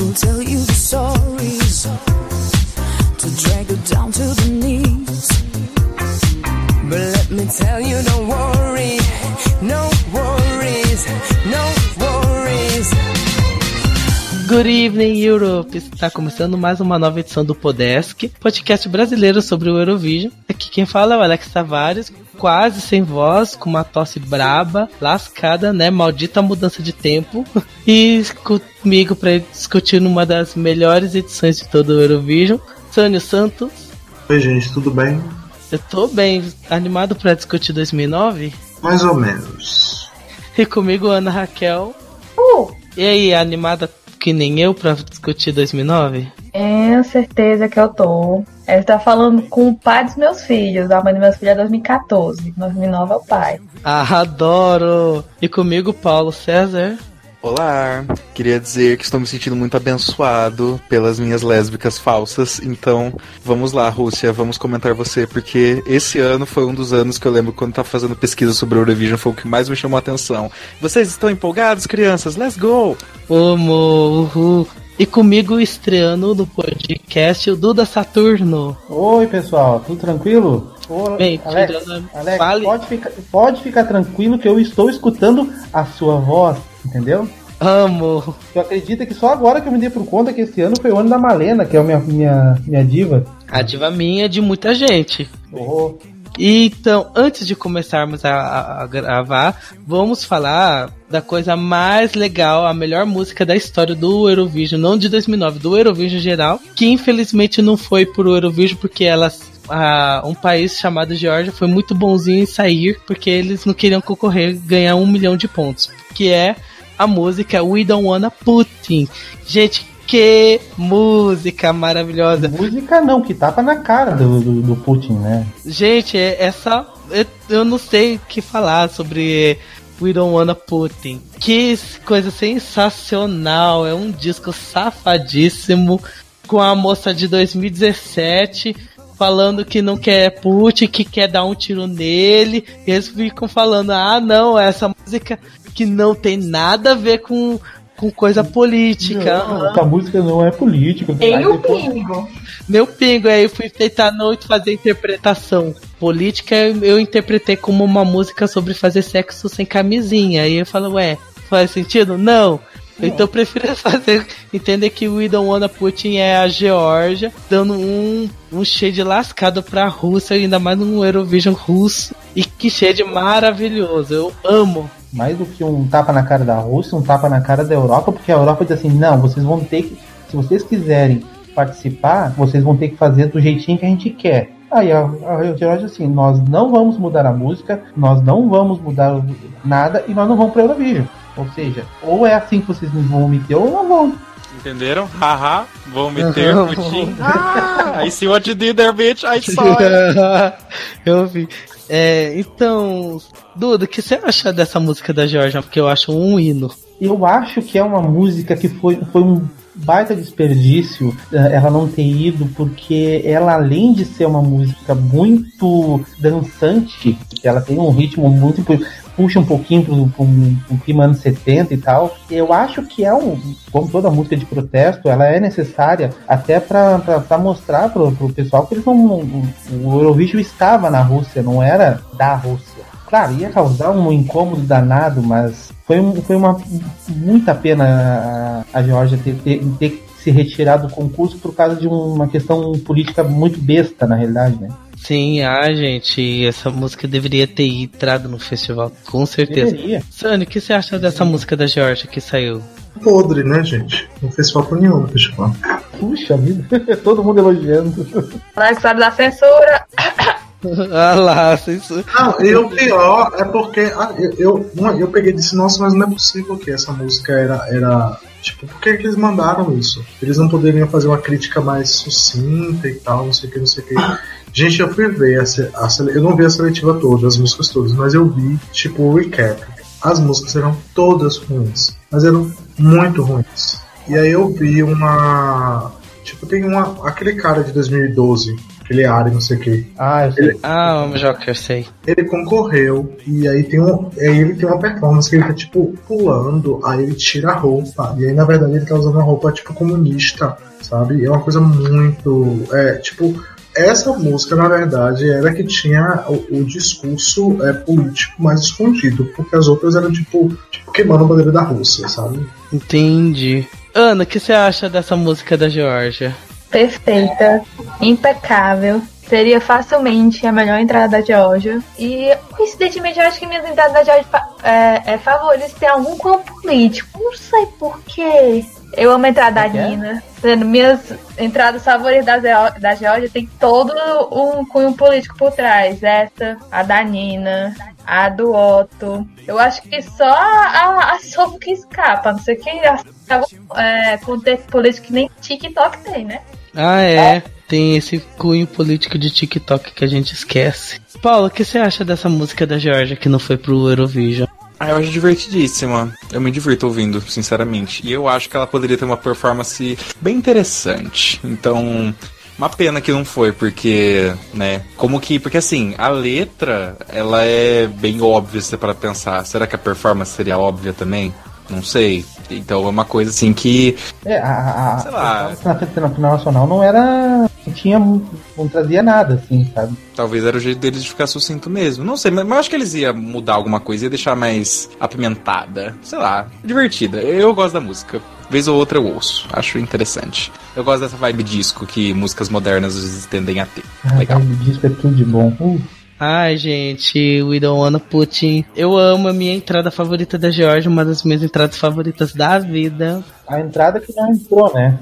People tell you the stories to drag you down to the knees. But let me tell you, don't worry, evening, Europe! Está começando mais uma nova edição do Podesk, podcast brasileiro sobre o Eurovision. Aqui quem fala é o Alex Tavares, quase sem voz, com uma tosse braba, lascada, né? Maldita mudança de tempo. E comigo para discutir numa das melhores edições de todo o Eurovision, Sânio Santos. Oi, gente, tudo bem? Eu tô bem, animado para discutir 2009? Mais ou menos. E comigo, Ana Raquel. Uh! E aí, animada que nem eu pra discutir 2009? É, certeza que eu tô. Ele tá falando com o pai dos meus filhos. A mãe dos meus filhos é 2014. 2009 é o pai. Ah, adoro! E comigo, Paulo César. Olá, queria dizer que estou me sentindo muito abençoado pelas minhas lésbicas falsas. Então, vamos lá, Rússia, vamos comentar você, porque esse ano foi um dos anos que eu lembro quando estava fazendo pesquisa sobre o Eurovision, foi o que mais me chamou a atenção. Vocês estão empolgados, crianças? Let's go! Vamos, uhul. E comigo estreando no podcast o Duda Saturno. Oi, pessoal, tudo tranquilo? Ô, Bem, Alex, tirando- Alex fale. pode, ficar, pode ficar tranquilo que eu estou escutando a sua voz, entendeu? Amo. Tu acredita que só agora que eu me dei por conta que esse ano foi o ano da Malena, que é a minha, minha, minha diva. A diva minha de muita gente. Oh, Então, antes de começarmos a, a- a gravar, vamos falar da coisa mais legal, a melhor música da história do Eurovision, não de 2009, do Eurovision geral, que infelizmente não foi pro Eurovision porque elas a- um país chamado Geórgia foi muito bonzinho em sair porque eles não queriam concorrer ganhar um milhão de pontos, que é a música We Don't Wanna Putin. Gente, que música maravilhosa! música não, que tapa na cara do, do, do Putin, né? Gente, é- essa. Eu, não sei o que falar sobre We Don't Wanna Putin. Que coisa sensacional! É um disco safadíssimo com a moça de 2017 falando que não quer Putin, que quer dar um tiro nele. E eles ficam falando: ah, não, essa música que não tem nada a ver com, com coisa política. Não, essa música não é política. Em Aí o depois- pingo. Meu pingo, aí eu fui tentar não fazer interpretação política, eu interpretei como uma música sobre fazer sexo sem camisinha. Aí eu falo, ué, faz sentido? Não. Então eu prefiro fazer entender que o We Don't Wanna Putin é a Geórgia dando um, um shade lascado pra Rússia, ainda mais num Eurovision russo. E que shade maravilhoso, eu amo. Mais do que um tapa na cara da Rússia, um tapa na cara da Europa, porque a Europa diz assim, não, vocês vão ter que, se vocês quiserem participar, vocês vão ter que fazer do jeitinho que a gente quer. Aí a, a Georgia assim, nós não vamos mudar a música, nós não vamos mudar nada e nós não vamos para Eurovision. Ou seja, ou é assim que vocês nos vão meter ou não vão. Entenderam? Haha, vou meter Putin. Ah, I see what you did there, bitch, I saw it. eu vi. É, então, Duda, o que você acha dessa música da Georgia? Porque eu acho um hino. Eu acho que é uma música que foi, foi um baita desperdício eh, ela não ter ido, porque ela, além de ser uma música muito dançante, ela tem um ritmo muito. Pu- puxa um pouquinho pro, pro clima anos 70 e tal. Eu acho que é um. Como toda música de protesto, ela é necessária até pra mostrar pro, pro pessoal que eles não. O Eurovision estava na Rússia, não era da Rússia. Claro, ia causar um incômodo danado, mas foi, um- foi uma muita pena a, a Geórgia ter, ter, ter se retirado do concurso por causa de uma questão política muito besta, na realidade, né? Sim, ah, gente, essa música deveria ter entrado no festival, com certeza. Deveria. Sani, o que você acha dessa música da Georgia que saiu? Podre, né, gente? Não fez falta nenhuma no festival. Puxa vida, todo mundo elogiando. Alex, hora da censura. Ah lá, isso. Não, e o pior é porque ah, eu, eu, eu peguei e disse, nossa, mas não é possível que essa música era. era tipo, por que, que eles mandaram isso? Eles não poderiam fazer uma crítica mais sucinta e tal, não sei o que, não sei o que. Gente, eu fui ver a, a eu não vi a seletiva toda, as músicas todas, mas eu vi, tipo, o recap. As músicas eram todas ruins, mas eram muito ruins. E aí eu vi uma. Tipo, tem uma. aquele cara de 2012 aquele Ari, não sei o que. Ah, eu sei. Ah, o Joker, sei. Ele concorreu e aí tem um, aí ele tem uma performance que ele tá tipo pulando, aí ele tira a roupa e aí na verdade ele tá usando uma roupa tipo comunista, sabe? É uma coisa muito, é tipo essa música, na verdade, era que tinha o, o discurso é, político mais escondido, porque as outras eram tipo, tipo queimando a bandeira da Rússia, sabe? Entendi. Ana, o que você acha dessa música da Georgia? Perfeita, impecável. Seria facilmente a melhor entrada da Georgia. E, coincidentemente, eu acho que minhas entradas da Georgia é, é favoritas têm algum cunho político. Não sei porquê. Eu amo a entrada da Nina. Sendo minhas entradas favoritas da, Geo- da Georgia tem todo um cunho político por trás. Essa, a da Nina, a do Otto. Eu acho que só a, a, Sophie que escapa. Não sei que é, contexto político que nem TikTok tem, né? Ah, é. Tem esse cunho político de TikTok que a gente esquece. Paulo, o que você acha dessa música da Georgia que não foi pro Eurovision? Ah, eu acho divertidíssima. Eu me divirto ouvindo, sinceramente. E eu acho que ela poderia ter uma performance bem interessante. Então, uma pena que não foi, porque, né, como que. Porque assim, a letra, ela é bem óbvia se para pensar. Será que a performance seria óbvia também? Não sei. Então é uma coisa assim que. É, a, a, a, Sei lá. a na final nacional não era. Não tinha. Não trazia nada, assim, sabe? Talvez era o jeito deles de ficar sucinto mesmo. Não sei, mas mas eu acho que eles iam mudar alguma coisa, ia deixar mais apimentada. Sei lá, divertida. Eu gosto da música. Vez ou outra eu ouço. Acho interessante. Eu gosto dessa vibe disco que músicas modernas às vezes tendem a ter. Ah, Legal. O disco é tudo de bom. Uh, Ai, gente, We Don't Wanna Putin. Eu amo a minha entrada favorita da Georgia, uma das minhas entradas favoritas da vida. a entrada que não entrou, né?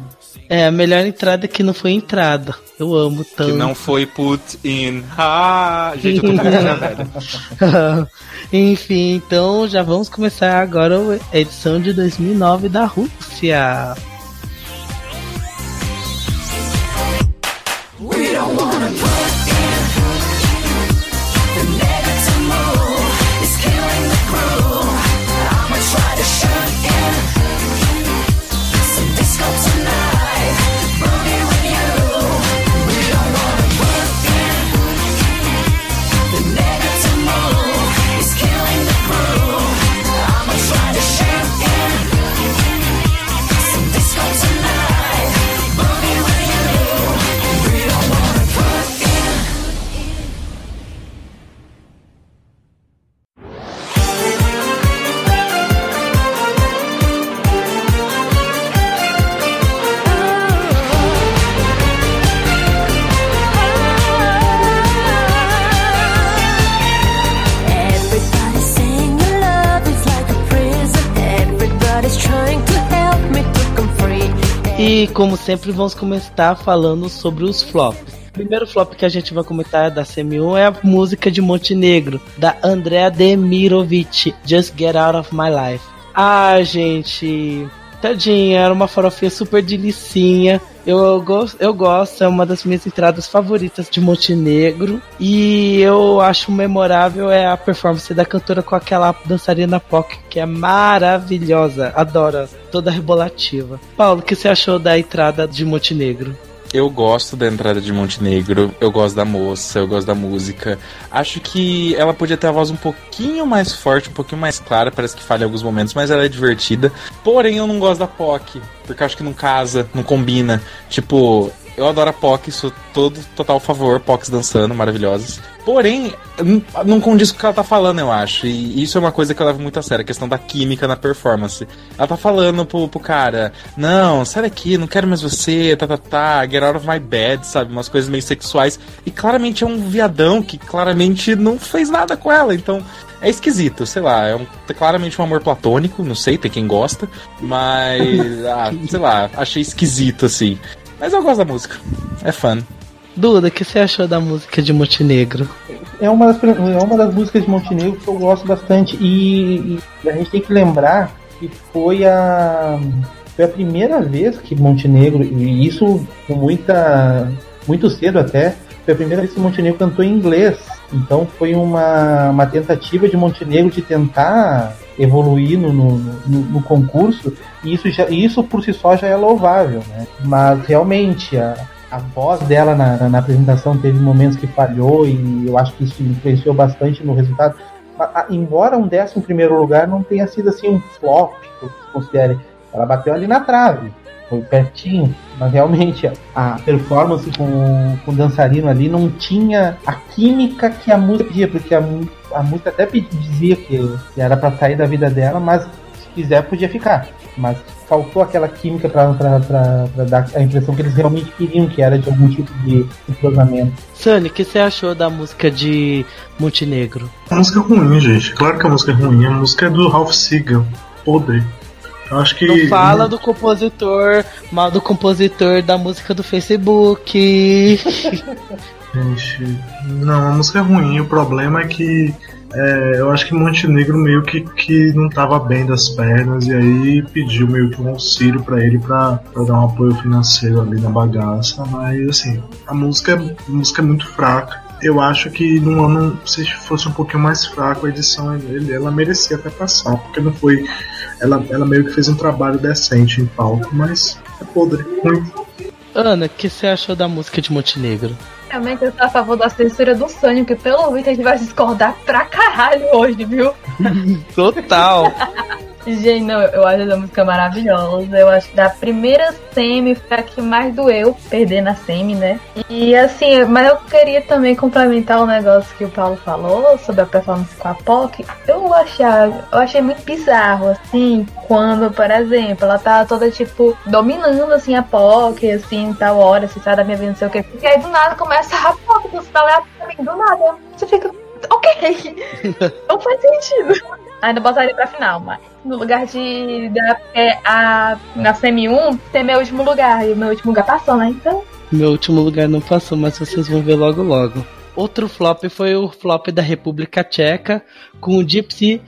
É a melhor entrada que não foi entrada. Eu amo tanto. Que não foi put in. Ah, gente, eu tô velho. Enfim, então já vamos começar agora a edição de 2009 da Rússia. E como sempre, vamos começar falando sobre os flops. O primeiro flop que a gente vai comentar da CM1 é a música de Montenegro, da Andrea Demirovic, Just Get Out of My Life. Ah, gente, tadinha, era uma farofinha super delicinha. Eu gosto, eu gosto, é uma das minhas entradas favoritas de Montenegro. E eu acho memorável é a performance da cantora com aquela dançarina POC, que é maravilhosa. Adoro, toda rebolativa. Paulo, o que você achou da entrada de Montenegro? Eu gosto da entrada de Montenegro, eu gosto da moça, eu gosto da música. Acho que ela podia ter a voz um pouquinho mais forte, um pouquinho mais clara, parece que falha em alguns momentos, mas ela é divertida. Porém, eu não gosto da POC, porque acho que não casa, não combina. Tipo, eu adoro a POC, sou todo total favor, POCs dançando, maravilhosas. Porém, não condiz com o que ela tá falando, eu acho. E isso é uma coisa que eu levo muito a sério, a questão da química na performance. Ela tá falando pro, pro cara, não, sai daqui, não quero mais você, tá, tá, tá, get out of my bed, sabe? Umas coisas meio sexuais. E claramente é um viadão que claramente não fez nada com ela, então é esquisito, sei lá, é um, é claramente um amor platônico, não sei, tem quem gosta, mas, ah, sei lá, achei esquisito assim. Mas eu gosto da música, é fã. Duda, o que você achou da música de Montenegro? É uma, das, é uma das músicas de Montenegro que eu gosto bastante. E, e a gente tem que lembrar que foi a, foi a primeira vez que Montenegro, e isso com muita. muito cedo até, foi a primeira vez que Montenegro cantou em inglês. Então foi uma, uma tentativa de Montenegro de tentar evoluir no, no, no, concurso, e isso, já, isso por si só já é louvável, né? Mas realmente a, a voz dela na, na, na, apresentação teve momentos que falhou e eu acho que isso influenciou bastante no resultado. A, embora um décimo primeiro lugar não tenha sido assim um flop, que considere, ela bateu ali na trave, foi pertinho, mas realmente a performance com, com o dançarino ali não tinha a química que a música pedia, porque a, a música até dizia que, que era para sair da vida dela, mas se quiser podia ficar. Mas faltou aquela química para dar a impressão que eles realmente queriam, que era de algum tipo de entrosamento. Sunny, o que você achou da música de Montenegro? A música é ruim, gente. Claro que a música é ruim. A música é do Ralph Siegel. Podre. Acho que. Não fala do compositor, mal do compositor da música do Facebook. Gente, não, a música é ruim. O problema é que é, eu acho que Montenegro meio que, que não estava bem das pernas e aí pediu meio que um auxílio para ele para dar um apoio financeiro ali na bagaça, mas assim, a música, a música é muito fraca. Eu acho que no ano, se fosse um pouquinho mais fraco a edição, ele, ela merecia até passar, porque não foi. Ela, ela meio que fez um trabalho decente em palco, mas é podre, ruim. Ana, o que você achou da música de Montenegro? Realmente eu sou a favor da censura do Sonic, que pelo visto a gente vai discordar pra caralho hoje, viu? Total. Gente, não, eu acho essa música maravilhosa. Eu acho que da primeira semi foi a que mais doeu perder na semi, né? E assim, mas eu queria também complementar o um negócio que o Paulo falou sobre a performance com a POC. Eu achei, eu achei muito bizarro, assim, quando, por exemplo, ela tá toda tipo dominando assim a POC, assim, tal hora, se sai da minha vida, não sei o que. E aí do nada começa a POC, você tá lá do nada. Você fica, ok, não faz sentido. Ainda botaria pra final, mas no lugar de, de é, a, na semi-1 ser meu último lugar. E o meu último lugar passou, né? Então. Meu último lugar não passou, mas vocês vão ver logo logo. Outro flop foi o flop da República Tcheca com o Gypsy.cz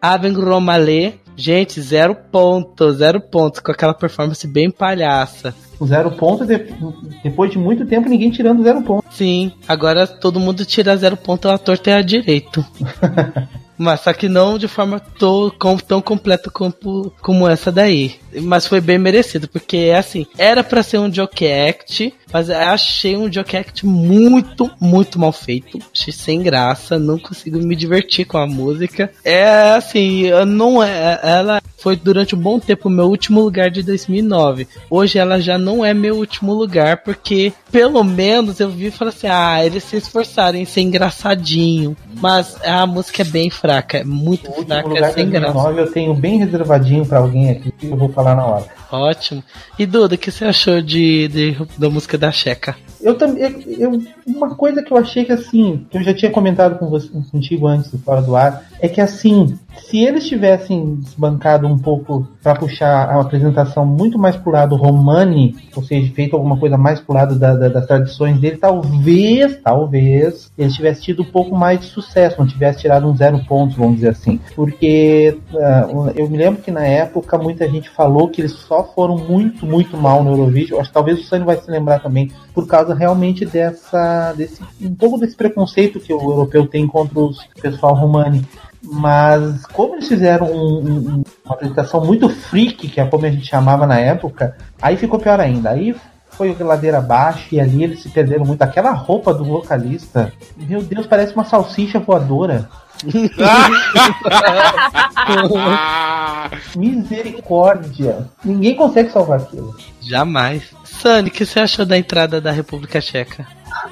Aven Romale. Gente, zero pontos, zero pontos, com aquela performance bem palhaça. O zero ponto, depois de muito tempo, ninguém tirando zero ponto. Sim, agora todo mundo tira zero ponto, o ator tem a direito. Mas só que não de forma tão, tão completa como, como essa daí. Mas foi bem merecido, porque assim, era para ser um joke act, mas achei um joke act muito, muito mal feito. Achei sem graça, não consigo me divertir com a música. É assim, não é. Ela foi durante um bom tempo meu último lugar de 2009. Hoje ela já não é meu último lugar, porque pelo menos eu vi e falei assim: ah, eles se esforçaram em ser engraçadinho. Mas a música é bem fraca, é muito o fraca, lugar é sem 2009 graça. eu tenho bem reservadinho para alguém aqui que eu vou falar na hora. Ótimo. E Duda, o que você achou de, de da música da Checa? Eu também. Eu, uma coisa que eu achei que assim, que eu já tinha comentado com você, contigo antes, fora do ar, é que assim, se eles tivessem desbancado um pouco para puxar a apresentação muito mais pro lado romani, ou seja, feito alguma coisa mais pro lado da, da, das tradições dele, talvez, talvez, eles tivessem tido um pouco mais de sucesso, não tivesse tirado um zero pontos, vamos dizer assim. Porque uh, eu me lembro que na época muita gente falou que eles só foram muito, muito mal no Eurovision. Acho que talvez o Sani vai se lembrar também, por causa realmente dessa. Desse, um pouco desse preconceito que o europeu tem contra os pessoal romani. Mas como eles fizeram um, um, uma apresentação muito freak, que é como a gente chamava na época, aí ficou pior ainda. Aí foi ladeira abaixo e ali eles se perderam muito. Aquela roupa do vocalista, meu Deus, parece uma salsicha voadora. Misericórdia. Ninguém consegue salvar aquilo. Jamais. Sunny, o que você achou da entrada da República Tcheca?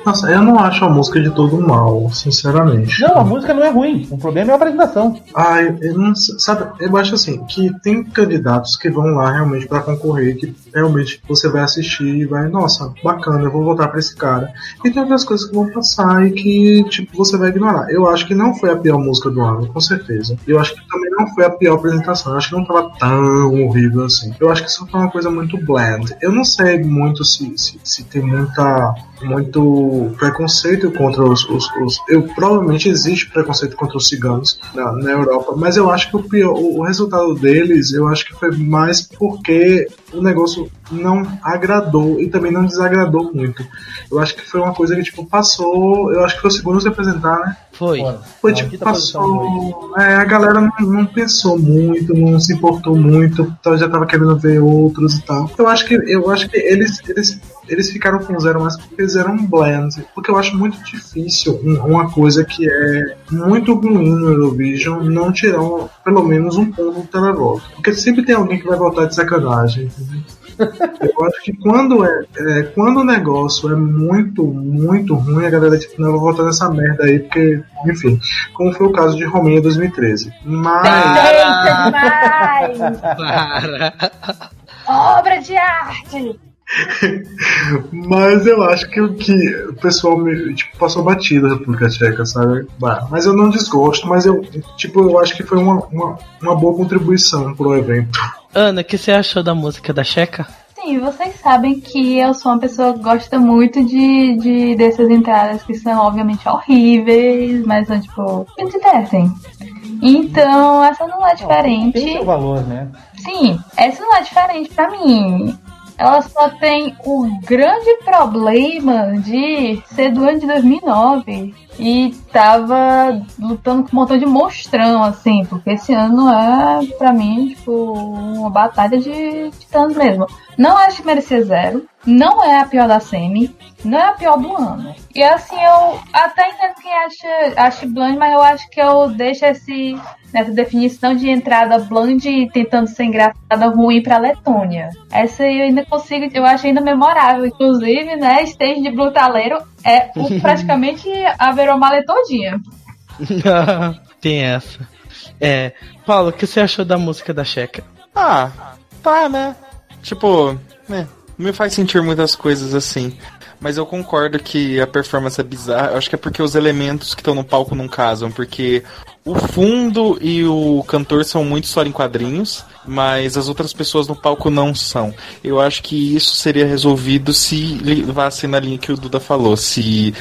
Nossa, eu não acho a música de todo mal, sinceramente. Não, a música não é ruim. O problema é a apresentação. Ah, eu, eu não sei, sabe, eu acho assim, que tem candidatos que vão lá realmente para concorrer, que realmente você vai assistir e vai, nossa, bacana, eu vou votar pra esse cara. E tem outras coisas que vão passar e que, tipo, você vai ignorar. Eu acho que não foi a pior música do ano, com certeza. Eu acho que também não foi a pior apresentação. Eu acho que não tava tão horrível assim. Eu acho que só foi uma coisa muito bland. Eu não sei muito se, se, se tem muita muito preconceito contra os, os, os, eu provavelmente existe preconceito contra os ciganos na, na Europa mas eu acho que o, pior, o, o resultado deles eu acho que foi mais porque o negócio não agradou e também não desagradou muito. Eu acho que foi uma coisa que, tipo, passou. Eu acho que foi o segundo a se apresentar, né? Foi. Foi tipo, passou. É, a galera não, não, pensou muito, não se importou muito, então já tava querendo ver outros e tal. Eu acho que, eu acho que eles, eles, eles ficaram com zero, mas fizeram um blend. Porque eu acho muito difícil uma coisa que é muito ruim no Eurovision não tirar pelo menos um ponto do televoto. Porque sempre tem alguém que vai votar de sacanagem, entendeu? Eu acho que quando é, é, quando o negócio é muito, muito ruim, a galera tipo, não, vou votar nessa merda aí, porque, enfim, como foi o caso de Romênia 2013. Mas. demais! Obra de arte! Mas eu acho que o que o pessoal me, tipo, passou batida a República Tcheca, sabe? Mas eu não desgosto, mas eu, tipo, eu acho que foi uma, uma, uma boa contribuição pro evento. Ana, o que você achou da música da Checa? Sim, vocês sabem que eu sou uma pessoa que gosta muito de, de dessas entradas que são obviamente horríveis, mas são tipo, me interessem. Então, essa não é diferente. Tem seu valor, né? Sim, essa não é diferente para mim. Ela só tem o grande problema de ser do ano de 2009 e tava lutando com um montão de monstrão, assim, porque esse ano é, pra mim, tipo, uma batalha de titãs mesmo. Não acho que merecia zero, não é a pior da semi, não é a pior do ano. E assim, eu até entendo quem acha, acha blonde, mas eu acho que eu deixo esse, nessa definição de entrada blonde tentando ser engraçada ruim pra Letônia. Essa eu ainda consigo, eu acho ainda memorável. Inclusive, né, stage de brutaleiro é o, praticamente a Veromale todinha. Tem essa. É, Paulo, o que você achou da música da Checa? Ah, tá, né? Tipo, né, não me faz sentir muitas coisas assim. Mas eu concordo que a performance é bizarra. Eu acho que é porque os elementos que estão no palco não casam. Porque o fundo e o cantor são muito só em quadrinhos, mas as outras pessoas no palco não são. Eu acho que isso seria resolvido se levassem na linha que o Duda falou. Se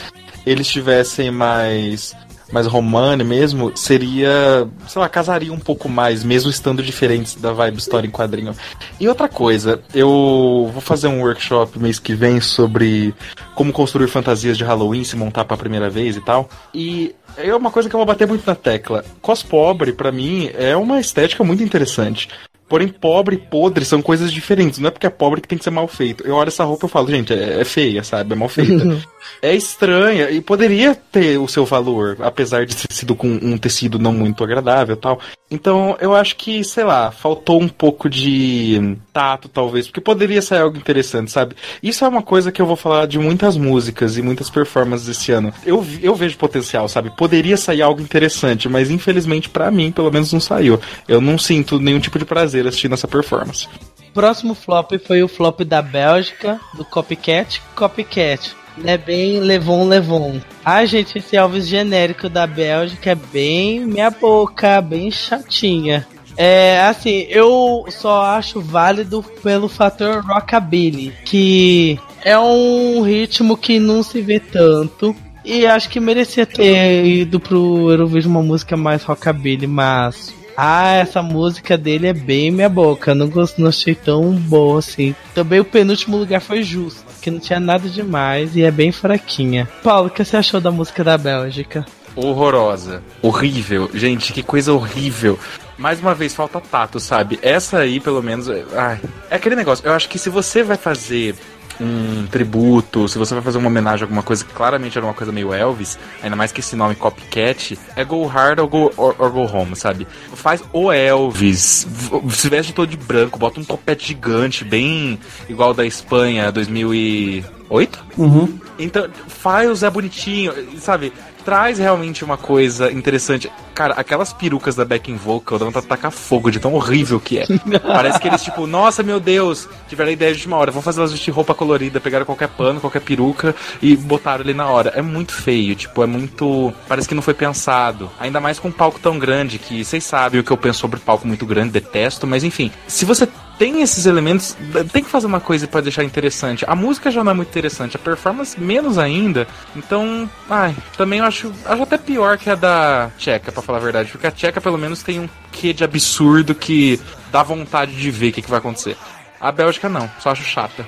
eles tivessem mais mais romane mesmo, seria, sei lá, casaria um pouco mais, mesmo estando diferentes da vibe história em quadrinho. E outra coisa, eu vou fazer um workshop mês que vem sobre como construir fantasias de Halloween, se montar pra primeira vez e tal. E é uma coisa que eu vou bater muito na tecla. Cos pobre, para mim, é uma estética muito interessante. Porém, pobre e podre são coisas diferentes. Não é porque é pobre que tem que ser mal feito. Eu olho essa roupa e falo, gente, é, é feia, sabe? É mal feita. é estranha e poderia ter o seu valor, apesar de ter sido com um tecido não muito agradável tal. Então, eu acho que, sei lá, faltou um pouco de tato, talvez, porque poderia sair algo interessante, sabe? Isso é uma coisa que eu vou falar de muitas músicas e muitas performances esse ano. Eu, eu vejo potencial, sabe? Poderia sair algo interessante, mas infelizmente para mim, pelo menos, não saiu. Eu não sinto nenhum tipo de prazer assistindo essa performance. Próximo flop foi o flop da Bélgica, do Copycat, Copycat. É bem Levon Levon. Ah, gente, esse Elvis genérico da Bélgica é bem minha boca, bem chatinha. É, assim, eu só acho válido pelo fator rockabilly, que é um ritmo que não se vê tanto. E acho que merecia ter ido pro Eurovision uma música mais rockabilly, mas ah, essa música dele é bem minha boca. Não, gosto, não achei tão boa assim. Também o penúltimo lugar foi justo, que não tinha nada demais e é bem fraquinha. Paulo, o que você achou da música da Bélgica? Horrorosa. Horrível. Gente, que coisa horrível. Mais uma vez, falta tato, sabe? Essa aí, pelo menos. Ai, é aquele negócio. Eu acho que se você vai fazer um tributo, se você vai fazer uma homenagem a alguma coisa que claramente era uma coisa meio Elvis, ainda mais que esse nome Copycat, é Go Hard ou Go, or, or go Home, sabe? Faz o Elvis, se veste todo de branco, bota um topete gigante, bem igual da Espanha 2008. Uhum. Então, faz o Zé Bonitinho, sabe? Traz realmente uma coisa interessante. Cara, aquelas perucas da backing vocal dão pra tacar fogo de tão horrível que é. Parece que eles, tipo, nossa, meu Deus, tiveram a ideia de uma hora, vão fazer elas vestir roupa colorida, pegaram qualquer pano, qualquer peruca e botaram ali na hora. É muito feio, tipo, é muito. Parece que não foi pensado. Ainda mais com um palco tão grande que vocês sabem o que eu penso sobre palco muito grande, detesto, mas enfim, se você tem esses elementos, tem que fazer uma coisa para deixar interessante. A música já não é muito interessante, a performance menos ainda. Então, ai, também eu acho, acho até pior que a da Tcheca, para falar a verdade, porque a Tcheca pelo menos tem um quê de absurdo que dá vontade de ver o que, que vai acontecer. A Bélgica não, só acho chata.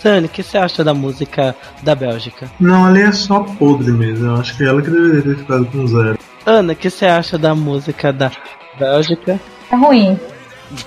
Sani, o que você acha da música da Bélgica? Não, ali é só podre mesmo. Eu acho que ela que deveria ter ficado com zero. Ana, o que você acha da música da Bélgica? É ruim.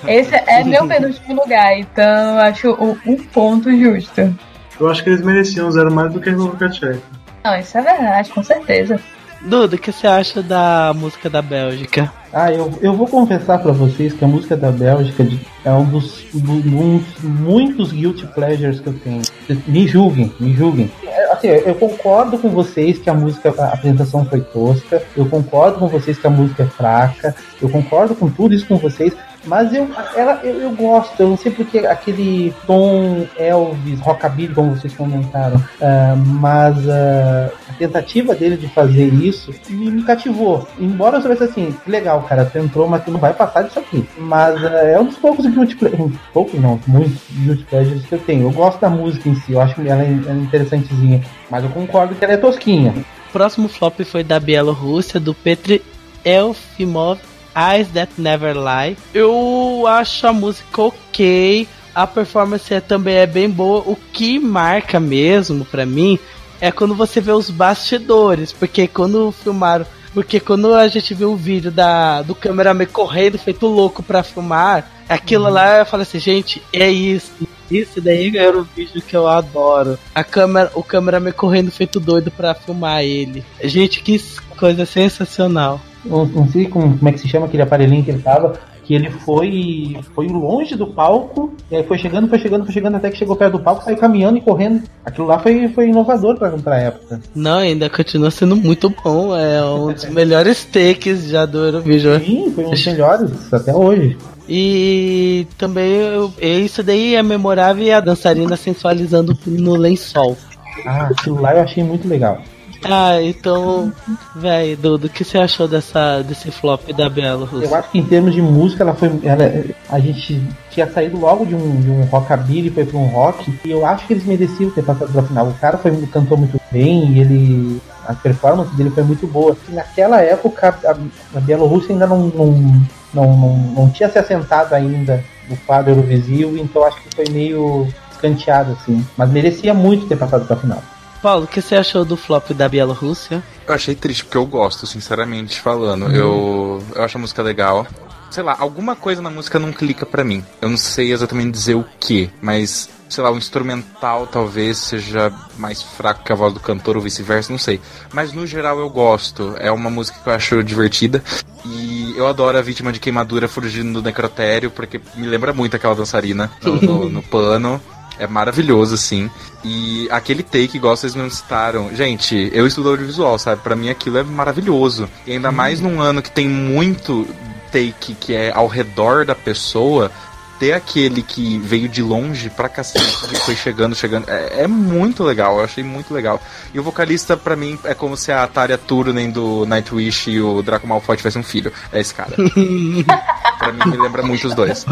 Esse é meu penúltimo lugar, então eu acho o- um ponto justo. Eu acho que eles mereciam zero mais do que a República Tcheca. Não, isso é verdade, com certeza. Duda, o que você acha da música da Bélgica? Ah, eu, eu vou confessar pra vocês que a música da Bélgica é um dos, do- um dos muitos guilty pleasures que eu tenho. Me julguem, me julguem. É, Assim, eu concordo com vocês que a música, a apresentação foi tosca, eu concordo com vocês que a música é fraca, eu concordo com tudo isso com vocês, mas eu, ela, eu, eu gosto, eu não sei porque aquele tom Elvis, rockabilly, como vocês comentaram, ah, mas ah, a tentativa dele de fazer isso me, me cativou. Embora eu soubesse assim, que legal, cara, tu entrou, mas tu não vai passar disso aqui. Mas ah, é um dos poucos guilty poucos não, muitos guilty que eu tenho. Eu gosto da música em si, eu acho que ela é, ela é interessantezinha, mas eu concordo que ela é tosquinha. O próximo flop foi da Bielorrússia, do Petri Elfimov, Eyes That Never Lie. Eu acho a música ok, a performance é- também é bem boa. O que marca mesmo pra mim é quando você vê os bastidores, porque quando filmaram. Porque quando a gente viu o vídeo da, do cameraman correndo, feito louco pra filmar, aquilo lá eu falei assim, gente, é isso. Isso daí era o vídeo que eu adoro. A câmera, o cameraman correndo feito doido pra filmar ele. Gente, que coisa sensacional. Não, não sei como, como é que se chama aquele aparelhinho que ele tava, que ele foi foi longe do palco, e aí foi chegando, foi chegando, foi chegando, até que chegou perto do palco, saiu caminhando e correndo. Aquilo lá foi, foi inovador pra, pra época. Não, ainda continua sendo muito bom. É um dos melhores takes já do Eurovision. Sim, foi um dos melhores até hoje. E também eu- isso daí é memorável e a dançarina sensualizando no lençol. Ah, aquilo lá eu achei muito legal. Ah, então, velho, Dudu, o que você achou dessa, desse flop da Eu Bielorrússia? acho que em termos de música, ela foi. Ela, a gente tinha saído logo de um, de um rockabilly foi pra um rock. E eu acho que eles mereciam ter passado pra final. O cara foi, cantou muito bem e ele. A performance dele foi muito boa. E naquela época, a, a Bielorrússia ainda não, não, não, não, não tinha se assentado ainda no quadro Eurovisivo, então acho que foi meio escanteado, assim. Mas merecia muito ter passado pra final. Paulo, o que você achou do flop da Bielorrússia? Eu achei triste, porque eu gosto, sinceramente falando. Eu, eu acho a música legal. Sei lá, alguma coisa na música não clica pra mim. Eu não sei exatamente dizer o que, mas, sei lá, o instrumental talvez seja mais fraco que a voz do cantor ou vice-versa, não sei. Mas no geral eu gosto. É uma música que eu acho divertida. E eu adoro a vítima de queimadura fugindo do necrotério, porque me lembra muito aquela dançarina no, no- no pano. É maravilhoso, assim. E aquele take, igual vocês não citaram. Gente, eu estudo audiovisual, sabe? Pra mim aquilo é maravilhoso. E ainda mais num ano que tem muito take que é ao redor da pessoa. Ter aquele que veio de longe pra cacete, que foi chegando, chegando. É, é muito legal, eu achei muito legal. E o vocalista, pra mim, é como se a Tarya Turunen do Nightwish e o Draco Malfoy tivessem um filho. É esse cara. pra mim, me lembra muito os dois.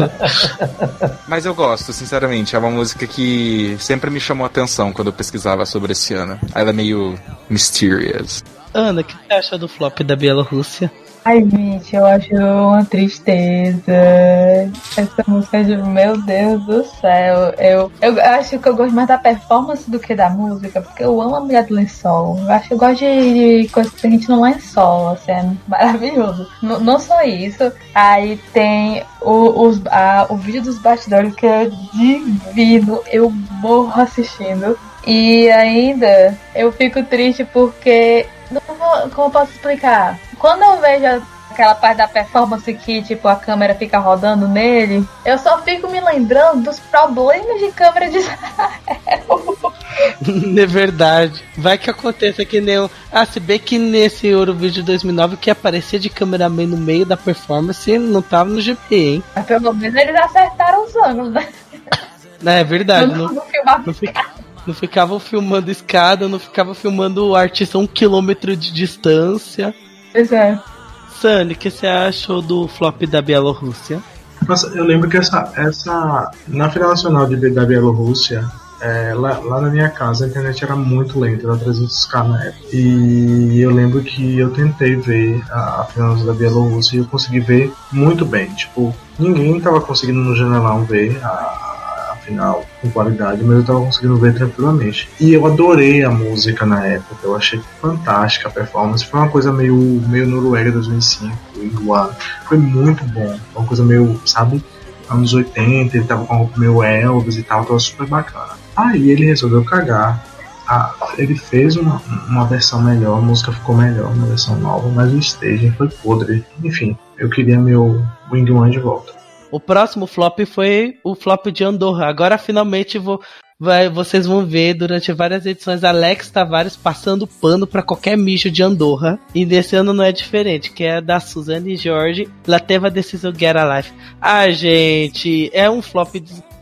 Mas eu gosto, sinceramente. É uma música que sempre me chamou a atenção quando eu pesquisava sobre esse ano. Ela é meio mysterious. Ana, o que você acha do flop da Bielorrússia? Ai, gente, eu acho uma tristeza. Essa música de meu Deus do céu. Eu, eu acho que eu gosto mais da performance do que da música, porque eu amo a mulher do lençol. Eu acho que eu gosto de, de coisas que tem gente no lençol, assim, é maravilhoso. N- não só isso, aí tem o, os, a- o vídeo dos bastidores que é divino. Eu morro assistindo. E ainda eu fico triste porque. Não vou, como eu posso explicar? Quando eu vejo aquela parte da performance que, tipo, a câmera fica rodando nele, eu só fico me lembrando dos problemas de câmera de é verdade. Vai que aconteça que nem o. Ah, se bem que nesse Eurovídeo 2009 que aparecer de cameraman no meio da performance não tava no GP, hein? Mas pelo menos eles acertaram os anos, né? É verdade. Não, Não, não não, fica- não ficavam filmando escada, não ficava filmando o artista a um quilômetro de distância. Pois é. Sunny, o que você achou do flop da Bielorrússia? Nossa, eu lembro que essa, essa na final nacional de, da Bielorrússia, é, lá, lá na minha casa a internet era muito lenta, era 300k na época. E eu lembro que eu tentei ver a, a final da Bielorrússia e eu consegui ver muito bem. Tipo, ninguém tava conseguindo no janelão ver a final com qualidade, mas eu tava conseguindo ver tranquilamente. E eu adorei a música na época, eu achei fantástica a performance. Foi uma coisa meio, meio Noruega 2005, igual. Foi muito bom. Uma coisa meio, sabe, anos 80, ele tava com a roupa meio Elvis e tal, tava super bacana. Aí ele resolveu cagar. Ah, ele fez uma, uma versão melhor, a música ficou melhor na versão nova, mas o staging foi podre. Enfim, eu queria meu Wing One de volta. O próximo flop foi o flop de Andorra. Agora finalmente vou, vai, vocês vão ver durante várias edições Alex Tavares passando pano para qualquer mijo de Andorra. E desse ano não é diferente, que é da Suzane Jorge, La Teva Decision Get a Life. Ah, gente, é um flop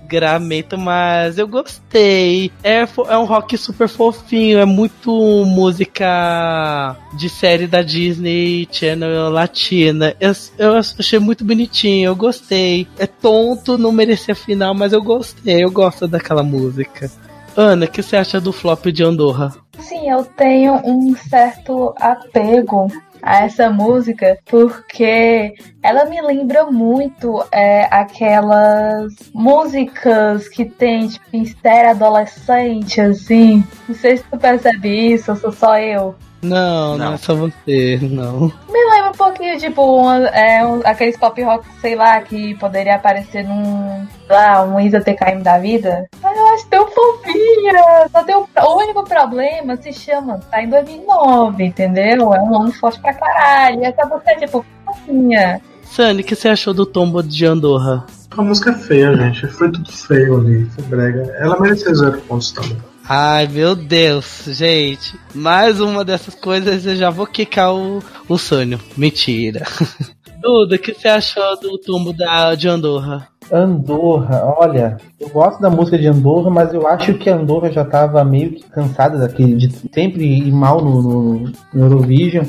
desgramento, mas eu gostei. É, é um rock super fofinho, é muito música de série da Disney Channel latina. Eu, eu achei muito bonitinho, eu gostei. É tonto, não merecia final, mas eu gostei, eu gosto daquela música. Ana, o que você acha do flop de Andorra? Sim, eu tenho um certo apego a essa música porque ela me lembra muito é, aquelas músicas que tem tipo em série adolescente, assim. Não sei se tu percebe isso, ou sou só eu. Não, não, Não. é só você, não. Me lembra um pouquinho, tipo, uma- é, um- aqueles pop rock, sei lá, que poderia aparecer num, sei lá, um Isa TKM da vida. Mas eu acho tão fofinha. Só tem um, o único problema se chama, tá em 2009, entendeu? É um ano forte pra caralho. E essa música é, tipo, fofinha. Sunny, o que você achou do tombo de Andorra? A música é feia, gente. Foi tudo feio ali. Foi brega. Ela merecia zero pontos também. Ai, meu Deus, gente. Mais uma dessas coisas eu já vou quicar o, o Sônio. Mentira. Duda, o que você achou do tombo da, de Andorra? Andorra, olha, eu gosto da música de Andorra, mas eu acho que a Andorra já tava meio que cansada daquele, de sempre ir mal no, no- no Eurovision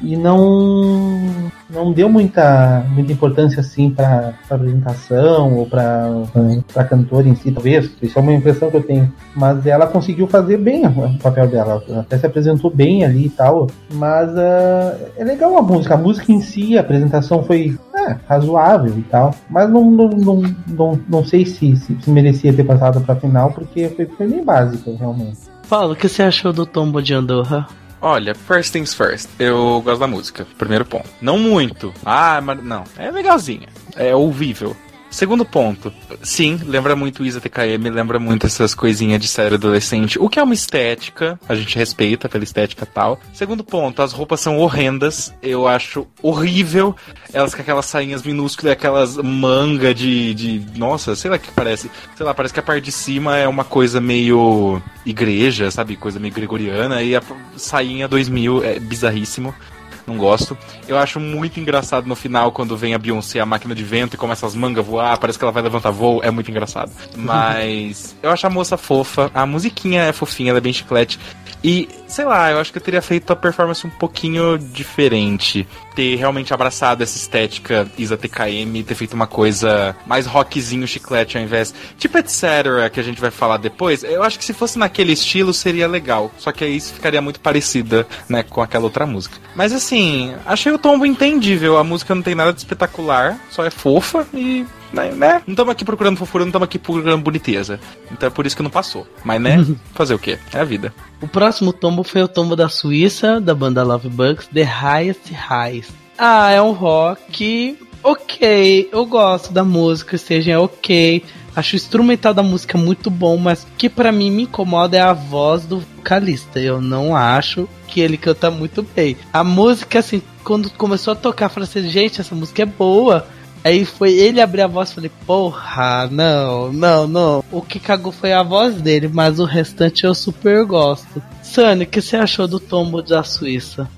e não não deu muita, muita importância assim pra apresentação ou pra, pra cantora em si, talvez. Isso é uma impressão que eu tenho. Mas ela conseguiu fazer bem o papel dela. Até se apresentou bem ali e tal. Mas ah, é legal a música. A música em si, a apresentação foi é, razoável e tal. Mas não, não, não, não, não sei se, se, se merecia ter passado pra final, porque foi, foi bem básica, realmente. Paulo, o que você achou do tombo de Andorra? Olha, first things first. Eu gosto da música. Primeiro ponto. Não muito. Ah, mas não. É legalzinha. É ouvível. Segundo ponto, sim, lembra muito Isa TKM, lembra muito essas coisinhas de série adolescente, o que é uma estética, a gente respeita pela estética tal. Segundo ponto, as roupas são horrendas, eu acho horrível, elas com aquelas sainhas minúsculas, aquelas manga de, de, nossa, sei lá que parece, sei lá, parece que a parte de cima é uma coisa meio igreja, sabe, coisa meio gregoriana, e a sainha 2000 é bizarríssimo. Não gosto. Eu acho muito engraçado no final quando vem a Beyoncé, a máquina de vento, e começa as mangas a voar, parece que ela vai levantar voo, é muito engraçado. Mas eu acho a moça fofa, a musiquinha é fofinha, ela é bem chiclete. E, sei lá, eu acho que eu teria feito a performance um pouquinho diferente. Ter realmente abraçado essa estética Isa TKM, ter feito uma coisa mais rockzinho chiclete ao invés. Tipo etc. que a gente vai falar depois. Eu acho que se fosse naquele estilo seria legal. Só que aí ficaria muito parecida, né, com aquela outra música. Mas assim, achei o tombo entendível. A música não tem nada de espetacular, só é fofa e né, né? Não estamos aqui procurando fofura, não estamos aqui procurando boniteza. Então é por isso que não passou. Mas, né? Fazer o quê? É a vida. O próximo tombo foi o tombo da Suíça, da banda Love Bugs, The Highest Highs. Ah, é um rock ok. Eu gosto da música, staging é ok. Acho o instrumental da música muito bom, mas o que pra mim me incomoda é a voz do vocalista. Eu não acho que ele canta muito bem. A música, assim, quando começou a tocar, eu falei assim, gente, essa música é boa. Aí foi ele abrir a voz e falei, porra, não, não, não. O que cagou foi a voz dele, mas o restante eu super gosto. Sunny, o que você achou do tombo da Suíça?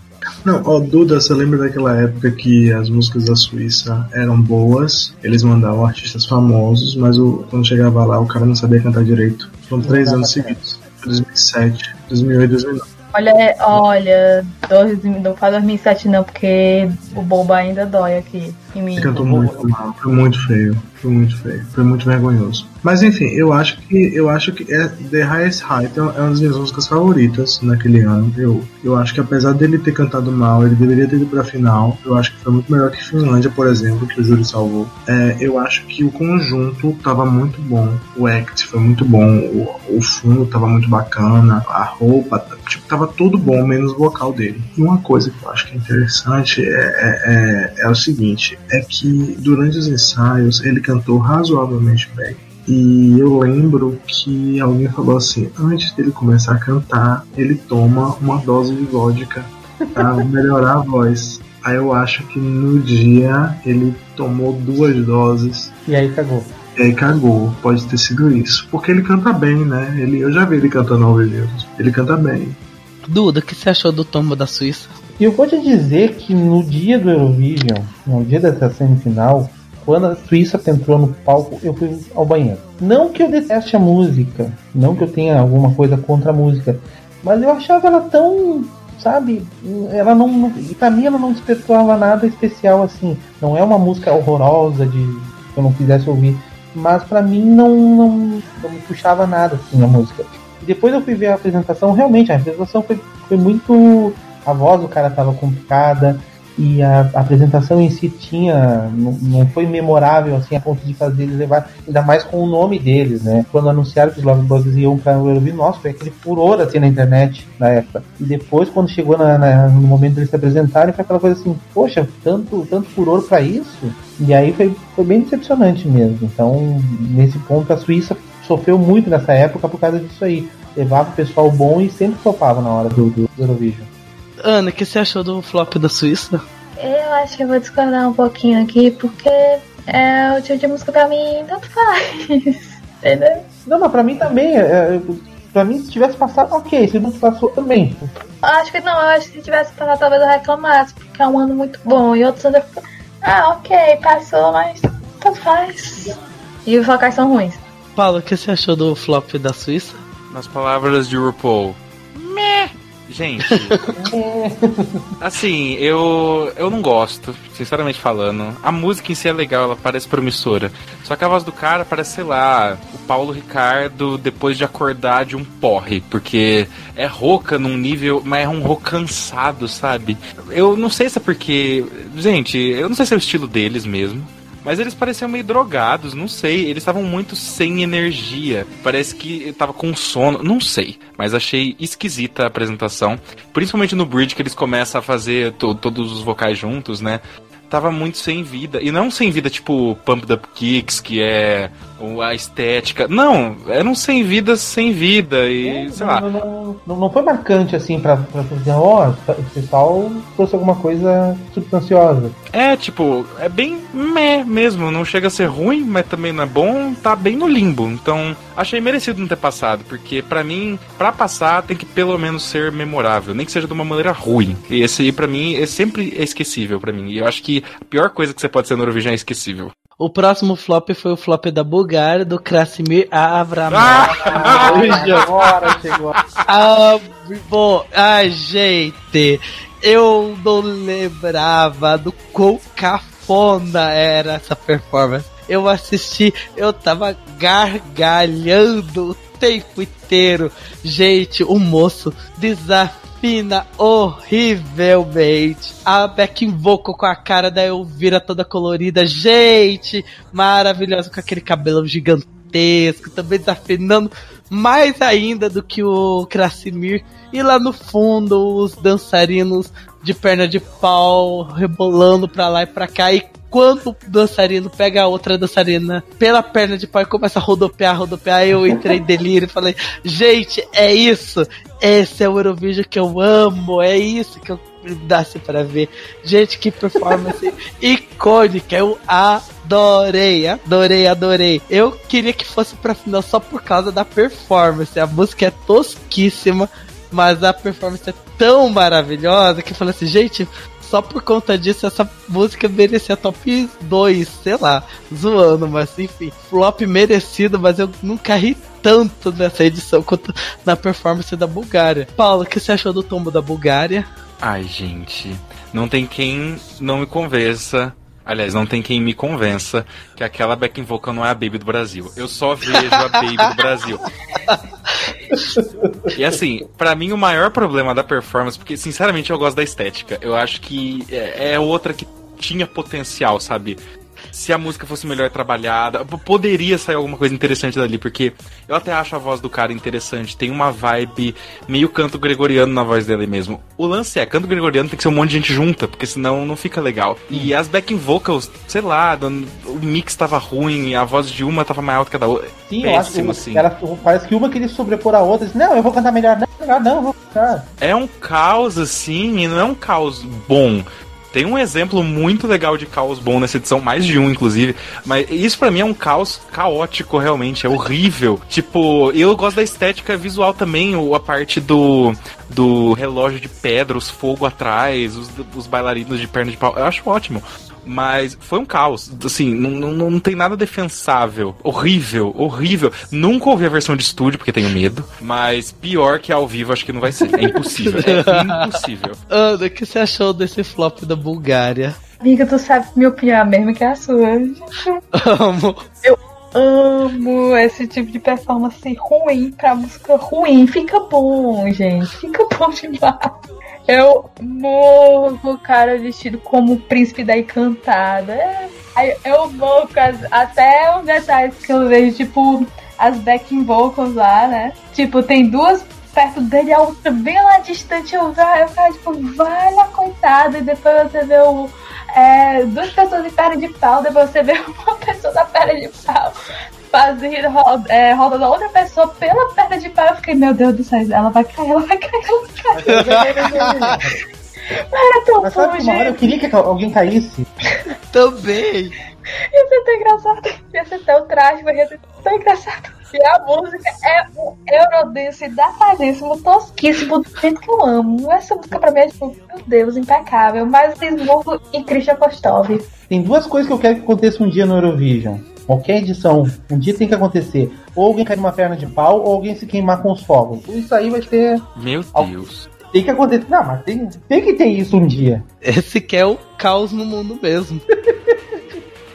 Não, ó, Duda, você lembra daquela época que as músicas da Suíça eram boas, eles mandavam artistas famosos, mas o, quando chegava lá o cara não sabia cantar direito. Foram três anos seguidos. 2007, 2008 e 2009. Olha, olha, dois- não faz 2007 não, porque o bobo ainda dói aqui. em mim. Ele cantou muito mal, foi muito feio, foi muito feio, foi muito vergonhoso. Mas enfim, eu acho que eu acho que é The Highest Height é uma das minhas músicas favoritas naquele ano. Eu, eu acho que apesar dele ter cantado mal, ele deveria ter ido pra final. Eu acho que foi muito melhor que Finlândia, por exemplo, que o Júlio salvou. É, eu acho que o conjunto tava muito bom. O act foi muito bom, o, o fundo tava muito bacana, a roupa, tipo, tava tudo bom, menos o vocal dele. E uma coisa que eu acho que é interessante é, é, é, é o seguinte, é que durante os ensaios ele cantou razoavelmente bem. E eu lembro que alguém falou assim: antes dele começar a cantar, ele toma uma dose de vodka pra melhorar a voz. Aí eu acho que no dia ele tomou duas doses E aí cagou. e aí cagou. Pode ter sido isso. Porque ele canta bem, né? Ele, eu já vi ele cantando ao vivo. Ele canta bem. Duda, o que você achou do tombo da Suíça? E eu vou te dizer que no dia do Eurovision, no dia dessa semifinal, quando a Suíça entrou no palco, eu fui ao banheiro. Não que eu deteste a música, não que eu tenha alguma coisa contra a música, mas eu achava ela tão, sabe, ela não, pra mim ela não despertava nada especial assim. Não é uma música horrorosa de que eu não quisesse ouvir, mas pra mim não, não, não me puxava nada assim a música. Depois eu fui ver a apresentação, realmente a apresentação foi, foi muito a voz do cara tava complicada e a, a apresentação em si tinha não, não foi memorável assim a ponto de fazer eles levar ainda mais com o nome deles, né? Quando anunciaram que os Love Bugs iam para o Eurovision, nossa, foi aquele furor assim na internet na época. E depois quando chegou na, na, no momento deles se apresentarem, foi aquela coisa assim, poxa, tanto tanto furor para isso. E aí foi, foi bem decepcionante mesmo. Então, nesse ponto a Suíça sofreu muito nessa época por causa disso aí. Levava o pessoal bom e sempre flopava na hora do, do Eurovision. Ana, o que você achou do flop da Suíça? Eu acho que eu vou discordar um pouquinho aqui, porque é, o tipo de música pra mim tanto faz. Entendeu? Não, mas pra mim também, é, é, pra mim se tivesse passado, ok, se não passou também. Eu acho que não, eu acho que se tivesse passado talvez eu reclamasse, porque é um ano muito bom. E outros anos eu fico, ah, ok, passou, mas tanto faz. E os vocais são ruins. Paulo, o que você achou do flop da Suíça? Nas palavras de RuPaul. Gente, assim, eu eu não gosto, sinceramente falando. A música em si é legal, ela parece promissora. Só que a voz do cara parece, sei lá, o Paulo Ricardo depois de acordar de um porre, porque é rouca num nível, mas é um rouco cansado, sabe? Eu não sei se é porque, gente, eu não sei se é o estilo deles mesmo. Mas eles pareciam meio drogados, não sei. Eles estavam muito sem energia. Parece que tava com sono, não sei. Mas achei esquisita a apresentação. Principalmente no bridge que eles começam a fazer to todos os vocais juntos, né? Tava muito sem vida. E não sem vida tipo Pump Up Kicks, que é a estética. Não, eram sem vida sem vida. E sei lá. Não, não, não, não foi marcante assim pra, pra dizer, ó, oh, o pessoal trouxe alguma coisa substanciosa. É, tipo, é bem meh mesmo. Não chega a ser ruim, mas também não é bom. Tá bem no limbo. Então, achei merecido não ter passado. Porque pra mim, pra passar, tem que pelo menos ser memorável. Nem que seja de uma maneira ruim. E esse aí, pra mim, é sempre esquecível pra mim. E eu acho que a pior coisa que você pode ser no Eurovision é esquecível. O próximo flop foi o flop da Bulgária, do Krasimir Avramov. Ah! Agora chegou. Ah, bom, ai, gente, eu não lembrava do quão cafona era essa performance. Eu assisti, eu tava gargalhando o tempo inteiro. Gente, o moço desafina horrivelmente. A backing vocal com a cara da Elvira toda colorida. Gente, maravilhosa com aquele cabelo gigantesco, também desafinando mais ainda do que o Krasimir. E lá no fundo, os dançarinos de perna de pau rebolando pra lá e pra cá. E quando o dançarino pega a outra dançarina pela perna de pau e começa a rodopiar, rodopiar, eu entrei em delírio e falei: gente, é isso. Esse é o Eurovision que eu amo. É isso que eu dasse para ver. Gente, que performance icônica. Eu adorei, adorei, adorei. Eu queria que fosse pra final só por causa da performance. A música é tosquíssima, mas a performance é tão maravilhosa que eu falei assim, gente, só por conta disso essa música merecia top 2, sei lá, zoando, mas enfim, flop merecido, mas eu nunca ri tanto nessa edição quanto na performance da Bulgária. Paulo, o que você achou do tombo da Bulgária? Ai, gente, não tem quem não me convença Aliás, não tem quem me convença que aquela backing vocal não é a Baby do Brasil. Eu só vejo a Baby do Brasil. E assim, pra mim o maior problema da performance, porque sinceramente eu gosto da estética, eu acho que é é outra que tinha potencial, sabe? Se a música fosse melhor trabalhada, poderia sair alguma coisa interessante dali, porque eu até acho a voz do cara interessante, tem uma vibe meio canto gregoriano na voz dele mesmo. O lance é, canto gregoriano tem que ser um monte de gente junta, porque senão não fica legal. E as backing vocals, sei lá, o mix tava ruim, a voz de uma tava mais alta que a da outra. Sim, eu acho que Péssimo, assim. ela, parece que uma queria sobrepor a outra. Disse, não, eu vou cantar melhor. Não, melhor não, eu vou cantar. É um caos, assim, e não é um caos bom. Tem um exemplo muito legal de caos bom nessa edição, mais de um, inclusive. Mas isso pra mim é um caos caótico, realmente. É horrível. Tipo, eu gosto da estética visual também, a parte do, do relógio de pedra, os fogo atrás, os, os bailarinos de perna de pau. Eu acho ótimo. Mas foi um caos. Assim, não, não, não tem nada defensável. Horrível, horrível. Nunca ouvi a versão de estúdio, porque tenho medo. Mas pior que ao vivo, acho que não vai ser. É impossível. É impossível. Ana, o que você achou desse flop da Bulgária? Amiga, tu sabe que minha opinião é a mesma que a sua. Amo. Amo esse tipo de performance ruim pra música ruim. Fica bom, gente. Fica bom demais. Eu morro cara vestido como o príncipe da encantada. É, Eu as, até os detalhes que eu vejo, tipo, as backing vocals lá, né? Tipo, tem duas perto dele, a outra bem lá distante. Eu, eu ficava tipo, vai lá, coitada. E depois você vê o, é, duas pessoas em perna de pau, depois você vê uma pessoa na perna de pau fazendo roda, é, roda da outra pessoa pela perna de pau. Eu fiquei, meu Deus do céu, ela vai cair, ela vai cair, ela vai cair. Era tão Mas sabe que uma hora eu queria que alguém caísse? Também. Ia ser tão engraçado, ia ser tão trágico, ia ser tão engraçado. E a música é um Eurodance datadíssimo, tosquíssimo, do jeito que eu amo. Essa música pra mim é, tipo, meu Deus, impecável. Mas Smoke e Christian Kostov. Tem duas coisas que eu quero que aconteça um dia no Eurovision. Qualquer edição, um dia tem que acontecer. Ou alguém cair numa perna de pau, ou alguém se queimar com os fogos. Isso aí vai ter. Meu Deus. Tem que acontecer. Não, mas tem, tem que ter isso um dia. Esse que é o caos no mundo mesmo.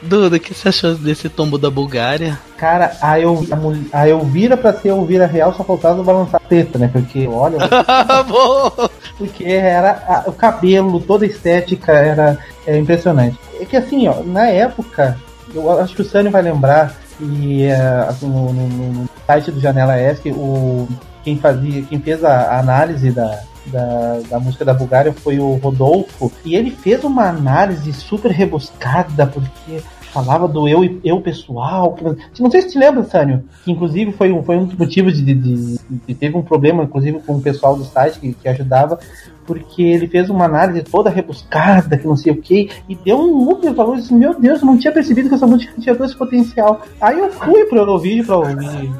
Duda, o que você achou desse tombo da Bulgária? Cara, a, Eu, a, a Elvira pra ser Elvira Real só faltava balançar a teta, né? Porque, olha, porque era a- o cabelo, toda a estética era é, impressionante. É que assim, ó, na época, eu acho que o Sânio vai lembrar, e é, assim, no, no- no- site do Janela ESC, o, quem fazia, quem fez a, análise da, da, da música da Bulgária foi o Rodolfo, e ele fez uma análise super rebuscada, porque falava do eu eu pessoal. Não sei se te lembra, Sânio, que inclusive foi um, foi um dos motivos de, de, de- de- teve um problema, inclusive, com o pessoal do site que, que ajudava, porque ele fez uma análise toda rebuscada, que não sei o que, e deu um up valor e meu Deus, eu não tinha percebido que essa música tinha todo esse potencial. Aí eu fui pro Eurovídeo pra ouvir,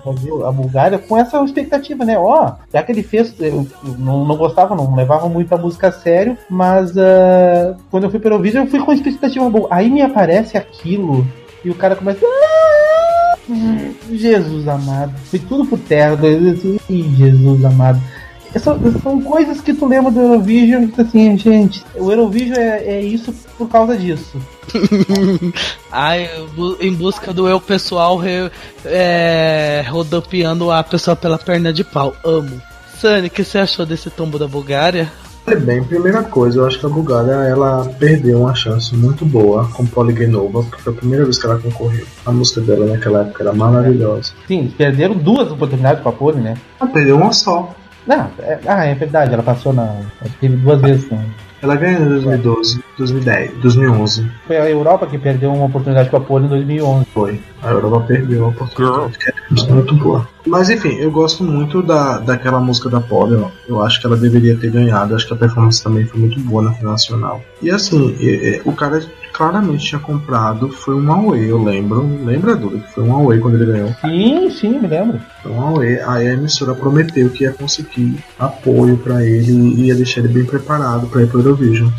a Bulgária com essa expectativa, né? Ó, já que ele fez, eu, não, não gostava, não levava muito a música a sério, mas ah, quando eu fui pro Eurovídeo eu fui com expectativa boa. Aí me aparece aquilo e o cara começa. "Ah, Jesus amado, foi tudo por terra, assim, "Ih, Jesus amado. São, são coisas que tu lembra do Eurovision e tu assim, gente, o Eurovision é, é isso por causa disso. Ai, em busca do eu pessoal re, é, rodopiando a pessoa pela perna de pau. Amo. Sunny, o que você achou desse tombo da Bulgária? Olha bem, primeira coisa, eu acho que a Bulgária ela perdeu uma chance muito boa com Poligenova, porque foi a primeira vez que ela concorreu. A música dela naquela época era maravilhosa. Sim, perderam duas oportunidades com a Pole, né? Ela perdeu uma só. Não, é, ah, é verdade, ela passou na. ela Teve duas vezes. Né? Ela ganhou em 2012, 2010, 2011. Foi a Europa que perdeu uma oportunidade com a Pole em 2011. Foi. A Europa perdeu a oportunidade, música muito boa. Mas enfim, eu gosto muito da, daquela música da Polly, ó. Eu acho que ela deveria ter ganhado. Acho que a performance também foi muito boa na final nacional. E assim, é, é, o cara claramente tinha comprado. Foi um Huawei, eu lembro. Lembra, Duda? Que foi um Huawei quando ele ganhou. Sim, sim, me lembro. Foi um Huawei. Aí a emissora prometeu que ia conseguir apoio pra ele e ia deixar ele bem preparado pra ir pro Eurovision.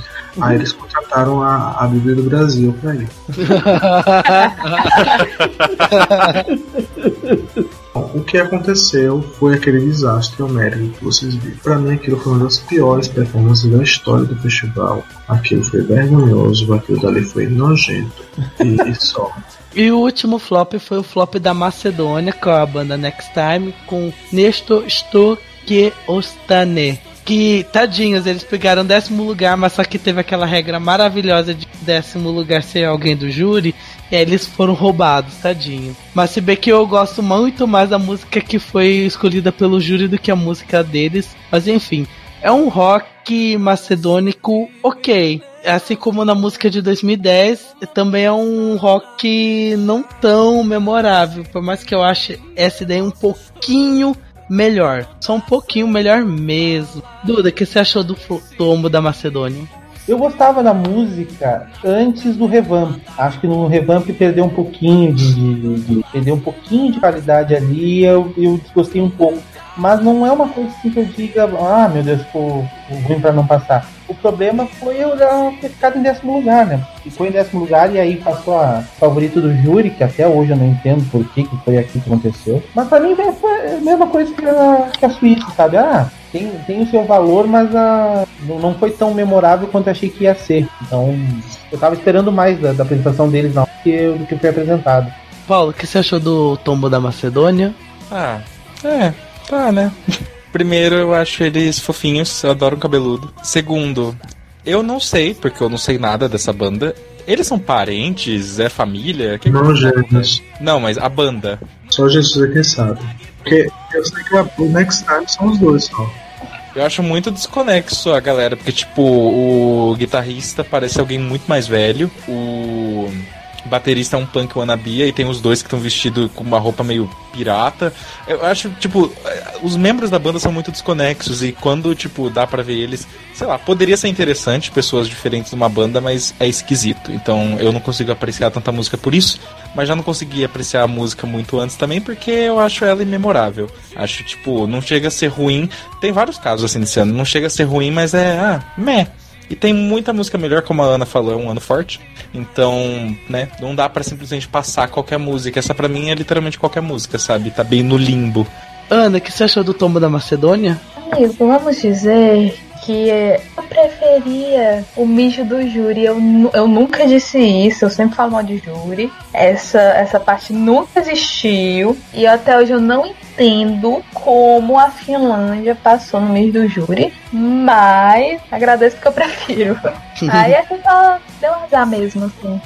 Aí eles contrataram a, a Bíblia do Brasil pra ir. o que aconteceu foi aquele desastre homérico que vocês viram. Pra mim, aquilo foi uma das piores performances da história do festival. Aquilo foi vergonhoso, aquilo dali foi nojento. E, e só. E o último flop foi o flop da Macedônia, com a banda Next Time, com Nesto Sto que Ostane. Que, tadinhos, eles pegaram décimo lugar, mas só que teve aquela regra maravilhosa de décimo lugar ser alguém do júri, e aí eles foram roubados, tadinho. Mas se bem que eu gosto muito mais da música que foi escolhida pelo júri do que a música deles. Mas enfim, é um rock macedônico ok. Assim como na música de 2010, também é um rock não tão memorável. Por mais que eu ache essa ideia um pouquinho melhor. Só um pouquinho melhor mesmo. Duda, o que você achou do tombo da Macedônia? Eu gostava da música antes do revamp. Acho que no revamp perdeu um pouquinho de, de, de perdeu um pouquinho de qualidade ali. Eu, eu desgostei um pouco. Mas não é uma coisa assim que eu diga, ah, meu Deus, ficou ruim para não passar. O problema foi eu ter ficado em décimo lugar, né? Ficou em décimo lugar e aí passou a favorito do júri, que até hoje eu não entendo por que, que foi aqui que aconteceu. Mas pra mim foi a mesma coisa que a, que a Suíça, sabe? Ah, tem, tem o seu valor, mas a, não, não foi tão memorável quanto eu achei que ia ser. Então, eu tava esperando mais da, da apresentação deles não, do que, do que foi apresentado. Paulo, o que você achou do tombo da Macedônia? Ah, é, Tá, né? Primeiro, eu acho eles fofinhos, eu adoro o cabeludo. Segundo, eu não sei, porque eu não sei nada dessa banda. Eles são parentes? É família? Que não, gêmeos. Não, mas a banda. Só Jesus é quem sabe. Porque eu sei que o Next Time são os dois só. Eu acho muito desconexo a galera, porque, tipo, o guitarrista parece alguém muito mais velho. O baterista é um punk wannabe e tem os dois que estão vestidos com uma roupa meio pirata. Eu acho, tipo, os membros da banda são muito desconexos e quando, tipo, dá para ver eles, sei lá, poderia ser interessante pessoas diferentes numa banda, mas é esquisito. Então eu não consigo apreciar tanta música por isso, mas já não consegui apreciar a música muito antes também porque eu acho ela imemorável. Acho, tipo, não chega a ser ruim. Tem vários casos assim nesse ano, não chega a ser ruim, mas é, ah, meh. E tem muita música melhor, como a Ana falou, é um ano forte. Então, né, não dá para simplesmente passar qualquer música. Essa para mim é literalmente qualquer música, sabe? Tá bem no limbo. Ana, o que você achou do Tombo da Macedônia? Amigo, vamos dizer que eu preferia o mijo do júri. Eu, eu nunca disse isso, eu sempre falo mal de júri. Essa, essa parte nunca existiu. E até hoje eu não entendo como a Finlândia passou no mijo do júri. Mas agradeço que eu prefiro. Aí é só deu azar mesmo, assim.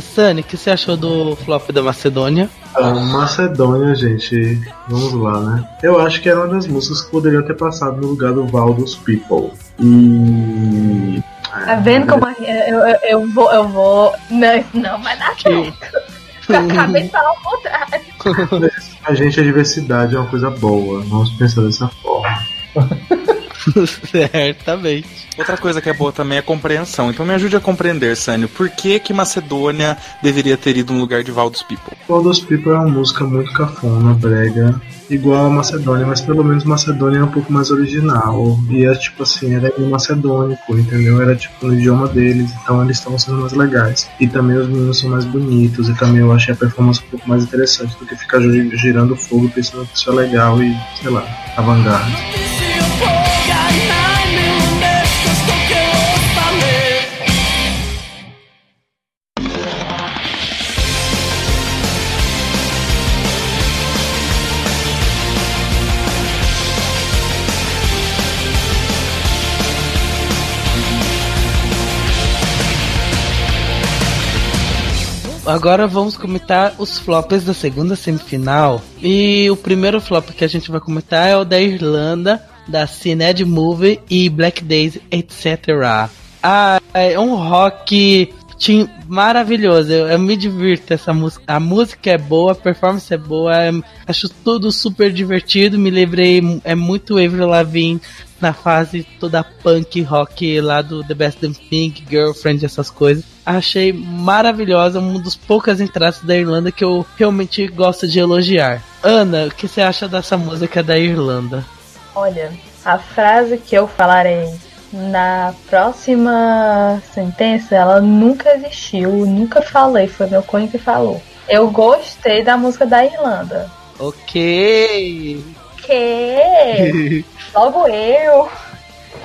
Sunny, o que você achou do flop da Macedônia? Ah, Macedônia, gente, vamos lá, né? Eu acho que era uma das músicas que poderiam ter passado no lugar do Val dos People. E. Tá vendo como eu, eu, eu vou. Eu vou. Não, não vai dar certo. Acabei de falar o contrário. A gente, a diversidade é uma coisa boa. Vamos pensar dessa forma. Certamente. Outra coisa que é boa também é a compreensão. Então me ajude a compreender, Sânio, por que que Macedônia deveria ter ido no lugar de Valdos People? Valdos People é uma música muito cafona, brega, igual a Macedônia, mas pelo menos Macedônia é um pouco mais original. E é tipo assim, era em macedônico, entendeu? Era tipo no idioma deles, então eles estavam sendo mais legais. E também os meninos são mais bonitos, e também eu achei a performance um pouco mais interessante do que ficar girando fogo pensando que isso é legal e, sei lá, avant-garde. Agora vamos comentar os flops da segunda semifinal. E o primeiro flop que a gente vai comentar é o da Irlanda, da Cined Movie e Black Days, etc. Ah, é um rock maravilhoso. Eu, eu, me divirto essa música. A música é boa, a performance é boa, é, acho tudo super divertido. Me lembrei, é muito Avril Lavigne na fase toda punk rock lá do The Best Damn Thing, Girlfriend, essas coisas. Achei maravilhosa, uma das poucas entradas da Irlanda que eu realmente gosto de elogiar. Ana, o que você acha dessa música da Irlanda? Olha, a frase que eu falarei na próxima sentença, ela nunca existiu, nunca falei, foi meu cunho que falou. Eu gostei da música da Irlanda. Ok. Que? Logo eu.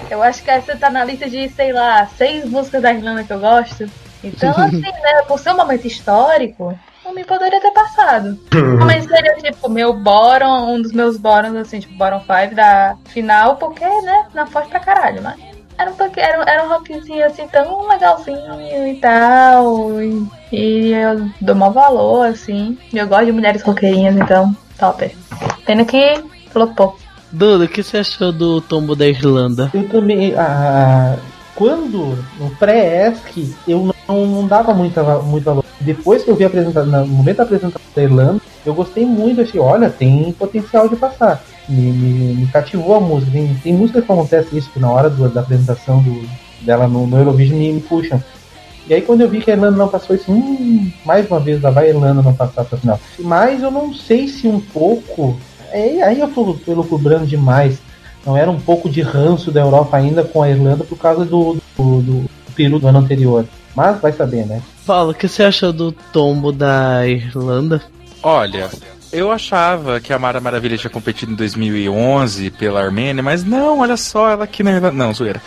Eu acho que essa tá na lista de, sei lá, seis músicas da Irlanda que eu gosto. Então, assim, né, por ser um momento histórico, não me poderia ter passado. Mas seria, tipo, meu bottom, um dos meus bottoms, assim, tipo, bottom 5 da final, porque, né, na forte pra caralho, mas era um, era, era um rockzinho, assim, tão legalzinho e tal, e, e eu dou maior valor, assim. E eu gosto de mulheres roqueirinhas, então, top. Pena que flopou. Duda, o que você achou do tombo da Irlanda? Eu também. ah, quando, no pré-ESC, eu não, não dava muita, muito valor. Depois que eu vi a apresentação, no momento da apresentação da Irlanda, eu gostei muito. Achei, olha, tem potencial de passar. Me, me, me cativou a música. Tem, tem que acontece isso, que na hora do- da apresentação do, dela no, no Eurovision me, me puxam. E aí quando eu vi que a Irlanda não passou, disse, hum, mais uma vez, lá vai a Irlanda não passar pra final. Mas eu não sei se um pouco. é, aí eu tô elucubrando demais. Não era um pouco de ranço da Europa ainda com a Irlanda por causa do, do, do peru do ano anterior. Mas vai saber, né? Paulo, o que você achou do tombo da Irlanda? Olha, eu achava que a Mara Maravilha tinha competido em 2011 pela Armênia, mas não, olha só, ela aqui na Irlanda. Não, zoeira.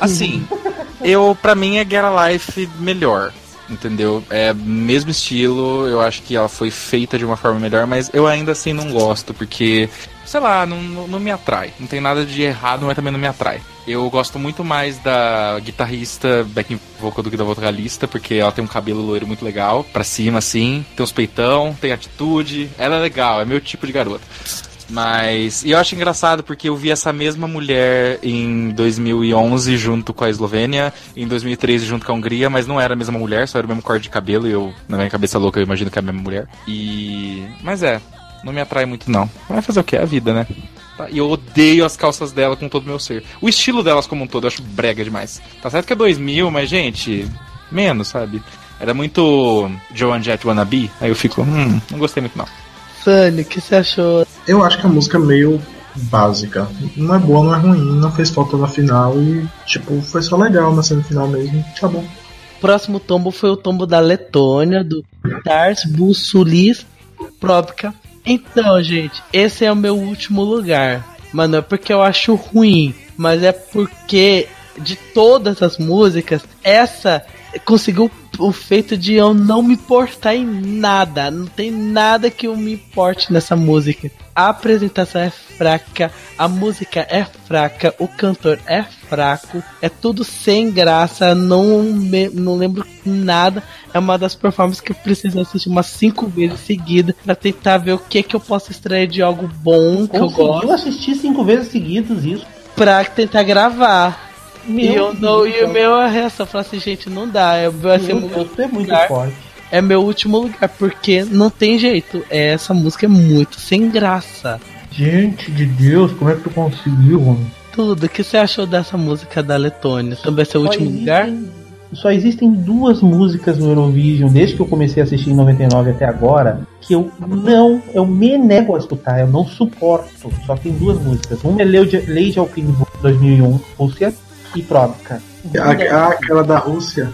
Assim, eu, pra mim é Get a Life melhor. Entendeu? É mesmo estilo, eu acho que ela foi feita de uma forma melhor, mas eu ainda assim não gosto, porque, sei lá, não, não, me atrai. Não tem nada de errado, mas também não me atrai. Eu gosto muito mais da guitarrista backing vocal do que da vocalista, porque ela tem um cabelo loiro muito legal, pra cima assim, tem uns peitão, tem atitude. Ela é legal, é meu tipo de garota. Mas. E eu acho engraçado porque eu vi essa mesma mulher em 2011 junto com a Eslovênia, em 2013 junto com a Hungria, mas não era a mesma mulher, só era o mesmo corte de cabelo e eu, na minha cabeça louca, eu imagino que é a mesma mulher. E. Mas é, não me atrai muito não. Vai fazer o que? É a vida, né? Tá, E eu odeio as calças dela com todo o meu ser. O estilo delas como um todo eu acho brega demais. Tá certo que é 2000, mas gente, menos, sabe? Era muito Joan Jett Wannabe, aí eu fico, hum, não gostei muito não. Sunny, o que você achou? Eu acho que a música é meio básica. Não é boa, não é ruim, não fez falta na final e, tipo, foi só legal na semifinal mesmo. Tá bom. O próximo tombo foi o tombo da Letônia, do Tars Busulis Próbica. Então, gente, esse é o meu último lugar. Mas não é porque eu acho ruim, mas é porque de todas as músicas, essa conseguiu o feito de eu não me importar em nada. Não tem nada que eu me importe nessa música. A apresentação é fraca, a música é fraca, o cantor é fraco, é tudo sem graça, não, me- não lembro nada. É uma das performances que eu preciso assistir umas cinco vezes seguidas pra tentar ver o que que eu posso extrair de algo bom que eu Conseguiu gosto assistir cinco vezes seguidas isso. pra tentar gravar. E Meu eu não, e o meu a reação foi assim, gente, não dá. é- Vai ser Meu muito é muito forte. é meu último lugar, porque não tem jeito. Essa música é muito sem graça. Gente de Deus, como é que tu conseguiu, mano? Tudo. O que você achou dessa música da Letônia? Também é seu último Só lugar? existem- Só existem duas músicas no Eurovision, desde que eu comecei a assistir em 99 até agora, que eu não, eu me nego a escutar, eu não suporto. Só tem duas músicas. Uma é Lady, Alpine 2001, Rússia, e Próbica. Aquela da Rússia.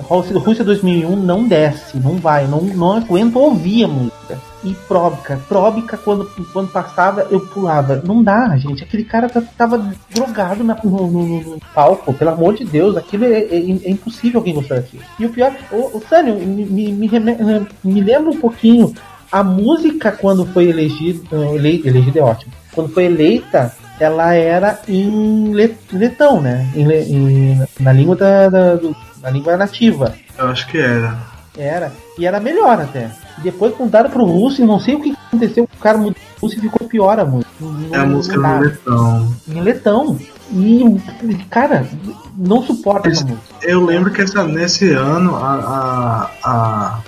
Rússia Rússia 2001 não desce, não vai, não, não aguento ouvir a música. E Próbica, Próbica quando, quando passava eu pulava. Não dá, gente, aquele cara tá- tava drogado na- no, no- no- palco, pelo amor de Deus, aquilo é, é- é impossível alguém gostar daquilo. E o pior, o, o Sânio, me, me, me, reme- me lembra um pouquinho a música quando foi elegido, ele, elegida é ótimo, quando foi eleita, ela era em le- letão, né? Em em- na língua da, da- do- na língua nativa. Eu acho que era. Era. E era melhor até. Depois mudaram pro russo e não sei o que aconteceu. O cara mudou pro russo e ficou pior a música. Não- É a música no letão. Em letão. E, cara, não suporta essa música. Eu lembro que essa, nesse ano a, a, a,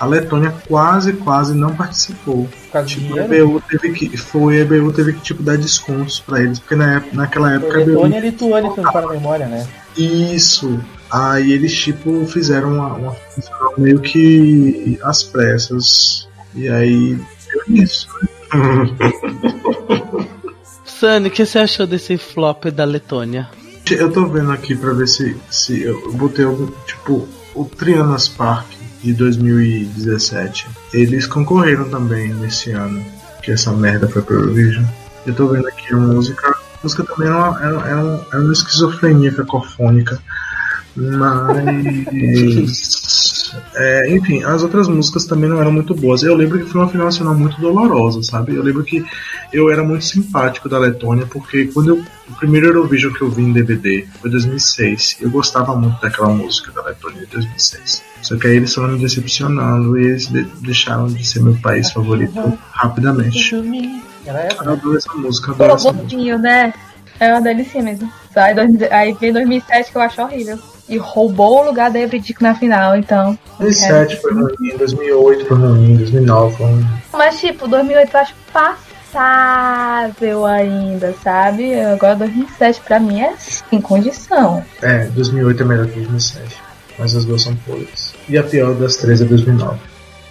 a Letônia quase, quase não participou. Tipo, a. EBU teve que. Foi, a EBU teve que tipo, dar descontos pra eles, porque na, época- naquela época a EBU. Letônia e Lituânia, se não falha a memória, né? Isso. Aí eles tipo fizeram uma, uma fizeram meio que às pressas. E aí deu isso. Sunny, o que você achou desse flop da Letônia? Eu tô vendo aqui pra ver se, se eu botei algum. Tipo, o Trianas Park de 2017. Eles concorreram também nesse ano. que essa merda foi pro Eurovision. Eu tô vendo aqui a música. A música também é uma, é, é uma, é uma esquizofrenia cacofônica. Mas. é, enfim, as outras músicas também não eram muito boas. Eu lembro que foi uma final nacional muito dolorosa, sabe? Eu lembro que eu era muito simpático da Letônia, porque quando eu, o primeiro Eurovision que eu vi em DVD foi 2006. Eu gostava muito daquela música da Letônia de 2006. Só que aí eles foram me decepcionando e eles de- deixaram de ser meu país favorito rapidamente. Era essa? Eu adoro essa música, adoro essa música. né? É uma delícia mesmo. Aí, dois- aí veio 2007 que eu acho horrível. E roubou o lugar da Evridico na final, então. 2007 foi ruim, 2008 foi ruim, 2009 foi ruim. Mas, tipo, 2008 eu acho passável ainda, sabe? Agora 2007 pra mim é sem condição. É, 2008 é melhor que 2007. Mas as duas são podres. E a pior das três é 2009.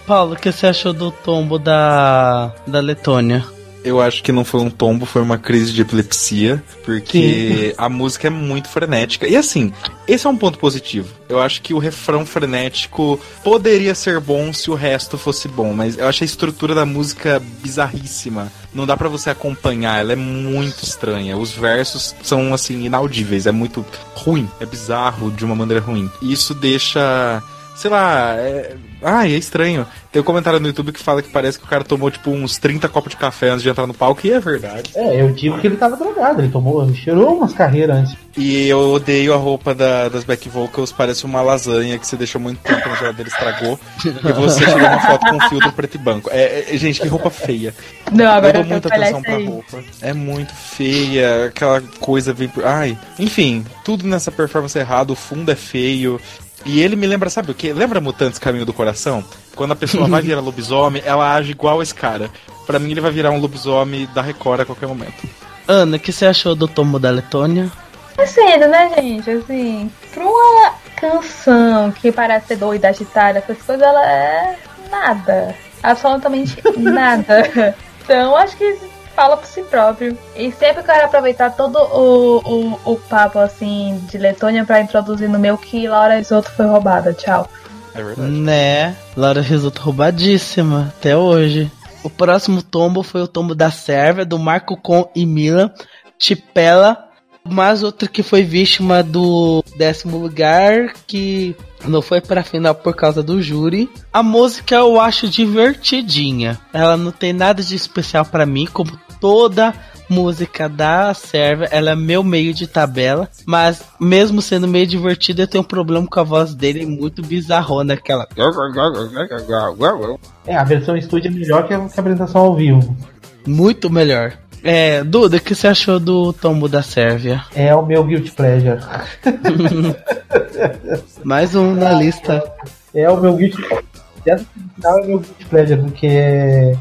Paulo, o que você achou do tombo da, da Letônia? Eu acho que não foi um tombo, foi uma crise de epilepsia, porque a música é muito frenética. E assim, esse é um ponto positivo. Eu acho que o refrão frenético poderia ser bom se o resto fosse bom, mas eu acho a estrutura da música bizarríssima. Não dá pra você acompanhar, ela é muito estranha. Os versos são assim inaudíveis, é muito ruim, é bizarro de uma maneira ruim. E isso deixa sei lá, é... Ai, é estranho. Tem um comentário no YouTube que fala que parece que o cara tomou, tipo, uns 30 copos de café antes de entrar no palco, e é verdade. É, eu digo que ele tava drogado, ele tomou, ele cheirou umas carreiras antes. E eu odeio a roupa da- das back vocals, parece uma lasanha que você deixou muito tempo na geladeira e estragou. e você tirou uma foto com filtro preto e branco. É, é- gente, que roupa feia. Não, Eu agora dou eu tenho muita atenção pra aí. roupa. É muito feia, aquela coisa vem por. Ai, enfim, tudo nessa performance errado, o fundo é feio. E ele me lembra, sabe o que? Lembra Mutantes Caminho do Coração? Quando a pessoa vai virar lobisomem, ela age igual esse cara. Pra mim, ele vai virar um lobisomem da Record a qualquer momento. Ana, o que você achou do tombo da Letônia? É cedo, né, gente? Assim, pra uma canção que parece ser doida, agitada, essas coisas, ela é nada. Absolutamente nada. Então, acho que fala por si próprio. E sempre quero aproveitar todo o, o, o papo, assim, de Letônia pra introduzir no meu que Laura Risotto foi roubada. Tchau. É verdade. Né? Laura Risoto roubadíssima, até hoje. O próximo tombo foi o tombo da Sérvia, do Marco Con e Milan, Tipela, mais outro que foi vítima do décimo lugar, que não foi pra final por causa do júri. A música eu acho divertidinha. Ela não tem nada de especial pra mim, como toda música da Sérvia, ela é meu meio de tabela, mas mesmo sendo meio divertida, eu tenho um problema com a voz dele muito bizarrona, aquela. É, a versão estúdio é melhor que a, apresentação ao vivo. Muito melhor. É, Duda, o que você achou do tombo da Sérvia? É o meu guilty pleasure. Mais um na lista. É o meu guilty Dessa final é o meu guilty pleasure, porque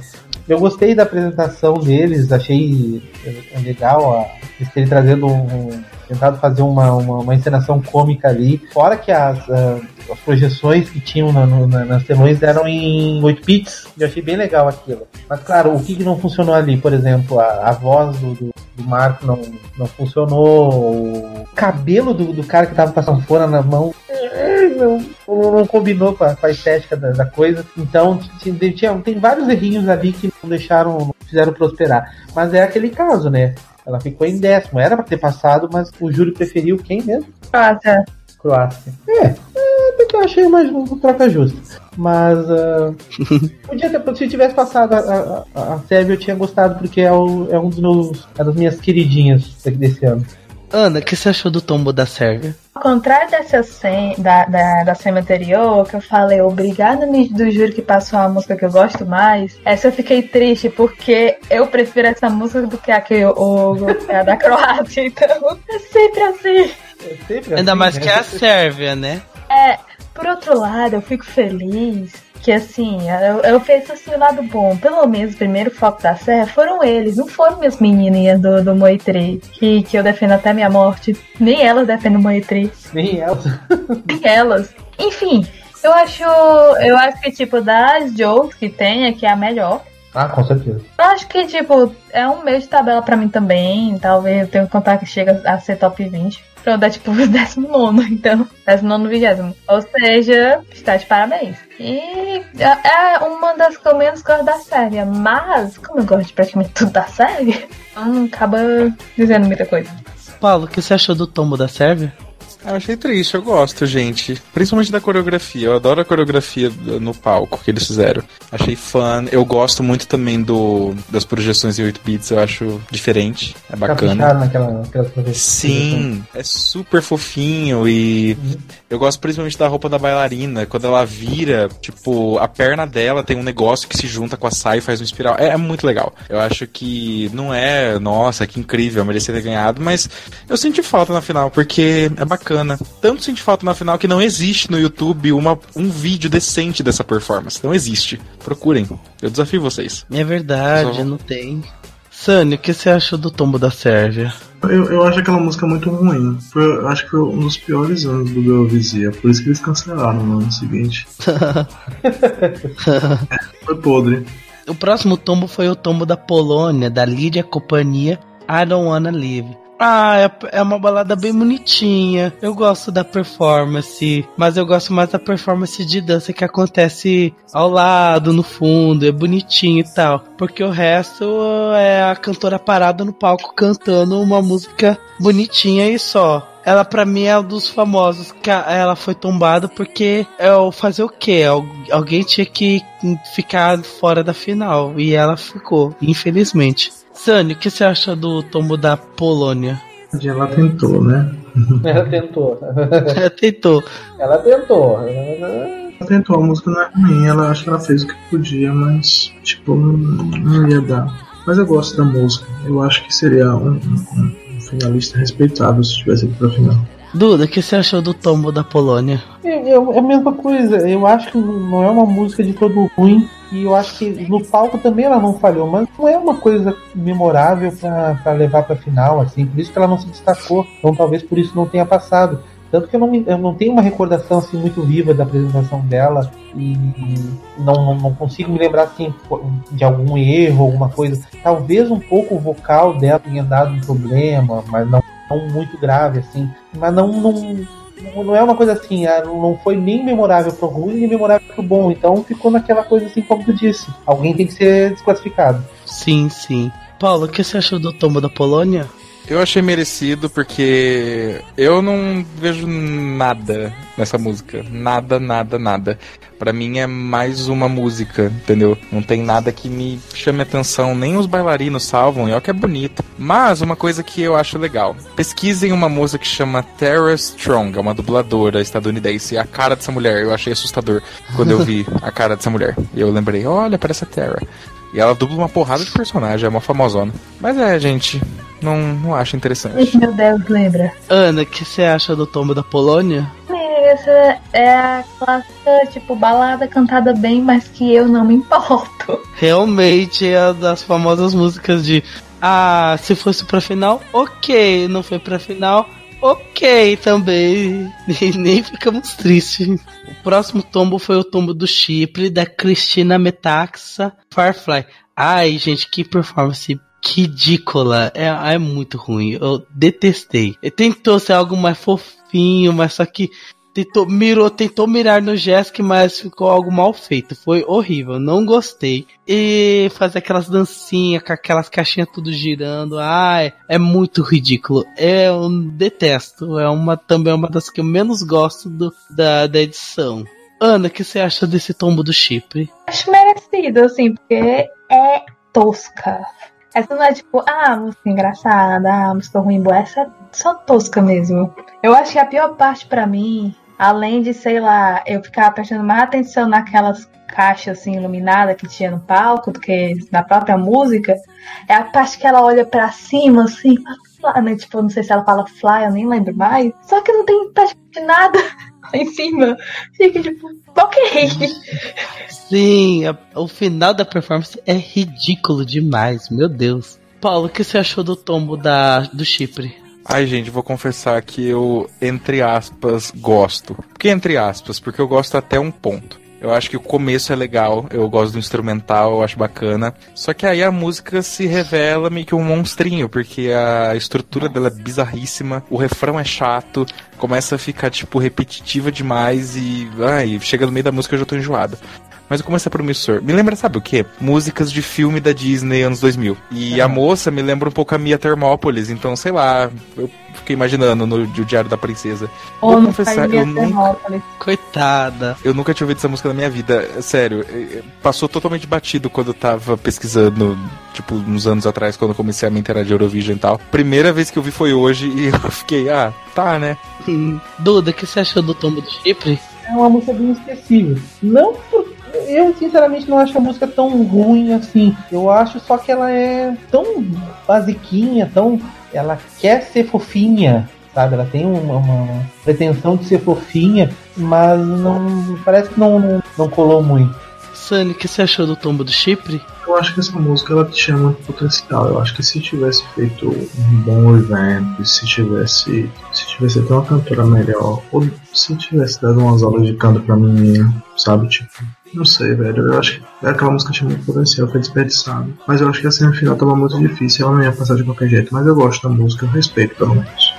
eu gostei da apresentação deles, achei é, legal a, eles terem trazendo um, tentado fazer uma, uma, uma encenação cômica ali. Fora que as, as projeções que tinham na, na- nas telões eram em 8 bits, eu achei bem legal aquilo. Mas claro, o que, que não funcionou ali? Por exemplo, a, a voz do, do, do Marco não, não funcionou, o cabelo do, do cara que tava com a na mão não, não, não combinou com a, com a estética da, da coisa. Então tinha, tinha- tem vários errinhos ali que não deixaram, não fizeram prosperar. Mas é aquele caso, né? Ela ficou em décimo, era pra ter passado, mas o júri preferiu quem mesmo? Croácia. Croácia. É, até que eu achei mais um troca justa. Mas ah, podia ter, se tivesse passado a, a, a Sérvia, eu tinha gostado, porque é, o, é um dos meus. É das minhas queridinhas desse ano. Ana, o que você achou do tombo da Sérvia? Ao contrário dessa sem, da, da, da anterior, que eu falei, obrigada me- do júri que passou a música que eu gosto mais, essa eu fiquei triste, porque eu prefiro essa música do que a, que o- a da Croácia, então é sempre assim. É sempre Ainda assim, mais né? que a Sérvia, né? É, por outro lado, eu fico feliz que assim, eu, eu penso assim, o lado bom, pelo menos o primeiro foco da Serra foram eles, não foram minhas menininhas do, do Moitri, que, que eu defendo até minha morte. Nem elas defendem o Moitri. Nem ela. Nem elas. Enfim, eu acho. Eu acho que, tipo, das jokes que tem aqui é a melhor. Ah, com certeza. Eu acho que, tipo, é um meio de tabela pra mim também. Talvez eu tenha que contar que chega a ser top 20. Pronto, é tipo o 19, então. 19 vigésimo. Ou seja, está de parabéns. E é uma das que eu menos gosto da série. Mas, como eu gosto de praticamente tudo da série, então acaba dizendo muita coisa. Paulo, o que você achou do tombo da Sérvia? Eu achei triste, eu gosto, gente. Principalmente da coreografia. Eu adoro a coreografia no palco que eles fizeram. Achei fã. Eu gosto muito também do das projeções em 8 bits, eu acho diferente. É bacana. Naquela, Sim, é super fofinho e uhum. eu gosto principalmente da roupa da bailarina. Quando ela vira, tipo, a perna dela tem um negócio que se junta com a saia e faz um espiral. É, é muito legal. Eu acho que não é, nossa, que incrível, merecia ter ganhado, mas eu senti falta na final, porque é bacana bacana. Tanto sente falta na final que não existe no YouTube uma, um vídeo decente dessa performance. Não existe. Procurem. Eu desafio vocês. É verdade, Só... não tem. Sunny, o que você achou do tombo da Sérvia? Eu, eu acho aquela música muito ruim. Foi, acho que foi um dos piores anos do Eurovisia. Por isso que eles cancelaram no ano seguinte. é, foi podre. O próximo tombo foi o tombo da Polônia, da Lídia Companhia I Don't Wanna Live. Ah, é, é uma balada bem bonitinha. Eu gosto da performance, mas eu gosto mais da performance de dança que acontece ao lado, no fundo, é bonitinho e tal. Porque o resto é a cantora parada no palco cantando uma música bonitinha e só ela para mim é um dos famosos que ela foi tombada porque é o fazer o quê? Alguém tinha que ficar fora da final e ela ficou, infelizmente. Sani, o que você acha do tombo da Polônia? Ela tentou, né? Ela tentou. Ela tentou. Ela tentou. Ela tentou, a música não é ruim, ela acho que ela fez o que podia, mas tipo, não, não ia dar. Mas eu gosto da música. Eu acho que seria um, um, um finalista respeitável se tivesse ido pra final. Duda, o que você achou do tombo da Polônia? É, é, é, a mesma coisa. Eu acho que não é uma música de todo ruim. E eu acho que no palco também ela não falhou, mas não é uma coisa memorável para levar para final, assim. Por isso que ela não se destacou. Então talvez por isso não tenha passado. Tanto que eu não, eu não tenho uma recordação assim muito viva da apresentação dela e não, não, não, consigo me lembrar assim de algum erro, alguma coisa. Talvez um pouco o vocal dela tenha dado um problema, mas não, não muito grave assim. Mas não, não, não é uma coisa assim, ah, não foi nem memorável pro ruim, nem memorável pro bom. Então ficou naquela coisa assim, como tu disse. Alguém tem que ser desclassificado. Sim, sim. Paulo, o que você achou do tombo da Polônia? Eu achei merecido porque eu não vejo nada nessa música. Nada, nada, nada. Para mim é mais uma música, entendeu? Não tem nada que me chame atenção, nem os bailarinos salvam, e olha que é bonito. Mas uma coisa que eu acho legal: pesquisem uma moça que chama Tara Strong, é uma dubladora estadunidense. E a cara dessa mulher, eu achei assustador quando eu vi a cara dessa mulher. E eu lembrei: olha, parece a Tara. E ela dubla uma porrada de personagem, é uma famosona. Mas é, gente, não, não acho interessante. Meu Deus, lembra. Ana, o que você acha do tombo da Polônia? Essa é a clássica, tipo, balada cantada bem, mas que eu não me importo. Realmente é das famosas músicas de Ah, se fosse pra final, ok. Não foi pra final, ok também. Nem ficamos tristes. O próximo tombo foi o tombo do Chipre, da Cristina Metaxa Firefly. Ai, gente, que performance ridícula. É, é muito ruim. Eu detestei. Ele tentou ser algo mais fofinho, mas só que tentou, mirou, tentou mirar no Jesk, mas ficou algo mal feito. Foi horrível, não gostei. E fazer aquelas dancinhas com aquelas caixinhas tudo girando. Ai, é muito ridículo. Eu detesto. É uma também uma das que eu menos gosto do, da, da edição. Ana, o que você acha desse tombo do Chipre? Acho merecido, assim, porque é tosca. Essa não é tipo, ah, música engraçada, ah, música ruim, boa. Essa é só tosca mesmo. Eu acho que a pior parte para mim além de, sei lá, eu ficar prestando mais atenção naquelas caixas assim iluminadas que tinha no palco do que na própria música, é a parte que ela olha para cima assim, né? tipo, não sei se ela fala fly, eu nem lembro mais. Só que não tem praticamente nada em cima. Fica tipo, ok. Sim, a, o final da performance é ridículo demais, meu Deus. Paulo, o que você achou do tombo da, do Chipre? Ai, gente, vou confessar que eu, entre aspas, gosto. Por que entre aspas? Porque eu gosto até um ponto. Eu acho que o começo é legal, eu gosto do instrumental, eu acho bacana. Só que aí a música se revela meio que um monstrinho, porque a estrutura dela é bizarríssima, o refrão é chato, começa a ficar, tipo, repetitiva demais e. Ai, chega no meio da música eu já tô enjoado. Mas o começo é promissor. Me lembra, sabe o quê? Músicas de filme da Disney anos 2000. E a moça me lembra um pouco a Mia Termópolis. Então, sei lá, eu fiquei imaginando no, no Diário da Princesa. Vou Ou no confessar, eu nunca, Termópolis. Coitada. eu nunca tinha ouvido essa música na minha vida. Sério, eh, passou totalmente batido quando eu tava pesquisando, tipo, uns anos atrás, quando eu comecei a me inteirar de Eurovision e tal. Primeira vez que eu vi foi hoje e eu fiquei, ah, tá, né? Hum. Duda, o que você achou do tombo do chifre? É uma música bem esquecível. Não por... Eu, sinceramente, não acho a música tão ruim assim. Eu acho só que ela é tão basiquinha, tão. Ela quer ser fofinha, sabe? Ela tem uma, uma pretensão de ser fofinha, mas não. Parece que não, não, não colou muito. Sunny, o que você achou do tombo do chifre? Eu acho que essa música ela tinha muito potencial. Eu acho que se tivesse feito um bom evento, se tivesse, se tivesse até uma cantora melhor, ou se tivesse dado umas aulas de canto pra menina, sabe? Tipo, não sei, velho. Eu acho que aquela música tinha muito potencial, foi desperdiçada. Mas eu acho que a semifinal tava muito difícil, ela não ia passar de qualquer jeito. Mas eu gosto da música, eu respeito pelo menos.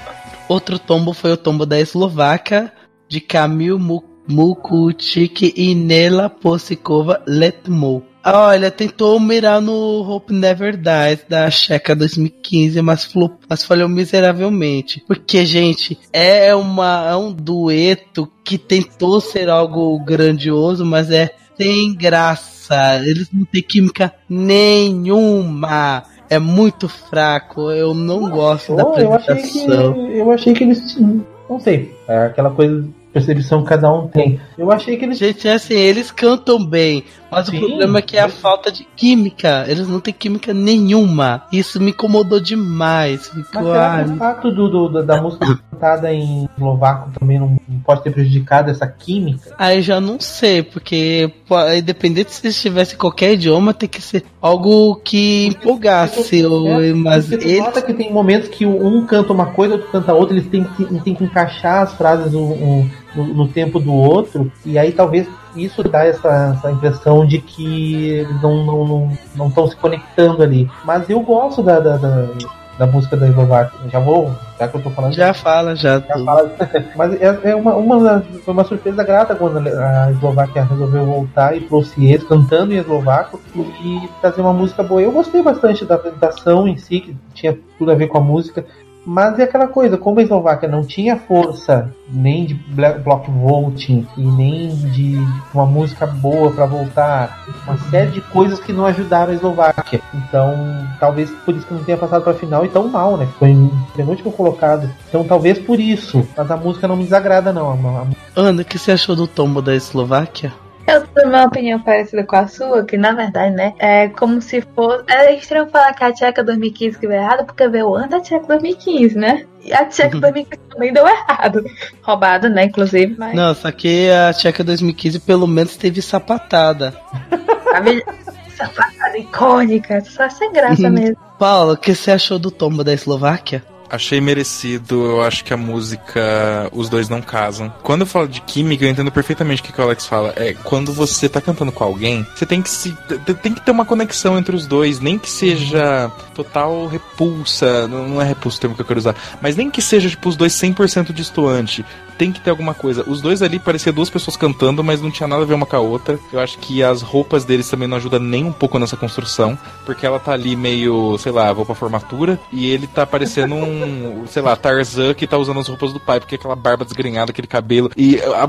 Outro tombo foi o tombo da Eslováquia, de Kamil Mu- Mukuchik e Nela Posikova Letmo. Olha, tentou mirar no Hope Never Dies da Checa 2015, mas, mas falhou miseravelmente. Porque, gente, é, uma, é um dueto que tentou ser algo grandioso, mas é sem graça. Eles não têm química nenhuma. É muito fraco. Eu não gosto da Oh, eu achei que. apresentação. Eu achei que eles. Não sei. É aquela coisa percepção que cada um tem. Eu achei que eles. Gente, é assim, eles cantam bem, mas Sim. o problema é que é a falta de química. Eles não têm química nenhuma. Isso me incomodou demais. Mas Ficou, que ai, o fato do, do- da música cantada em eslovaco também não pode ter prejudicado essa química? Aí já não sei, porque independente se estivesse qualquer idioma, tem que ser algo que empolgasse. ou- É, mas eles, nota que tem momentos que um canta uma coisa, outro canta outra, eles têm que, têm que encaixar as frases um- no, no tempo do outro, e aí talvez isso dá essa, essa impressão de que eles não estão não, não, tão se conectando ali. Mas eu gosto da, da, da, da música da Eslováquia. Já vou, já que eu tô falando. já fala, já. já fala- Mas é, é uma, uma, foi uma surpresa grata quando a Eslováquia resolveu voltar e trouxe eles cantando em eslovaco e trazer uma música boa. Eu gostei bastante da apresentação em si, que tinha tudo a ver com a música. Mas é aquela coisa, como a Eslováquia não tinha força nem de block voting e nem de uma música boa para voltar, uma série de coisas que não ajudaram a Eslováquia. Então, talvez por isso que não tenha passado para final e tão mal, né? Foi em penúltimo colocado. Então, talvez por isso. Mas a música não me desagrada, não. A- a- Ana, o que você achou do tombo da Eslováquia? Eu tenho uma opinião parecida com a sua, que na verdade, né, é como se fosse. É estranho falar que a Tcheca 2015 que deu errado, porque veio antes da Tcheca 2015, né? E a Tcheca 2015 também deu errado. Roubado, né, inclusive, mas. Não, só que a Tcheca 2015 pelo menos teve sapatada. Sapatada icônica, só sem graça Uhum. mesmo. Paulo, o que você achou do tombo da Eslováquia? Achei merecido, eu acho que a música, os dois não casam. Quando eu falo de química, eu entendo perfeitamente o que, que o Alex fala. É quando você tá cantando com alguém, você tem que se. tem que ter uma conexão entre os dois, nem que seja total repulsa, não é repulsa o termo que eu quero usar, mas nem que seja tipo os dois 100% distoante. Tem que ter alguma coisa. Os dois ali pareciam duas pessoas cantando, mas não tinha nada a ver uma com a outra. Eu acho que as roupas deles também não ajudam nem um pouco nessa construção, porque ela tá ali meio, sei lá, vou pra formatura, e ele tá parecendo um, sei lá, Tarzan que tá usando as roupas do pai, porque aquela barba desgrenhada, aquele cabelo, e a-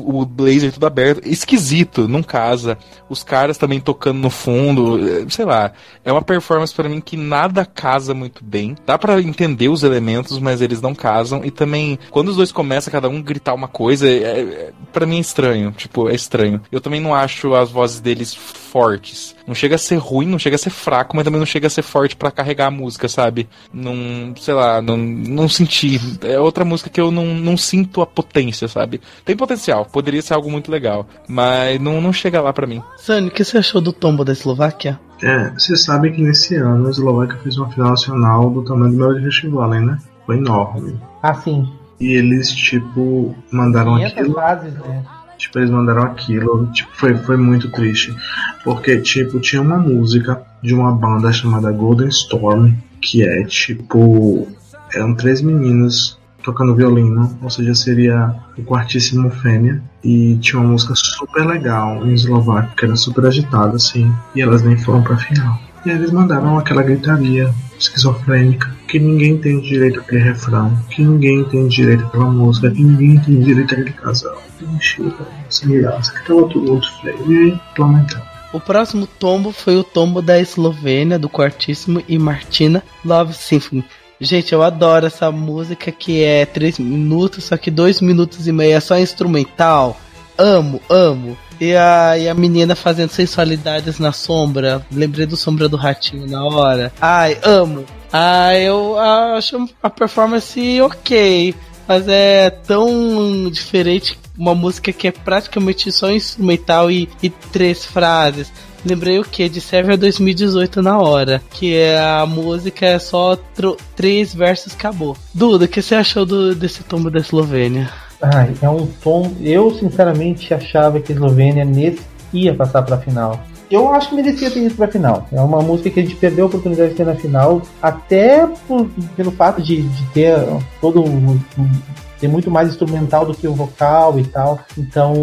o blazer tudo aberto. Esquisito, não casa. Os caras também tocando no fundo, eh, sei lá. É uma performance pra mim que nada casa muito bem. Dá pra entender os elementos, mas eles não casam. E também, quando os dois começam cada um gritar uma coisa, é, é, para mim é estranho. Tipo, é estranho. Eu também não acho as vozes deles fortes. Não chega a ser ruim, não chega a ser fraco, mas também não chega a ser forte pra carregar a música, sabe? Não, sei lá, não, não senti. É outra música que eu não, não sinto a potência, sabe? Tem potencial, poderia ser algo muito legal, mas não, não chega lá pra mim. Sani, o que você achou do tombo da Eslováquia? É, você sabe que nesse ano a Eslováquia fez uma final nacional do tamanho do meu Festival, né? Foi enorme. Assim, E eles, tipo, mandaram 500 aquilo. fases, né? Tipo, eles mandaram aquilo, tipo, foi, foi muito triste. Porque, tipo, tinha uma música de uma banda chamada Golden Storm, que é tipo. Eram três meninos tocando violino, ou seja, seria o quartíssimo fêmea. E tinha uma música super legal em eslovaco, que era super agitada, assim, e elas nem foram pra final. E eles mandaram aquela gritaria esquizofrênica, que ninguém tem direito a ter refrão, que ninguém tem direito àquela música, que ninguém tem direito àquele casal. Mentira, sem graça, que tava tudo muito feio e lamentável. O próximo tombo foi o tombo da Eslovênia, do Quartíssimo e Martina Love Symphony. Gente, eu adoro essa música que é 3 minutos, só que 2 minutos e meio é só instrumental. Amo, amo. E a, e a menina fazendo sensualidades na sombra. Lembrei do Sombra do Ratinho na hora. Ai, amo. Ai, eu acho a performance ok. Mas é tão diferente uma música que é praticamente só instrumental e, e três frases. Lembrei o que? De Server 2018 na hora. Que é a música é só três versos acabou. Duda, o que você achou do, desse tombo da Eslovênia? Ai, é um tom. Eu sinceramente achava que a Eslovênia nesse ia passar para a final. Eu acho que merecia ter ido para a final. É uma música que a gente perdeu a oportunidade de ter na final, até por, pelo fato de, de ter todo um, ter muito mais instrumental do que o vocal e tal. Então,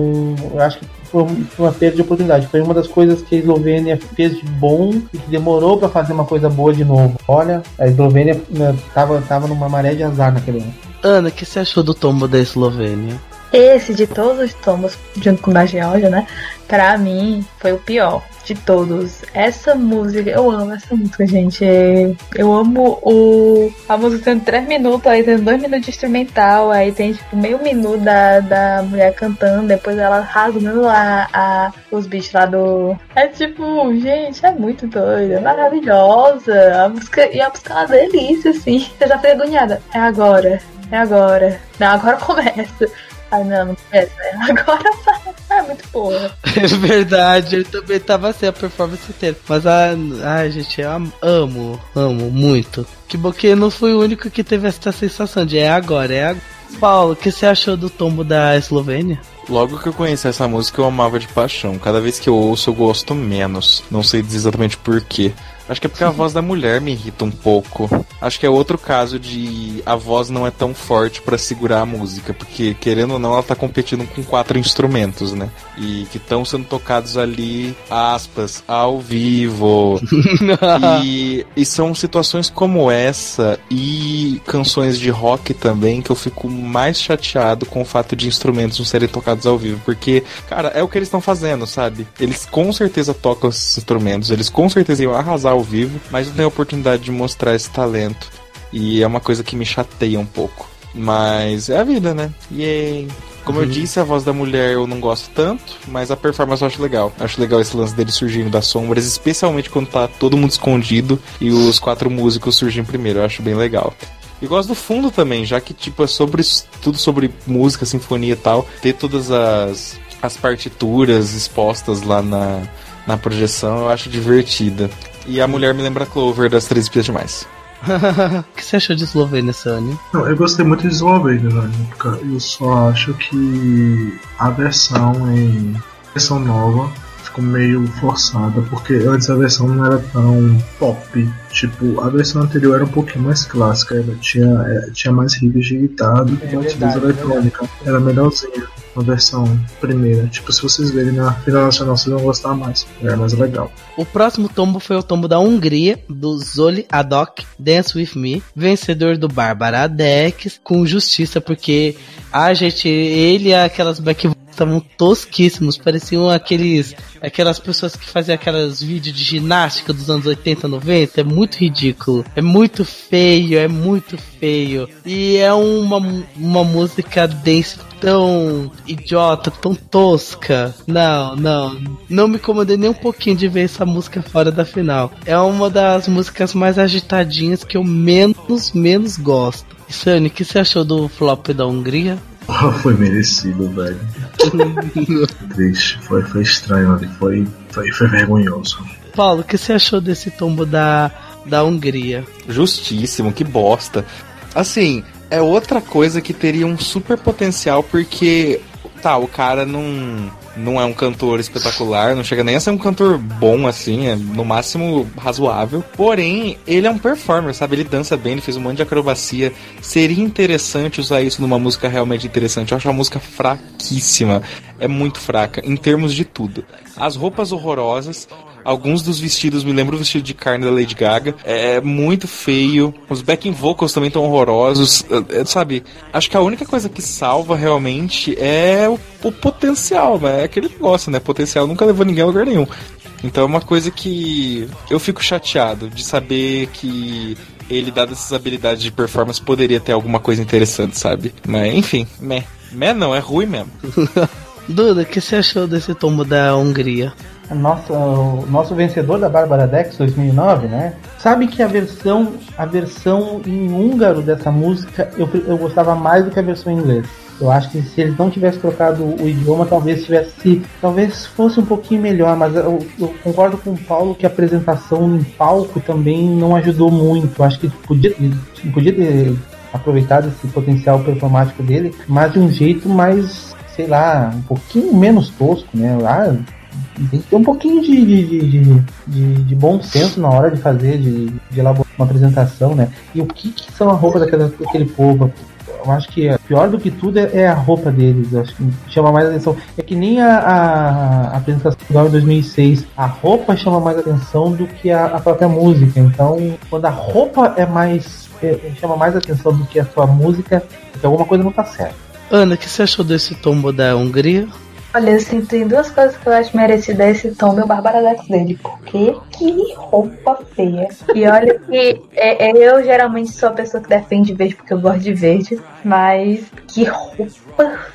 eu acho que foi uma perda de oportunidade. Foi uma das coisas que a Eslovênia fez de bom e que demorou para fazer uma coisa boa de novo. Olha, a Eslovênia né, tava, tava numa maré de azar naquele ano. Ana, o que você achou do tombo da Eslovênia? Esse de todos os tombos, junto com o da Geórgia, né? Pra mim, foi o pior de todos. Essa música, eu amo essa música, gente. Eu amo o. A música tem 3 minutos, aí tem 2 minutos de instrumental, aí tem tipo meio minuto da, da mulher cantando, depois ela rasgando a, a, os bichos lá do. É tipo, gente, é muito doida, é maravilhosa. A música, e a música é uma delícia, assim. Você já foi agoniada. É agora. É agora. Não, agora começa. Ai, não, não começa. É agora é muito boa. É verdade, eu também tava assim a performance inteira. Mas a. Ai, gente, eu amo, amo muito. Que bom que eu não fui o único que teve essa sensação de é agora, é agora. Paulo, o que você achou do tombo da Eslovênia? Logo que eu conheci essa música, eu amava de paixão. Cada vez que eu ouço, eu gosto menos. Não sei exatamente porquê. Acho que é porque a voz da mulher me irrita um pouco. Acho que é outro caso de a voz não é tão forte para segurar a música, porque querendo ou não, ela tá competindo com quatro instrumentos, né? E que estão sendo tocados ali, aspas, ao vivo. e, e são situações como essa e canções de rock também que eu fico mais chateado com o fato de instrumentos não serem tocados ao vivo, porque, cara, é o que eles estão fazendo, sabe? Eles com certeza tocam esses instrumentos, eles com certeza iam arrasar ao vivo, mas não tem a oportunidade de mostrar esse talento. E é uma coisa que me chateia um pouco. Mas é a vida, né? E como uhum. eu disse, a voz da mulher eu não gosto tanto, mas a performance eu acho legal. Acho legal esse lance dele surgindo das sombras, especialmente quando tá todo mundo escondido e os quatro músicos surgem primeiro. Eu acho bem legal. E gosto do fundo também, já que tipo é sobre tudo sobre música, sinfonia e tal, ter todas as as partituras expostas lá na, na projeção, eu acho divertida. E a mulher me lembra Clover das Três Espias Demais. o que você achou de Eslovênia, Sony? Não, eu gostei muito de Eslovênia na época. Eu só acho que a versão em versão nova ficou meio forçada, porque antes a versão não era tão pop. Tipo, a versão anterior era um pouquinho mais clássica, ela tinha, é, tinha mais riffs de guitarra do que é eletrônica. É era melhorzinha a versão primeira. Tipo, se vocês verem na final nacional, vocês vão gostar mais. É mais legal. O próximo tombo foi o tombo da Hungria, do Zoli Adok, Dance With Me, vencedor do Bárbara Dex, com justiça, porque a gente, ele e aquelas back estavam tosquíssimos, pareciam aqueles aquelas pessoas que faziam aquelas vídeos de ginástica dos anos 80, 90, é muito ridículo, é muito feio, é muito feio. E é uma, uma música dance tão idiota, tão tosca. Não, não, não me incomodei nem um pouquinho de ver essa música fora da final. É uma das músicas mais agitadinhas que eu menos, menos gosto. Sunny, o que você achou do flop da Hungria? Foi merecido, velho. Triste, foi, foi estranho ali, foi, foi, foi vergonhoso. Paulo, o que você achou desse tombo da, da Hungria? Justíssimo, que bosta. Assim, é outra coisa que teria um super potencial, porque tá, o cara não, não é um cantor espetacular, não chega nem a ser um cantor bom assim, é no máximo razoável. Porém, ele é um performer, sabe? Ele dança bem, ele fez um monte de acrobacia. Seria interessante usar isso numa música realmente interessante. Eu acho a música fraquíssima. É muito fraca, em termos de tudo. As roupas horrorosas, Alguns dos vestidos me lembram o vestido de carne da Lady Gaga. É muito feio. Os backing vocals também estão horrorosos. É, é, sabe? Acho que a única coisa que salva realmente é o, o potencial, né? É aquele negócio, né? Potencial nunca levou ninguém a lugar nenhum. Então é uma coisa que eu fico chateado de saber que ele, dado essas habilidades de performance, poderia ter alguma coisa interessante, sabe? Mas enfim, meh. Meh não, é ruim mesmo. Duda, o que você achou desse tombo da Hungria? Nosso, o nosso vencedor da Bárbara Dex 2009, né? Sabe que a versão, a versão em húngaro dessa música eu, eu gostava mais do que a versão em inglês. Eu acho que se eles não tivessem trocado o idioma, talvez tivesse, talvez fosse um pouquinho melhor. Mas eu, eu concordo com o Paulo que a apresentação em palco também não ajudou muito. Eu acho que podia, podia ter aproveitado esse potencial performático dele, mas de um jeito mais, sei lá, um pouquinho menos tosco, né? Ah, tem que ter um pouquinho de, de, de, de, bom senso na hora de fazer, de, de elaborar uma apresentação, né? E o que, que são as roupas daquela, daquele povo? eu acho que pior do que tudo é, é, a roupa deles. Eu acho que chama mais atenção. É que nem a, a, a apresentação em 2006. A roupa chama mais atenção do que a, a própria música. Então, quando a roupa é mais é, chama mais atenção do que a sua música, então alguma coisa não tá certa. Ana, o que você achou desse tombo da Hungria? Olha, assim, tem duas coisas que eu acho merecida esse tom meu Bárbara Dex dele. Porque que roupa feia. E olha que é, é, eu geralmente sou a pessoa que defende verde porque eu gosto de verde. Mas que roupa feia.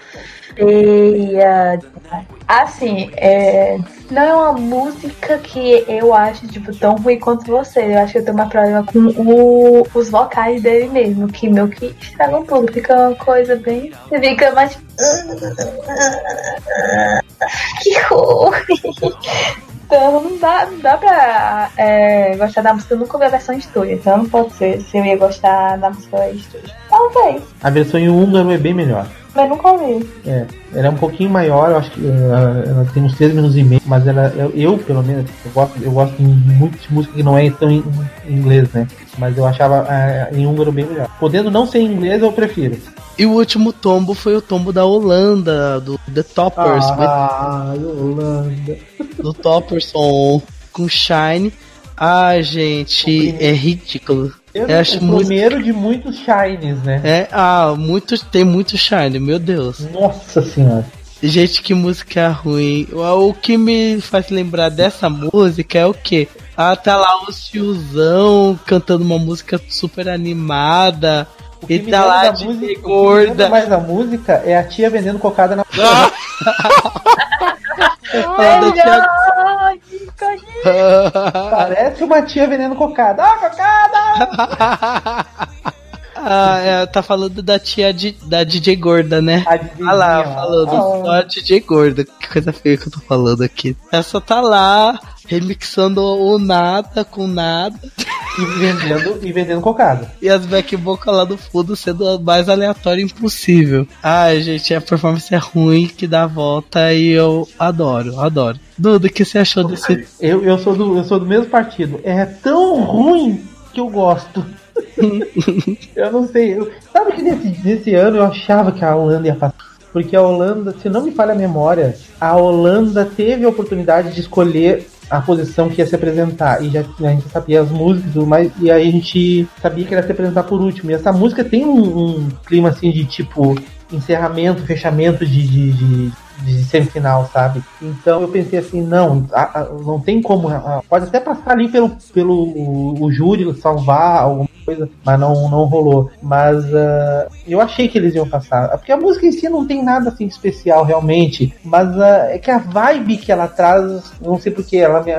Assim, é, não é uma música que eu acho tipo, tão ruim quanto você. Eu acho que eu tenho um problema com o, os vocais dele mesmo, que meu que estragam tudo. Fica uma coisa bem. Fica mais. Que ruim. Então não dá, não dá pra é, gostar da música. Eu nunca ouvi a versão estúdio, então não pode ser se eu ia gostar da música estúdio. Talvez. A versão em húngaro é bem melhor. Mas nunca ouvi. É, ela é um pouquinho maior, eu acho que ela, ela tem uns 3 minutos e meio, mas ela, eu, eu, pelo menos, eu gosto, eu gosto muito de música que não é tão em, em inglês, né? Mas eu achava é, em húngaro bem melhor. Podendo não ser em inglês, eu prefiro. E o último tombo foi o tombo da Holanda, do The Toppers. Ah, Holanda. Do Topperson com Shine. Ah, gente, é ridículo. Eu, eu acho o primeiro muito... de muitos shines, né? É, ah, muitos, tem muito shine, meu Deus. Nossa senhora. Gente, que música ruim. O que me faz lembrar dessa música é o quê? Ah, tá lá o tiozão cantando uma música super animada. E tá lá de música, gorda. mais a música é a tia vendendo cocada na. Parece uma tia vendendo cocada. Ah, cocada! Ah, é, tá falando da tia de, da DJ Gorda, né? Ah lá, falando oh. só DJ Gorda. Que coisa feia que eu tô falando aqui. Essa tá lá, remixando o nada com nada. E vendendo, e vendendo cocada. E as back vocal lá do fundo sendo a mais aleatória impossível. Ai, gente, a performance é ruim que dá a volta e eu adoro, adoro. Duda, o que você achou desse. Eu, eu, sou do, eu sou do mesmo partido. É tão ruim que eu gosto. eu não sei. Eu, sabe que nesse, nesse ano eu achava que a Holanda ia passar. Porque a Holanda, se não me falha a memória, a Holanda teve a oportunidade de escolher a posição que ia se apresentar. E já a gente sabia as músicas e mais. E aí a gente sabia que ia se apresentar por último. E essa música tem um, um clima assim de tipo encerramento, fechamento de, de, de, de, semifinal, sabe? Então eu pensei assim, não, a, a, não tem como. A, pode até passar ali pelo, pelo o, o júri, salvar alguma coisa, mas não, não rolou. Mas uh, eu achei que eles iam passar. Porque a música em si não tem nada assim especial realmente. Mas uh, é que a vibe que ela traz, não sei porque, ela me,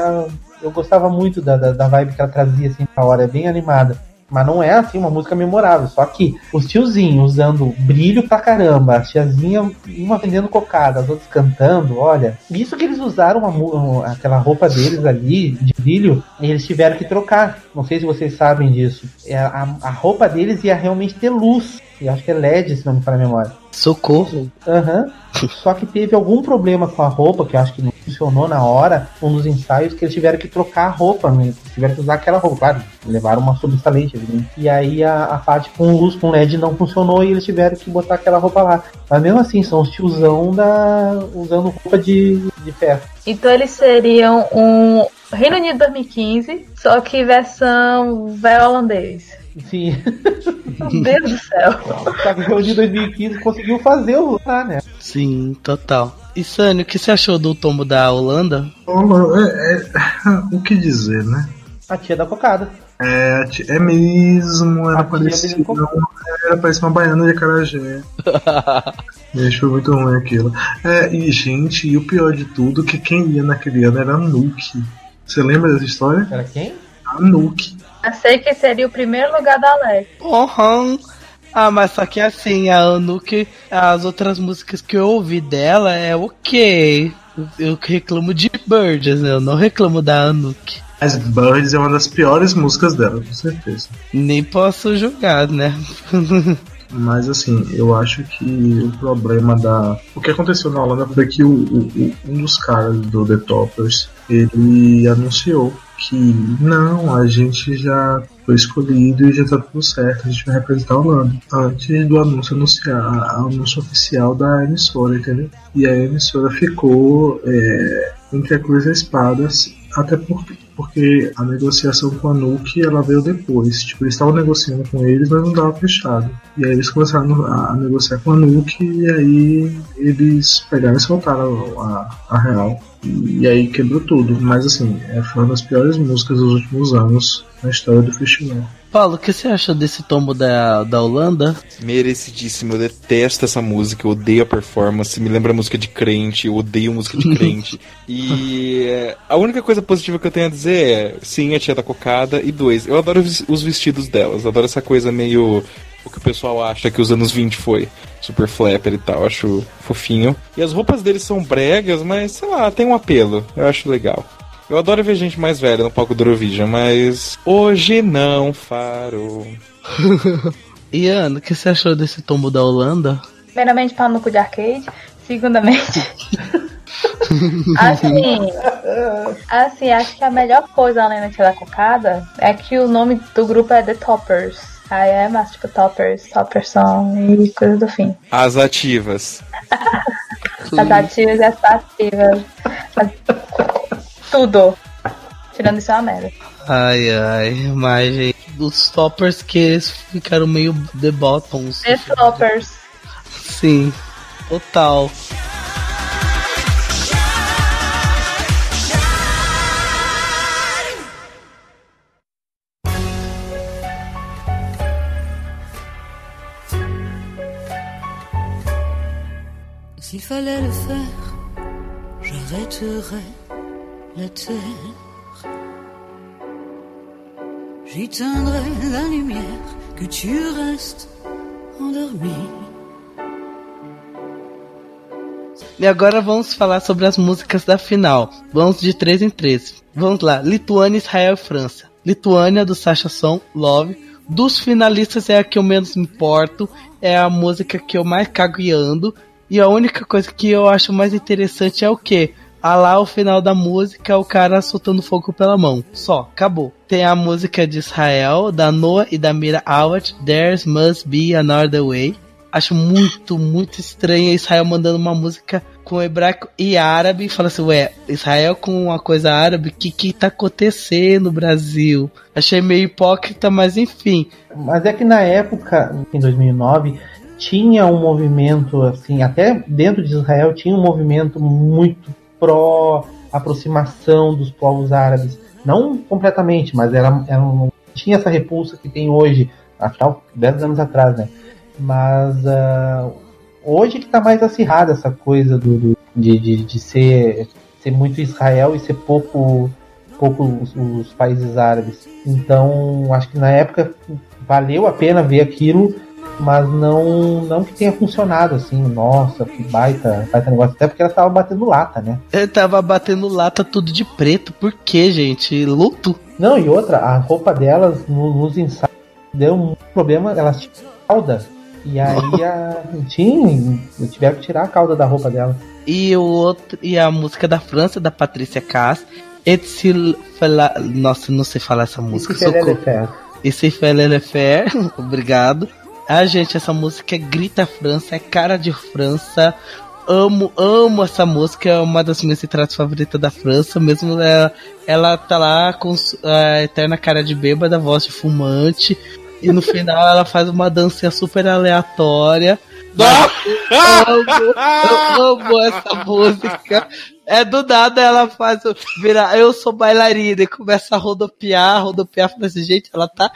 eu gostava muito da, da, da, vibe que ela trazia assim na hora, é bem animada. Mas não é assim uma música memorável. Só que os tiozinhos usando brilho pra caramba, a tiazinha, uma vendendo cocada, as outras cantando, olha. Isso que eles usaram uma, aquela roupa deles ali, de brilho, eles tiveram que trocar. Não sei se vocês sabem disso. É, a, a roupa deles ia realmente ter luz. E acho que é LED, se não me falha a memória. Socorro. Aham. Só que teve algum problema com a roupa, que eu acho que não funcionou na hora, um dos ensaios, que eles tiveram que trocar a roupa, né? tiveram que usar aquela roupa. Claro, levaram uma sobressalente, evidente. E aí a, a parte com luz, com LED não funcionou e eles tiveram que botar aquela roupa lá. Mas mesmo assim, são os tiozão da... usando roupa de, de ferro. Então eles seriam um Reino Unido 2015, só que versão velho holandês. Sim. Meu Deus do céu. Que o de 2015 conseguiu fazer o lá, né? Sim, total. E Sânio, o que você achou do tombo da Holanda? É- é- o que dizer, né? A tia da cocada. É, é mesmo, era A tia parecido. dele ficou- Era parecia uma baiana de acarajé. Gente, foi muito ruim aquilo. É, e gente, e o pior de tudo, que quem ia naquele ano era a Nuke. Você lembra dessa história? Era quem? A Nuke. Eu sei que seria o primeiro lugar da Alex. Porra! Ah, mas só que assim, a Anuki, as outras músicas que eu ouvi dela é ok. Eu reclamo de Birds, né? Eu não reclamo da Anuki. Mas Birds é uma das piores músicas dela, com certeza. Nem posso julgar, né? Mas assim, eu acho que o problema da. O que aconteceu na Holanda foi que o, o- o- um dos caras do The Toppers ele anunciou que não, a gente já foi escolhido e já tá tudo certo, a gente vai representar a Holanda. Antes do anúncio anunciar, anúncio oficial da emissora, entendeu? E a emissora ficou é, entre a cruz e até porque, porque a negociação com a Nuke ela veio depois. Tipo, eles estavam negociando com eles, mas não dava fechado. E aí eles começaram a, a negociar com a Nuke e aí eles pegaram e soltaram a, a real. E, aí quebrou tudo. Mas assim, é, foi uma das piores músicas dos últimos anos na história do festival. Paulo, o que você achou desse tombo da, da Holanda? Merecidíssimo, eu detesto essa música, eu odeio a performance, me lembra música de crente, eu odeio música de crente. e é, a única coisa positiva que eu tenho a dizer é, sim, a tia da cocada, e dois, eu adoro os vestidos delas, adoro essa coisa meio o que o pessoal acha que os anos 20 foi. Super flapper e tal, acho fofinho. E as roupas deles são bregas, mas sei lá, tem um apelo, eu acho legal. Eu adoro ver gente mais velha no palco do Eurovision, mas hoje não farou. Ian, o que você achou desse tombo da Holanda? Primeiramente, pau no cu de arcade. Segundamente. assim, assim, acho que a melhor coisa além da tia da cocada é que o nome do grupo é The Toppers. Aí é mais tipo Toppers, Toppers Song e coisa do fim. As ativas. As ativas e as passivas. Mas Tudo. Tirando isso é uma merda. Ai, ai, mas gente, os toppers que eles ficaram meio the bottoms. The Toppers. Sim, total. S'il fallait le faire, j'arrêterais la terre. J'y teindrais la lumière, que tu restes endormi. E agora vamos falar sobre as músicas da final. Vamos de 3 em 3. Vamos lá. Lituânia, Israel e França. Lituânia, do Sasha Son, Love. Dos finalistas é a que eu menos me importo. É a música que eu mais cago e ando. E a única coisa que eu acho mais interessante é o que? Ah lá, o final da música, o cara soltando fogo pela mão. Só, acabou. Tem a música de Israel, da Noah e da Mira Awad, There Must Be Another Way. Acho muito, muito estranho Israel mandando uma música com hebraico e árabe fala assim, ué, Israel com uma coisa árabe, o que que tá acontecendo no Brasil? Achei meio hipócrita, mas enfim. Mas é que na época, em 2009, tinha um movimento, assim, até dentro de Israel, tinha um movimento muito pró aproximação dos povos árabes. Não completamente, mas era, era um, tinha essa repulsa que tem hoje, afinal, 10 anos atrás, né? Mas uh, hoje que tá mais acirrada essa coisa do, do de, de, de ser, ser muito Israel e ser pouco pouco os, os países árabes. Então, acho que na época valeu a pena ver aquilo, mas não não que tenha funcionado assim, nossa, que baita, baita negócio, até porque ela tava batendo lata, né? Eu tava batendo lata tudo de preto, por quê, gente? Luto? Não, e outra, a roupa delas no- nos ensaios deu um problema, elas tinham cauda. E aí a, tinha, tiveram que tirar a cauda da roupa dela. E o outro e a música da França da Patrícia Cass. Etsil fala, nossa, não sei falar essa música. Esse socorro. Lelefer. Esse Felelefer, obrigado. Ah, gente, essa música é Grita França, é cara de França. Amo, amo essa música, é uma das minhas entradas favoritas da França, mesmo ela, ela tá lá com a eterna cara de bêbada, voz de fumante, e no final ela faz uma dancinha super aleatória. Eu amo, eu amo essa música. É do nada ela faz o- vira, eu sou bailarina e começa a rodopiar, rodopiar, fala assim, gente, ela tá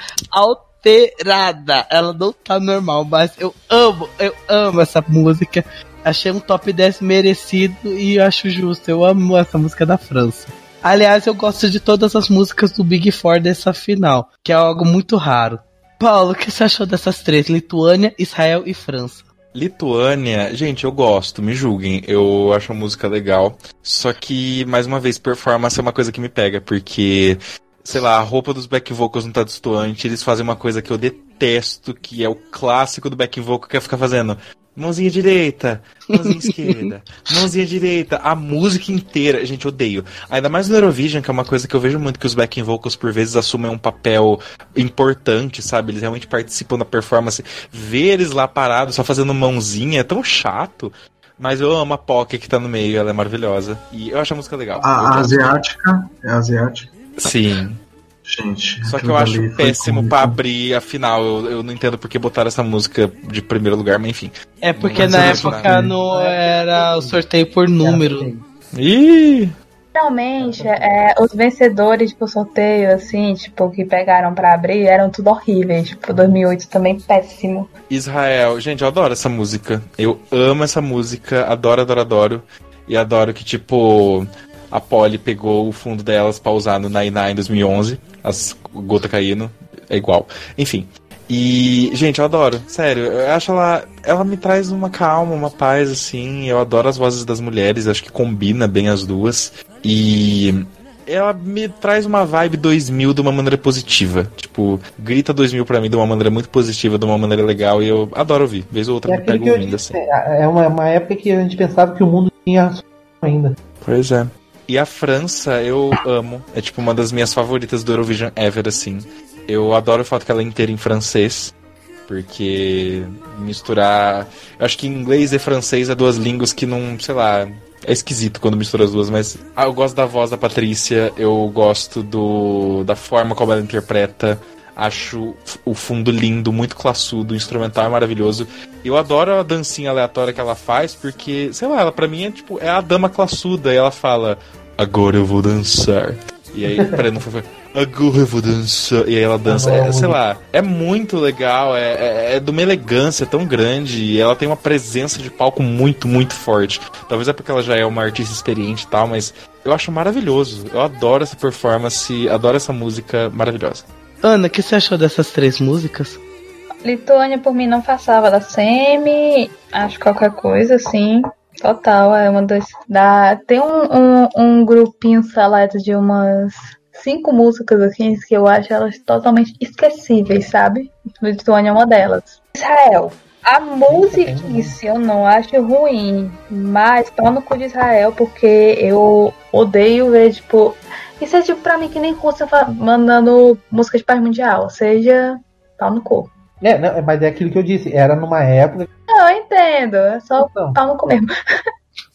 alterada. Ela não tá normal, mas eu amo, eu amo essa música. Achei um top 10 merecido e acho justo. Eu amo essa música da França. Aliás, eu gosto de todas as músicas do Big Four dessa final, que é algo muito raro. Paulo, o que você achou dessas três? Lituânia, Israel e França. Lituânia, gente, eu gosto, me julguem, eu acho a música legal. Só que, mais uma vez, performance é uma coisa que me pega, porque, sei lá, a roupa dos back vocals não tá destoante, eles fazem uma coisa que eu detesto, que é o clássico do back vocal, que é ficar fazendo mãozinha direita, mãozinha esquerda, mãozinha direita, a música inteira, gente, odeio. Ainda mais no Eurovision, que é uma coisa que eu vejo muito que os backing vocals por vezes assumem um papel importante, sabe? Eles realmente participam da performance. Ver eles lá parados, só fazendo mãozinha, é tão chato. Mas eu amo a Pocket que tá no meio, ela é maravilhosa. E eu acho a música legal. A, a asiática é asiática. Sim. Gente. Só que eu acho péssimo pra abrir a final. Eu, eu não entendo porque botaram essa música de primeiro lugar, mas enfim. É porque na época não era o sorteio por número. Ih! Geralmente, é, os vencedores pro sorteio, assim, tipo, que pegaram pra abrir, eram tudo horríveis. Tipo, 2008 também péssimo. Israel, gente, eu adoro essa música. Eu amo essa música, adoro, adoro, adoro. E adoro que, tipo, a Polly pegou o fundo delas pra usar no Nainá em 2011. As gotas caindo. É igual. Enfim. E, gente, eu adoro. Sério, eu acho ela. Ela me traz uma calma, uma paz, assim. Eu adoro as vozes das mulheres, acho que combina bem as duas. E. Ela me traz uma vibe 2000 de uma maneira positiva. Tipo, grita 2000 pra mim de uma maneira muito positiva, de uma maneira legal. E eu adoro ouvir. Vez ou outra É me pego eu ouvindo, disse, assim. é uma, uma época que a gente pensava que o mundo tinha ainda. Pois é. E a França eu amo. É tipo uma das minhas favoritas do Eurovision ever, assim. Eu adoro o fato que ela é inteira em francês. Porque misturar. Eu acho que inglês e francês é duas línguas que não, sei lá. É esquisito quando mistura as duas, mas ah, eu gosto da voz da Patrícia, eu gosto do da forma como ela interpreta. Acho o fundo lindo, muito classudo, o instrumental é maravilhoso. Eu adoro a dancinha aleatória que ela faz, porque, sei lá, ela pra mim é tipo, é a dama classuda, e ela fala, agora eu vou dançar. E aí, peraí, não foi. Agora eu vou dançar. E aí ela dança. É, sei lá, é muito legal, é, é, é de uma elegância tão grande. E ela tem uma presença de palco muito, muito forte. Talvez é porque ela já é uma artista experiente e tal, mas eu acho maravilhoso. Eu adoro essa performance, adoro essa música maravilhosa. Ana, o que você achou dessas três músicas? Lituânia, por mim, não passava da semi. Acho qualquer coisa, assim. Total, é uma das. Da, tem um, um, um grupinho seleto de umas cinco músicas assim que eu acho elas totalmente esquecíveis, sabe? Lituânia é uma delas. Israel. A música em si eu não acho ruim, mas pau no cu de Israel, porque eu odeio ver, tipo. Isso é tipo pra mim que nem Rússia mandando música de paz mundial, ou seja, pau no cu. É, não, mas é aquilo que eu disse, era numa época. Não, eu entendo. É só Então, pau no cu mesmo.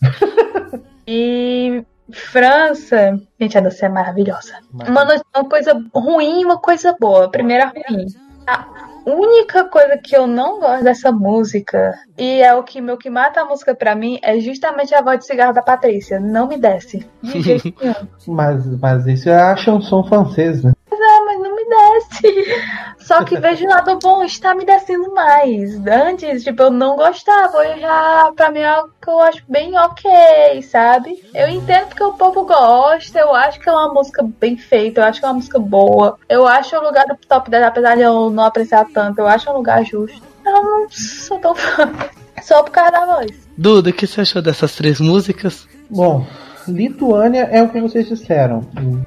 e França, gente, a dança é maravilhosa. Uma, no- uma coisa ruim e uma coisa boa. A primeira ruim. A única coisa que eu não gosto dessa música, e é o que meu que mata a música pra mim, é justamente a voz de cigarro da Patrícia. Não me desce. De jeito nenhum. mas, mas isso é a chanson francesa, né? Ah, mas não me desce. Só que vejo o lado bom, está me descendo mais. Antes, tipo, eu não gostava. Hoje já, pra mim, é algo que eu acho bem ok, sabe? Eu entendo que o povo gosta, eu acho que é uma música bem feita, eu acho que é uma música boa. Eu acho o lugar do top 10, apesar de eu não apreciar tanto, eu acho um lugar justo. Eu não sou tão fã. Só por causa da voz. Duda, o que você achou dessas três músicas? Bom, Lituânia é o que vocês disseram.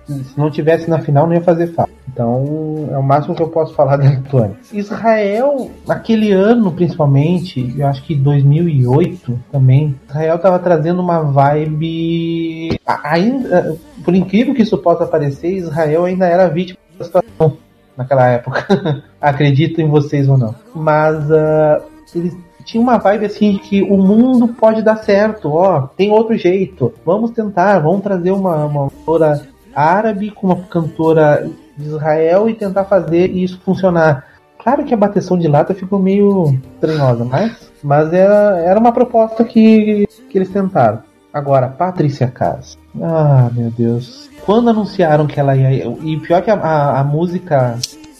Se não tivesse na final, não ia fazer falta. Então, é o máximo que eu posso falar da Lituânia. Israel, naquele ano principalmente, eu acho que 2008 também, Israel estava trazendo uma vibe. Ainda, por incrível que isso possa parecer, Israel ainda era vítima da situação naquela época. Acredito em vocês ou não. Mas uh, eles tinha uma vibe assim de que o mundo pode dar certo, ó, tem outro jeito, vamos tentar, vamos trazer uma, uma cantora árabe com uma cantora de Israel e tentar fazer isso funcionar. Claro que a bateção de lata ficou meio estranhosa, mas, mas era, era uma proposta que, que eles tentaram. Agora, Patrícia Cas. Ah, meu Deus. Quando anunciaram que ela ia. E pior que a, a, a música.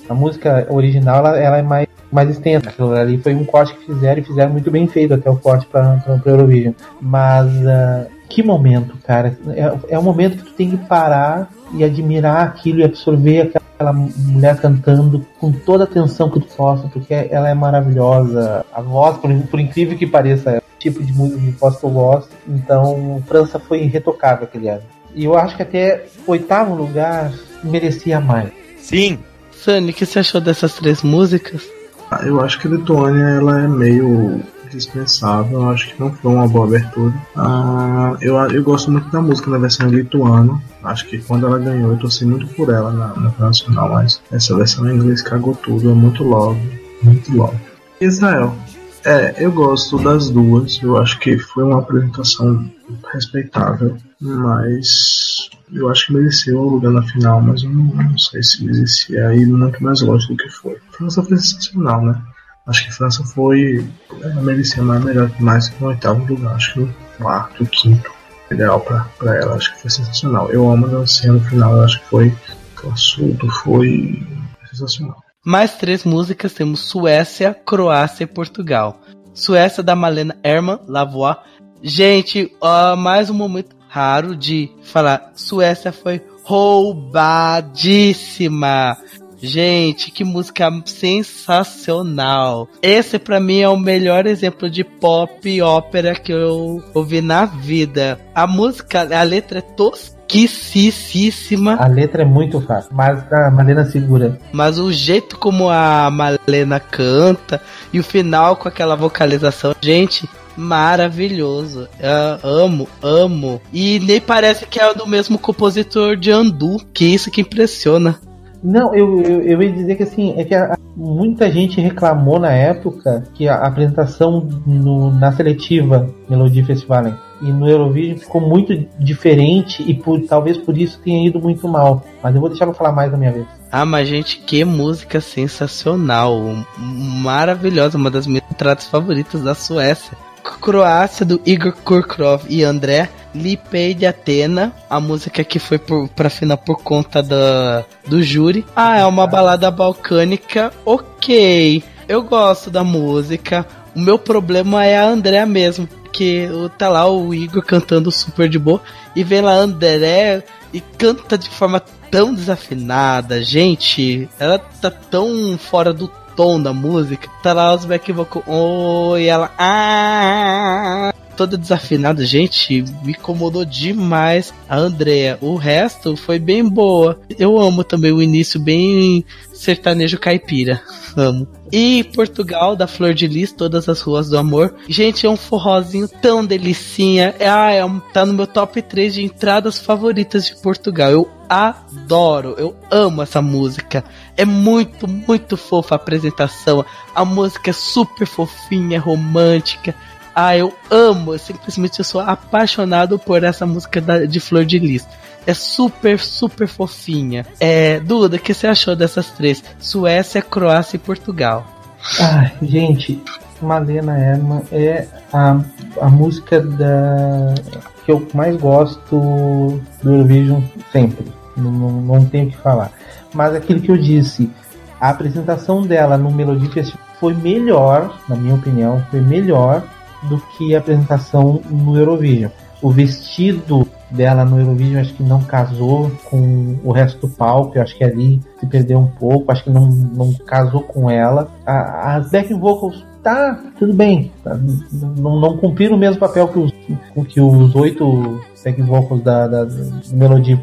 A música original ela, ela é mais mais extensa. Aquilo ali foi um corte que fizeram e fizeram muito bem feito até o corte para o Eurovision. Mas uh, que momento, cara. É, é um momento que tu tem que parar e admirar aquilo e absorver aquela mulher cantando com toda a atenção que tu possa, porque ela é maravilhosa. A voz, por, por incrível que pareça, é o tipo de música que eu gosto. Então, França foi irretocável aquele ano. E eu acho que até oitavo lugar merecia mais. Sim. Sunny, o que você achou dessas três músicas? Ah, eu acho que a Lituânia ela é meio dispensável, eu acho que não foi uma boa abertura. Ah, eu, eu gosto muito da música na versão lituana, acho que quando ela ganhou eu torci muito por ela na, na nacional, mas essa versão em inglês cagou tudo, é muito logo, muito logo. Israel, é, eu gosto das duas. Eu acho que foi uma apresentação respeitável, mas eu acho que mereceu o lugar na final, mas eu não, não sei se merecia aí muito mais longe do que foi. França foi sensacional, né? Acho que França foi. É, merecia mais melhor mais que no oitavo lugar, acho que no quarto, quinto. Ideal pra, pra ela, acho que foi sensacional. Eu amo a dancinha no final, acho que foi classudo, foi sensacional. Mais três músicas temos Suécia, Croácia e Portugal. Suécia da Malena Herman Lavoie. Gente, uh, mais um momento raro de falar. Suécia foi roubadíssima. Gente, que música sensacional. Esse para mim é o melhor exemplo de pop ópera que eu ouvi na vida. A música, a letra é tosca tosquicíssima. A letra é muito fácil, mas a Malena segura. Mas o jeito como a Malena canta e o final com aquela vocalização, gente, maravilhoso. Eu amo, amo. E nem parece que é do mesmo compositor de Andu, que isso que impressiona. Não, eu, eu, eu ia dizer que assim, é que a, muita gente reclamou na época que a apresentação no, na seletiva Melodia Festival e no Eurovision ficou muito diferente e por, talvez por isso tenha ido muito mal. Mas eu vou deixar pra falar mais da minha vez. Ah, mas gente, que música sensacional, maravilhosa, uma das minhas entradas favoritas da Suécia. Croácia do Igor Kurkrov e André Lipei de Atena, a música que foi por, pra final por conta da, do júri. Ah, é uma balada balcânica, ok. Eu gosto da música. O meu problema é a André mesmo, que tá lá o Igor cantando super de boa e vem lá André e canta de forma tão desafinada, gente. Ela tá tão fora do tom da música. Tá lá os back vocal, oh, e ela ah, toda desafinada, gente, me incomodou demais a Andrea. O resto foi bem boa. Eu amo também o início bem sertanejo caipira. Amo. E Portugal, da Flor de Lis, Todas as Ruas do Amor. Gente, é um forrozinho tão delicinha. É, ah, é um, tá no meu top 3 de entradas favoritas de Portugal. Eu adoro, eu amo essa música. É muito, muito fofa a apresentação. A música é super fofinha, romântica. Ah, eu amo, simplesmente eu sou apaixonado por essa música da, de Flor de Lis. É super, super fofinha. É, Duda, o que você achou dessas três? Suécia, Croácia e Portugal. Ai, gente, Malena Herman é a, a música da que eu mais gosto do Eurovision sempre. Não, não, não tenho o que falar. Mas aquilo que eu disse, a apresentação dela no Melody Festival foi melhor, na minha opinião, foi melhor do que a apresentação no Eurovision. O vestido dela no Eurovision acho que não casou com o resto do palco, acho que ali se perdeu um pouco, acho que não, não casou com ela. As backing vocals tá, tudo bem, tá, não, não cumpriram o mesmo papel que os, que os oito backing vocals da, da, da Melody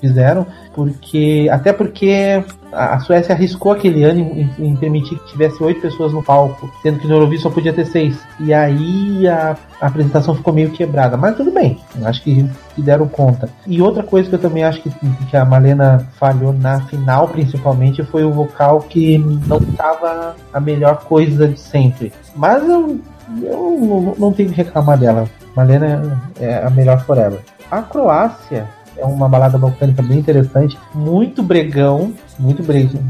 fizeram, porque até porque a Suécia arriscou aquele ano em, em, permitir que tivesse oito pessoas no palco, sendo que no Eurovision só podia ter seis. E aí a, a apresentação ficou meio quebrada, mas tudo bem, acho que, que, deram conta. E outra coisa que eu também acho que, que a Malena falhou na final, principalmente, foi o vocal que não estava a melhor coisa de sempre. Mas eu, eu não tenho que reclamar dela. Malena é a melhor forever. A Croácia é uma balada balcânica bem interessante, muito bregão, muito bregão,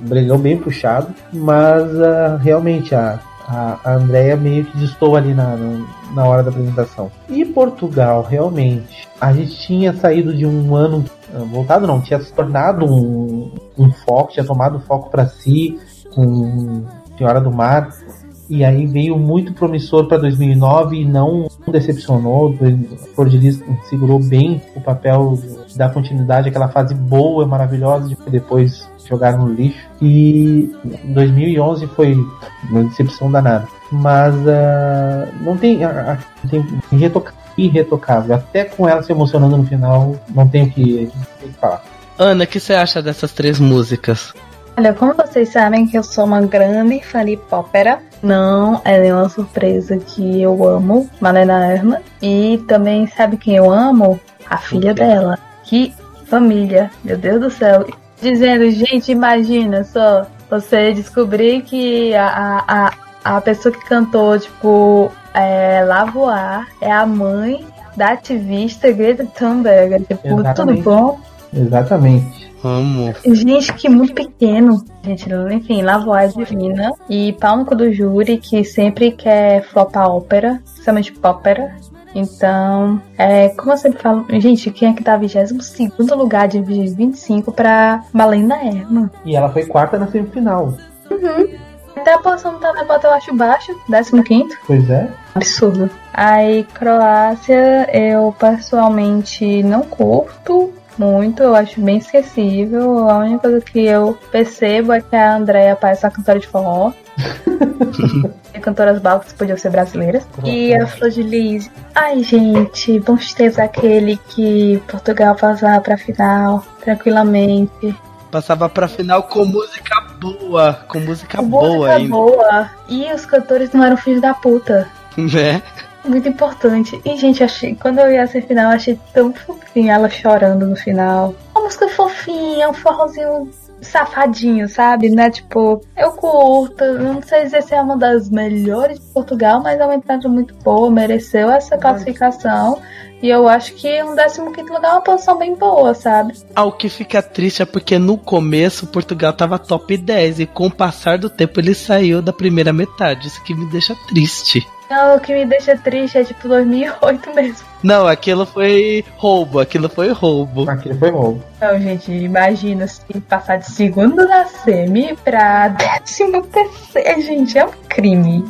bregão bem puxado, mas uh, realmente a, a, Andrea meio que distou ali na, na hora da apresentação. E Portugal, realmente, a gente tinha saído de um ano ah, voltado não, tinha se tornado um, um foco, tinha tomado foco para si com Senhora do Mar e aí veio muito promissor para 2009 e não decepcionou. O Flor de Lis segurou bem o papel da continuidade, aquela fase boa, maravilhosa, de depois jogar no lixo. E 2011 foi uma decepção danada. Mas uh, não tem, uh, tem irretocável. Até com ela se emocionando no final, não tem o que, que falar. Ana, o que você acha dessas três músicas? Olha, como vocês sabem que eu sou uma grande fã de ópera, não é nenhuma surpresa que eu amo Malena Erma. E também sabe quem eu amo? A filha dela. Que família, meu Deus do céu. Dizendo, gente, imagina só você descobrir que a, a, a pessoa que cantou, tipo, é, Lavoar é a mãe da ativista Greta Thunberg. Tipo, Exatamente. tudo bom? Exatamente. Amo. Gente, que muito pequeno. Gente, enfim, La Voz Divina. E Pânico do Júri, que sempre quer flopar ópera, principalmente ópera. Então, é, como eu sempre falo, gente, quem é que tá 22 lugar de 25 pra Balena Erma? E ela foi quarta na semifinal. Uhum. Até a posição tá na bota eu acho baixo, 15. Pois é. Absurdo. Aí, Croácia, eu pessoalmente não curto muito, eu acho bem esquecível. A única coisa que eu percebo é que a Andrea parece uma cantora de forró. e cantoras balcas podiam ser brasileiras. E a Flor de Lis. Ai, gente, bons tempos aquele que Portugal passava pra final tranquilamente. Passava pra final com música boa. Com música com boa música ainda. boa. E os cantores não eram filhos da puta. Né? Muito importante. E, gente, achei, quando eu ia ser final, achei tão fofinha ela chorando no final. Uma música fofinha, um forrozinho safadinho, sabe? Né? Tipo, eu curto. Não sei dizer se é uma das melhores de Portugal, mas é uma entrada muito boa, mereceu essa classificação. E eu acho que um 15 lugar é uma posição bem boa, sabe? Ah, o que fica triste é porque no começo Portugal tava top 10 e com o passar do tempo ele saiu da primeira metade. Isso que me deixa triste. Não, o que me deixa triste é tipo 2008 mesmo. Não, aquilo foi roubo, aquilo foi roubo. Aquilo foi roubo. Não, gente, imagina se passar de segundo na semi pra décimo terceiro, gente, é um crime.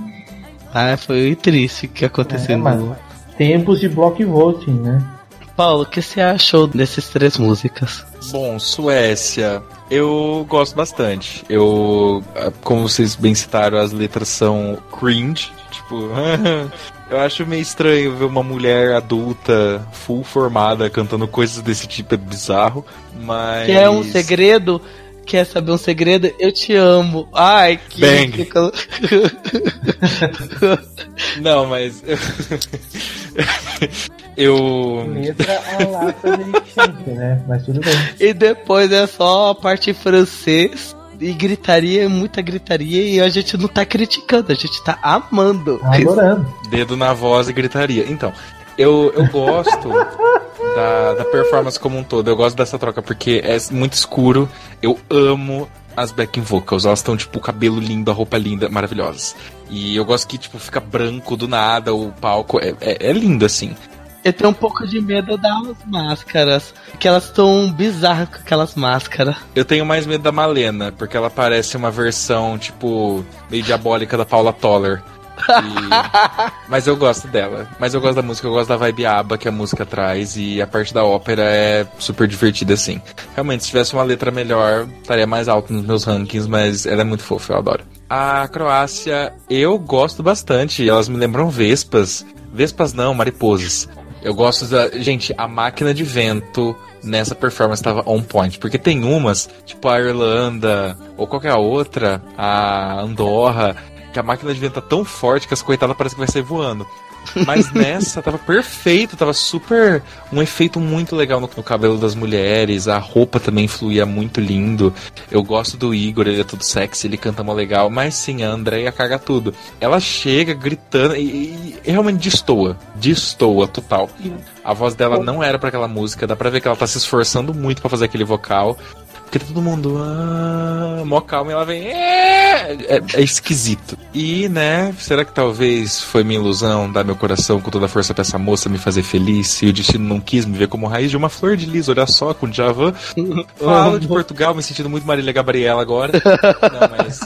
Ah, foi triste o que aconteceu é, no... Tempos de block voting, né? Paulo, o que você achou dessas três músicas? Bom, Suécia, eu gosto bastante. Eu, como vocês bem citaram, as letras são cringe, tipo, eu acho meio estranho ver uma mulher adulta, full formada, cantando coisas desse tipo, é bizarro, mas... Quer um segredo? Quer saber um segredo? Eu te amo. Ai, que... Bang. Não, mas... Eu. Letra a lá né? Mas tudo bem. E depois é só a parte francês e gritaria, muita gritaria, e a gente não tá criticando, a gente tá amando. Adorando. Dedo na voz e gritaria. Então, eu, eu gosto da, da performance como um todo, eu gosto dessa troca porque é muito escuro, eu amo as backing vocals, elas estão tipo, o cabelo lindo, a roupa linda, maravilhosas. E eu gosto que, tipo, fica branco do nada, o palco é, é, é lindo assim. Eu tenho um pouco de medo das máscaras. Que elas estão bizarras com aquelas máscaras. Eu tenho mais medo da Malena, porque ela parece uma versão, tipo, meio diabólica da Paula Toller. E- Mas eu gosto dela. Mas eu gosto da música, eu gosto da vibe aba que a música traz. E a parte da ópera é super divertida, assim. Realmente, se tivesse uma letra melhor, estaria mais alto nos meus rankings, mas ela é muito fofa, eu adoro. A Croácia, eu gosto bastante. Elas me lembram vespas. Vespas não, mariposas. Eu gosto da. Gente, a máquina de vento nessa performance estava on point. Porque tem umas, tipo a Irlanda, ou qualquer outra, a Andorra, que a máquina de vento tá tão forte que as coitadas parecem que vai sair voando. Mas nessa tava perfeito, tava super. Um efeito muito legal no, no cabelo das mulheres, a roupa também fluía muito lindo. Eu gosto do Igor, ele é todo sexy, ele canta mó legal, mas sim, a Andrea caga tudo. Ela chega gritando e, e realmente destoa, destoa total. A voz dela não era pra aquela música, dá pra ver que ela tá se esforçando muito pra fazer aquele vocal. Porque todo mundo. Ah, mó calma e ela vem. É, é, é esquisito. E, né, será que talvez foi minha ilusão dar meu coração com toda a força pra essa moça me fazer feliz? E o destino não quis me ver como raiz de uma flor de lis, olha só, com Djavan. Falo de Portugal, me sentindo muito Marília Gabriela agora. Não, mas.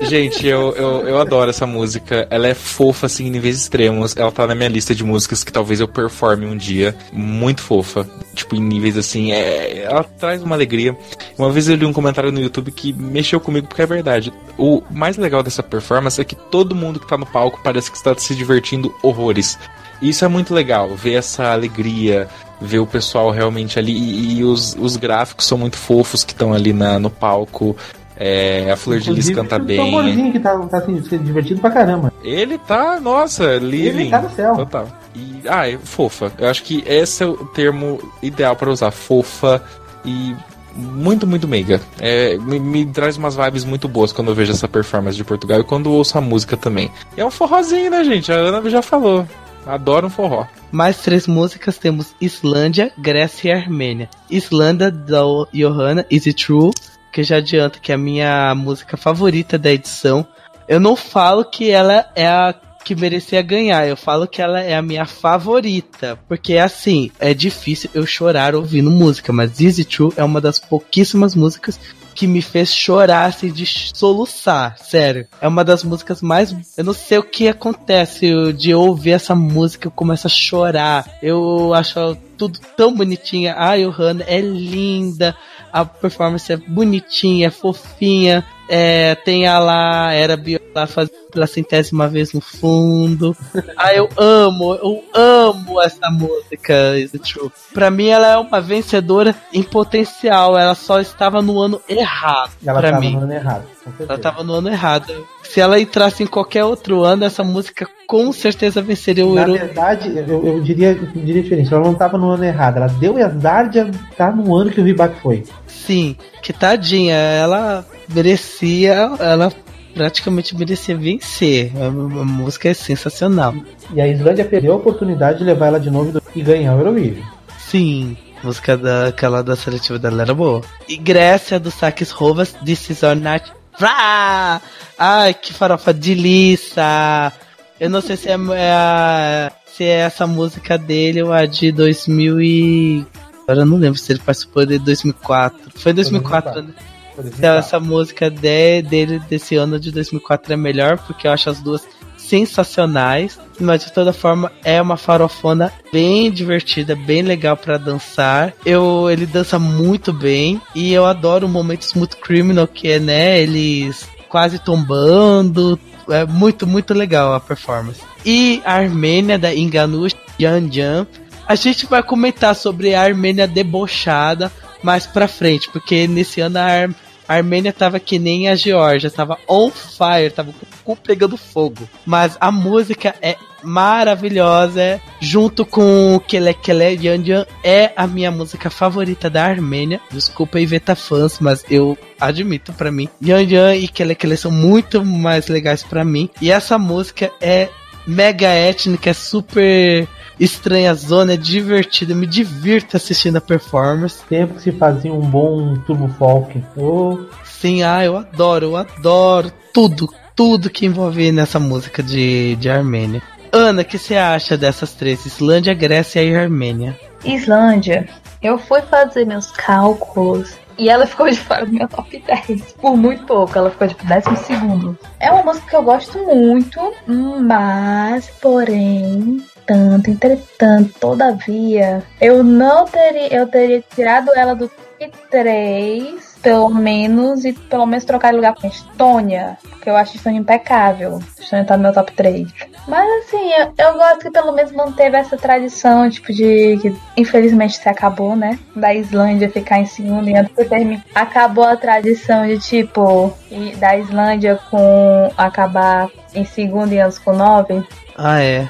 Gente, eu, eu, eu adoro essa música. Ela é fofa, assim, em níveis extremos. Ela tá na minha lista de músicas que talvez eu performe um dia. Muito fofa. Tipo, em níveis assim. É... Ela traz uma alegria. Uma vez eu li um comentário no YouTube que mexeu comigo, porque é verdade. O mais legal dessa performance é que todo mundo que tá no palco parece que está se divertindo horrores. Isso é muito legal, ver essa alegria, ver o pessoal realmente ali. E, e os, os gráficos são muito fofos que estão ali na, no palco. É, a Flor de Lis canta o bem. tamborzinho que tá, tá se divertindo pra caramba. Ele tá, nossa, living. tá no céu. Total. E, ah, é fofa. Eu acho que esse é o termo ideal para usar. Fofa e muito, muito meiga. É, me, me traz umas vibes muito boas quando eu vejo essa performance de Portugal e quando ouço a música também. E é um forrozinho, né, gente? A Ana já falou. Adoro um forró. Mais três músicas temos Islândia, Grécia e Armênia. Islândia da Johanna, Is It True, que já adianta que é a minha música favorita da edição. Eu não falo que ela é a que merecia ganhar, eu falo que ela é a minha favorita, porque assim, é difícil eu chorar ouvindo música, mas It True é uma das pouquíssimas músicas que me fez chorar assim de soluçar, sério. É uma das músicas mais. Eu não sei o que acontece eu- de ouvir essa música, eu começo a chorar. Eu acho tudo tão bonitinha. A Johanna é linda, a performance é bonitinha, é fofinha. É, tem a lá, era lá fazendo pela centésima vez no fundo. Ah, eu amo, eu amo essa música, Is It True. Pra mim, ela é uma vencedora em potencial. Ela só estava no ano errado. Ela pra tava mim. no ano errado. Ela tava no ano errado. Se ela entrasse em qualquer outro ano, essa música com certeza venceria o Na Euro. verdade, eu, eu diria, eu diria diferente. Ela não tava no ano errado. Ela deu azar de estar no ano que o Ribac foi. Sim, que tadinha, ela merecia, ela praticamente merecia vencer. A, música é sensacional. E a Islândia perdeu a oportunidade de levar ela de novo e ganhar o Eurovision. Sim, a música daquela da seletiva dela era boa. E Grécia do Sakis Rovas, This is our night. Vrá! Ai, que farofa delícia! Eu não sei se é, é se é essa música dele ou a de 2000 e... Agora eu não lembro se ele participou de 2004. Foi 2004, né? Então, essa música de, dele desse ano de 2004 é melhor, porque eu acho as duas sensacionais. Mas de toda forma, é uma farofona bem divertida, bem legal pra dançar. Eu, ele dança muito bem e eu adoro o momento Smooth Criminal, que é, né, eles quase tombando. É muito, muito legal a performance. E a Armênia da Inganush Yan Jan. A gente vai comentar sobre a Armênia debochada mais pra frente, porque nesse ano a, Ar a Armênia tava que nem a Geórgia, tava on fire, tava com o cu pegando fogo. Mas a música é maravilhosa, é, junto com Kele Kele Yan Yan, é a minha música favorita da Armênia. Desculpa Iveta fãs, mas eu admito pra mim. Yan Yan e Kele Kele são muito mais legais pra mim. E essa música é mega étnica, é super estranha zona, é divertida, eu me divirto assistindo a performance. tempo que se fazia um bom turbo folk. Oh, Sim, ah, eu adoro, eu adoro tudo, tudo que envolve nessa música de, de Armênia. Ana, o que você acha dessas três? Islândia, Grécia e Armênia. Islândia. Eu fui fazer meus cálculos e ela ficou de fora do meu top 10. Por muito pouco, ela ficou tipo décimo segundo. É uma música que eu gosto muito, mas, porém, tanto, entretanto, todavia, eu não teria, eu teria tirado ela do top 3, pelo menos, e pelo menos trocar de lugar com a Estônia, porque eu acho Estônia impecável. Estônia tá no meu top 3. Mas assim, eu, eu gosto que pelo menos manteve essa tradição, tipo, de que infelizmente se acabou, né? Da Islândia ficar em segundo e antes terminar. Acabou a tradição de tipo, da Islândia com acabar em segundo e antes com nove. Ah, é.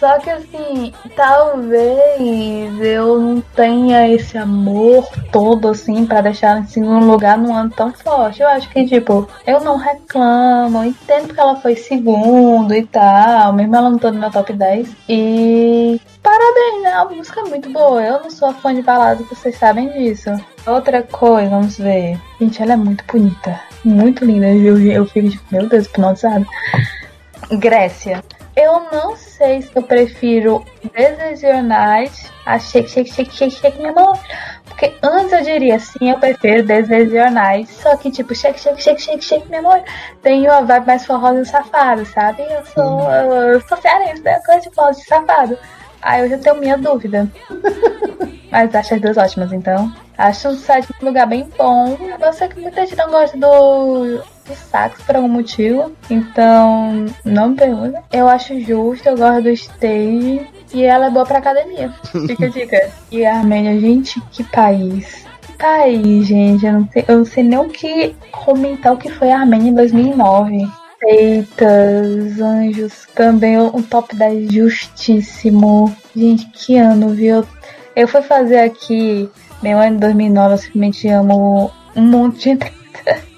Só que assim, talvez eu não tenha esse amor todo assim pra deixar em segundo lugar num ano tão forte. Eu acho que, tipo, eu não reclamo, entendo que ela foi segundo e tal, mesmo ela não tô no meu top 10. E parabéns, né? A música é muito boa. Eu não sou fã de balada, vocês sabem disso. Outra coisa, vamos ver. Gente, ela é muito bonita. Muito linda. Eu, eu fico tipo, meu Deus, hipnotizada. Grécia. Eu não sei se eu prefiro This Is Your Night a Shake, Shake, Shake, Shake, Shake Minha Mão. Porque antes eu diria sim, eu prefiro This Is Your Night. Só que tipo, Shake, Shake, Shake, Shake, Shake Minha Mão tem uma vibe mais forrosa e safado, sabe? Eu sou, eu, eu sou cearense, né? Coisa de forró de safado. Aí eu já tenho minha dúvida. Mas acho as duas ótimas, então. Acho um sétimo lugar bem bom. Eu sei que muita gente não gosta do, do sax por algum motivo. Então, não me pergunta. Eu acho justo, eu gosto do stage. E ela é boa pra academia. Fica a dica. E a Armênia, gente, que país. Que país, gente. Eu não, sei, eu não sei nem o que comentar o que foi a Armênia em 2009. Seitas, anjos, também um top 10 justíssimo. Gente, que ano, viu? Eu fui fazer aqui, meu ano de 2009, eu simplesmente amo um monte de.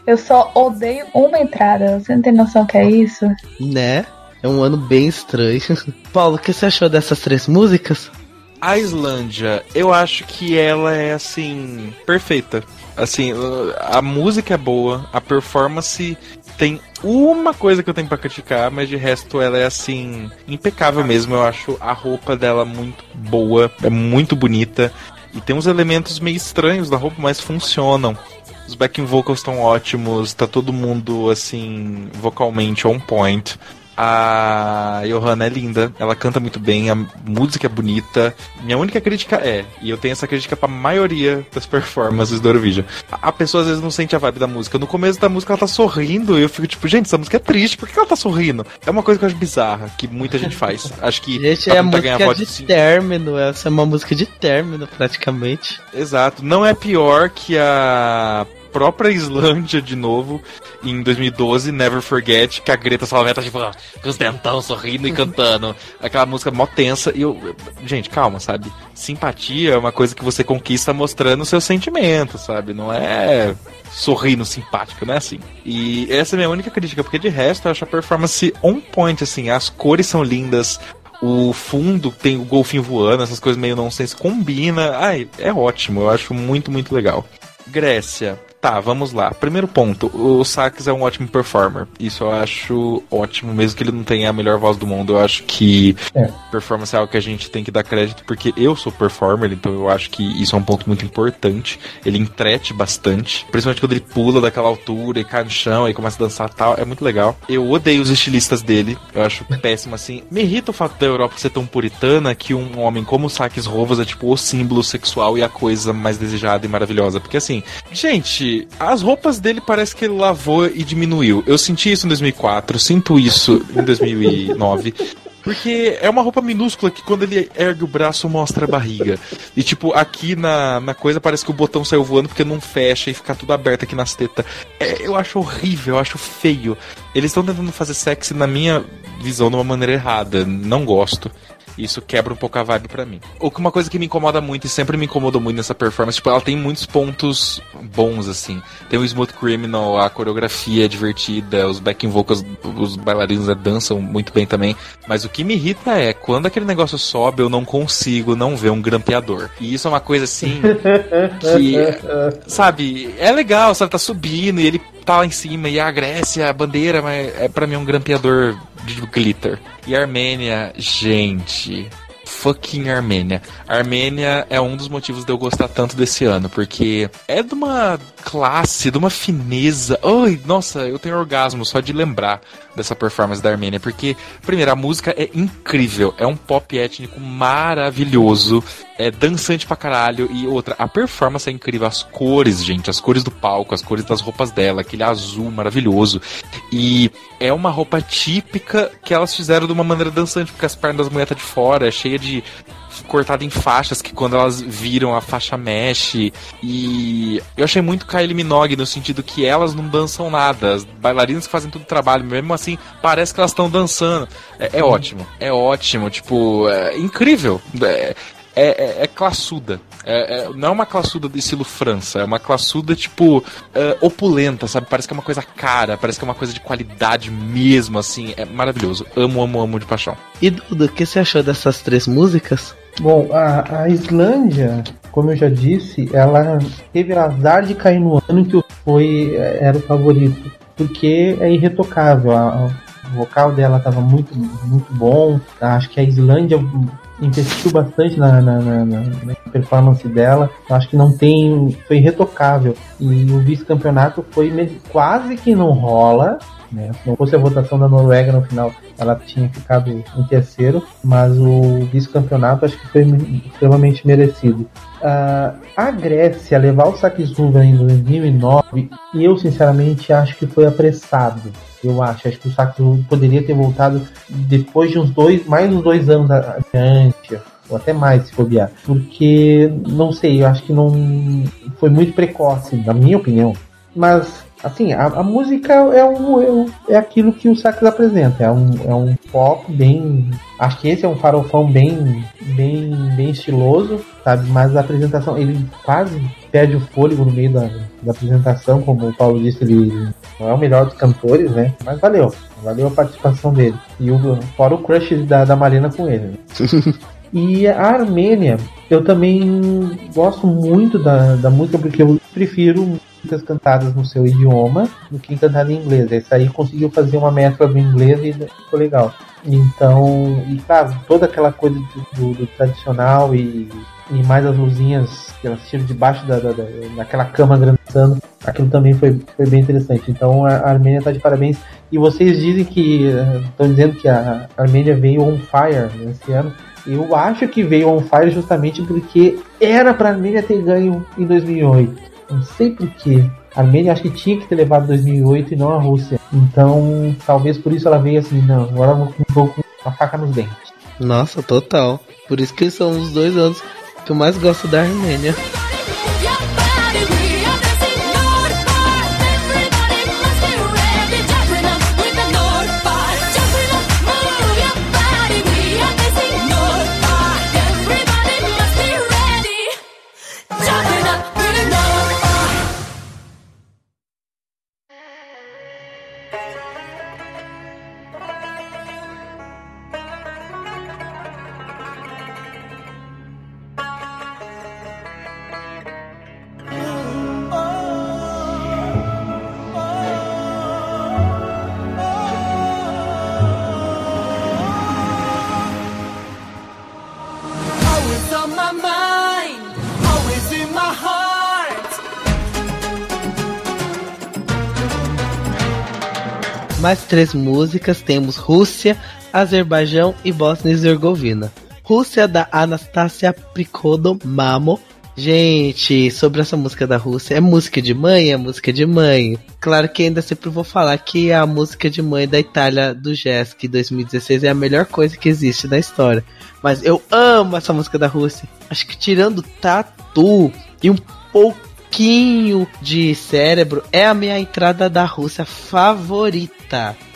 Eu só odeio uma entrada. Você não tem noção que é isso? Né? É um ano bem estranho. Paulo, o que você achou dessas três músicas? A Islândia, eu acho que ela é assim, perfeita. Assim, a música é boa, a performance tem uma coisa que eu tenho para criticar, mas de resto ela é assim, impecável mesmo. Eu acho a roupa dela muito boa, é muito bonita. E tem uns elementos meio estranhos na roupa, mas funcionam. Os backing vocals estão ótimos, tá todo mundo assim, vocalmente on point. A Johanna é linda, ela canta muito bem, a música é bonita. Minha única crítica é, e eu tenho essa crítica pra maioria das performances do Eurovision. A pessoa às vezes não sente a vibe da música. No começo da música ela tá sorrindo e eu fico tipo, gente, essa música é triste, por que ela tá sorrindo? É uma coisa que eu acho bizarra, que muita gente faz. Acho que. Gente, é a música de assim. término, essa é uma música de término praticamente. Exato, não é pior que a própria Islândia de novo em 2012, Never Forget, que a Greta Salvetta tá tipo com os dentão sorrindo e cantando. Aquela música mó tensa. E eu. Gente, calma, sabe? Simpatia é uma coisa que você conquista mostrando o seu sentimento, sabe? Não é sorrindo simpático, não é assim. E essa é a minha única crítica, porque de resto eu acho a performance on point, assim. As cores são lindas, o fundo tem o golfinho voando, essas coisas meio nonsense, combina. Ai, é ótimo, eu acho muito, muito legal. Grécia. Tá, vamos lá. Primeiro ponto, o Sax é um ótimo performer. Isso eu acho ótimo, mesmo que ele não tenha a melhor voz do mundo. Eu acho que é. performance é algo que a gente tem que dar crédito, porque eu sou performer, então eu acho que isso é um ponto muito importante. Ele entrete bastante, principalmente quando ele pula daquela altura e cai no chão e começa a dançar tal. É muito legal. Eu odeio os estilistas dele, eu acho péssimo assim. Me irrita o fato da Europa ser tão puritana que um homem como o Sax Rovas é tipo o símbolo sexual e a coisa mais desejada e maravilhosa. Porque assim, gente as roupas dele parece que ele lavou e diminuiu. Eu senti isso em 2004, sinto isso em 2009. Porque é uma roupa minúscula que quando ele ergue o braço mostra a barriga. E tipo, aqui na, na coisa parece que o botão saiu voando porque não fecha e fica tudo aberto aqui nas tetas. É, eu acho horrível, eu acho feio. Eles estão tentando fazer sexy na minha visão de uma maneira errada. Não gosto. Isso quebra um pouco a vibe para mim. Uma coisa que me incomoda muito e sempre me incomodou muito nessa performance, tipo, ela tem muitos pontos bons, assim. Tem o Smooth Criminal, a coreografia é divertida, os backing vocals, os bailarinos né, dançam muito bem também. Mas o que me irrita é quando aquele negócio sobe, eu não consigo não ver um grampeador. E isso é uma coisa assim que, sabe, é legal, sabe, tá subindo e ele tá lá em cima e a Grécia, a bandeira, mas é para mim um grampeador de glitter. E Armênia, gente, fucking Armênia. Armênia é um dos motivos de eu gostar tanto desse ano, porque é de uma classe, de uma fineza. Ai, nossa, eu tenho orgasmo só de lembrar dessa performance da Armênia, porque, primeiro, a música é incrível, é um pop étnico maravilhoso, é dançante pra caralho, e outra, a performance é incrível, as cores, gente, as cores do palco, as cores das roupas dela, aquele azul maravilhoso, e é uma roupa típica que elas fizeram de uma maneira dançante, porque as pernas das mulheres tá de fora, é cheia de cortada em faixas que quando elas viram a faixa mexe. E eu achei muito Kylie Minogue no sentido que elas não dançam nada. As bailarinas que fazem todo o trabalho mesmo assim parece que elas estão dançando. É, é, ótimo. É ótimo tipo é incrível. É, é, é, é classuda. É, é, não é uma classuda de estilo França, é uma classuda, tipo, é, opulenta, sabe? Parece que é uma coisa cara, parece que é uma coisa de qualidade mesmo, assim. É maravilhoso. Amo, amo, amo de paixão. E Duda, o que você achou dessas três músicas? Bom, a, a Islândia, como eu já disse, ela teve azar de cair no ano que foi era o favorito, porque é irretocável. A, o vocal dela estava muito, muito bom. Acho que a Islândia investiu bastante na, na, na, na, performance dela. Eu acho que não tem. Foi irretocável. E o vice-campeonato foi quase que não rola. Né? Se não fosse a votação da Noruega no final, ela tinha ficado em terceiro, mas o vice-campeonato acho que foi extremamente merecido. Uh, a Grécia levar o Sakisuva em 2009, eu sinceramente acho que foi apressado. Eu acho, acho que o Sakisuva poderia ter voltado depois de uns dois, mais uns dois anos adiante, ou até mais se bobear. Porque, não sei, eu acho que não foi muito precoce, na minha opinião. Mas assim, a, a música é, um, é, é, aquilo que o Sax apresenta. É um, é um pop bem. Acho que esse é um farofão bem, bem, bem estiloso, sabe? Mas a apresentação, ele quase perde o fôlego no meio da, da apresentação, como o Paulo disse, ele não é o melhor dos cantores, né? Mas valeu, valeu a participação dele. E o, fora o crush da, da Marina com ele. Né? E a Armênia, eu também gosto muito da, da música porque eu prefiro músicas cantadas no seu idioma do que cantada em inglês. Esse aí conseguiu fazer uma mescla do inglês e ficou legal. Então, e claro, toda aquela coisa do, do tradicional e, e mais as luzinhas que elas tiram debaixo da, da, da, daquela cama grançando, aquilo também foi, foi bem interessante. Então a, Armênia está de parabéns. E vocês dizem que, estão dizendo que a Armênia veio on fire nesse ano. Eu acho que veio on fire justamente porque era para Armênia ter ganho em 2008. Não sei porquê. A Armênia acho que tinha que ter levado 2008 e não a Rússia. Então, talvez por isso ela veio assim, não, agora eu vou com a faca nos dentes. Nossa, total. Por isso que são os dois anos que eu mais gosto da Armênia. Mais três músicas temos Rússia, Azerbaijão e Bósnia e Herzegovina. Rússia da Anastasia Pricodo Mamo. Gente, sobre essa música da Rússia, é música de mãe? É música de mãe. Claro que ainda sempre vou falar que a música de mãe da Itália do Jesk 2016 é a melhor coisa que existe na história. Mas eu amo essa música da Rússia. Acho que tirando Tatu e um pouquinho de cérebro é a minha entrada da Rússia favorita.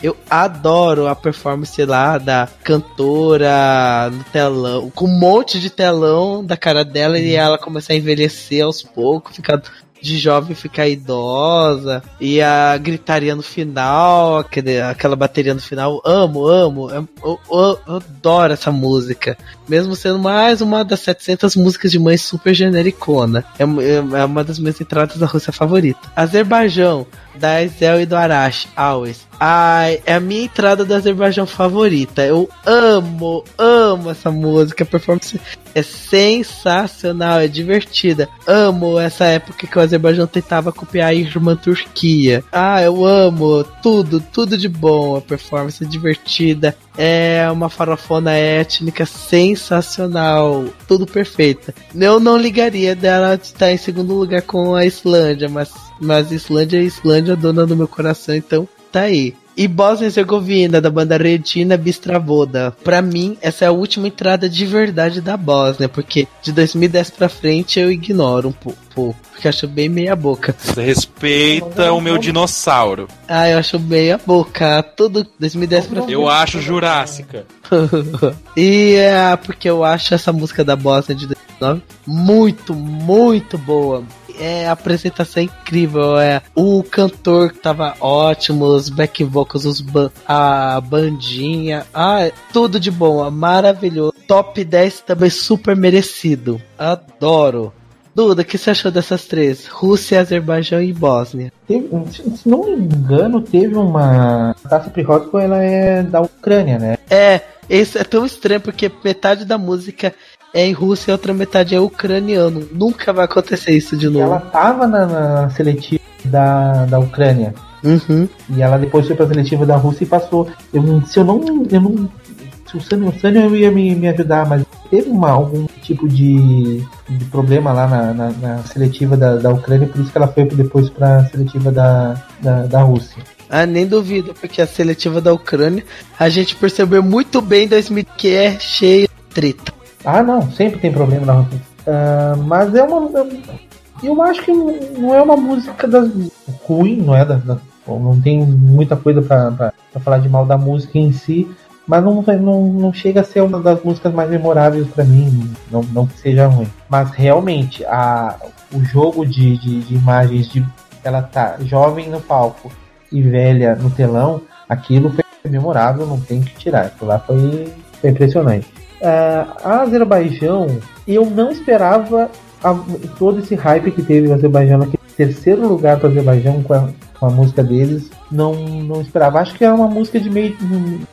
Eu adoro a performance lá da cantora no telão, com um monte de telão da cara dela e ela começa a envelhecer aos poucos, ficar de jovem ficar idosa e a gritaria no final, aquele, aquela bateria no final, amo, amo, eu, eu, eu, eu, adoro essa música, mesmo sendo mais uma das 700 músicas de mãe super genericona, é, é, é uma das minhas entradas da Rússia favorita. Azerbaijão, da Ezel e do Arash, Always. Ai, é a minha entrada do Azerbaijão favorita. Eu amo, amo essa música. A performance é sensacional, é divertida. Amo essa época que o Azerbaijão tentava copiar a irmã Turquia. Ah, eu amo tudo, tudo de bom. A performance é divertida. É uma farofona étnica sensacional. Tudo perfeita. Eu não ligaria dela estar em segundo lugar com a Islândia, mas, mas Islândia é Islândia, dona do meu coração, então tá aí. E Bosnia e Herzegovina, da banda Redina Bistravoda. Pra mim, essa é a última entrada de verdade da Bósnia, porque de 2010 pra frente eu ignoro um pouco, porque acho bem meia boca. Você respeita o meu dinossauro. Ah, eu acho meia boca. Tudo 2010 pra frente. Eu acho Jurássica. e é porque eu acho essa música da Bósnia de 2009 muito, muito boa é, a apresentação é incrível. É, o cantor tava ótimo, os back vocals, os ban a bandinha. Ah, é tudo de bom, maravilhoso. Top 10 também super merecido. Adoro. Duda, o que você achou dessas três? Rússia, Azerbaijão e Bósnia. Teve, se não me engano, teve uma. A Taça ela é da Ucrânia, né? É, esse é tão estranho porque metade da música é em russo e a outra metade é ucraniano. Nunca vai acontecer isso de novo. Ela tava na, na seletiva da, da Ucrânia. Uhum. E ela depois foi pra seletiva da Rússia e passou. Eu, se eu não. Eu não se o Sânio, o Sânio ia me, me ajudar, mas teve uma, algum tipo de, de problema lá na, na, na, seletiva da, da Ucrânia, por isso que ela foi depois para a seletiva da, da, da Rússia. Ah, nem duvido, porque a seletiva da Ucrânia a gente percebeu muito bem em 2000 que é cheia de treta. Ah, não, sempre tem problema na Rússia. Uh, mas é uma. Eu acho que não é uma música das, ruim, não é? Da, da, não tem muita coisa para falar de mal da música em si, mas não, não, não chega a ser uma das músicas mais memoráveis para mim, não, não que seja ruim. Mas realmente, a, o jogo de, de, de imagens de ela tá jovem no palco e velha no telão, aquilo foi memorável, não tem que tirar. Aquilo lá foi, foi impressionante. Uh, a Azerbaijão, eu não esperava a, todo esse hype que teve o Azerbaijão naquele terceiro lugar para o Azerbaijão com a, com a, música deles. Não, não esperava. Acho que era uma música de meio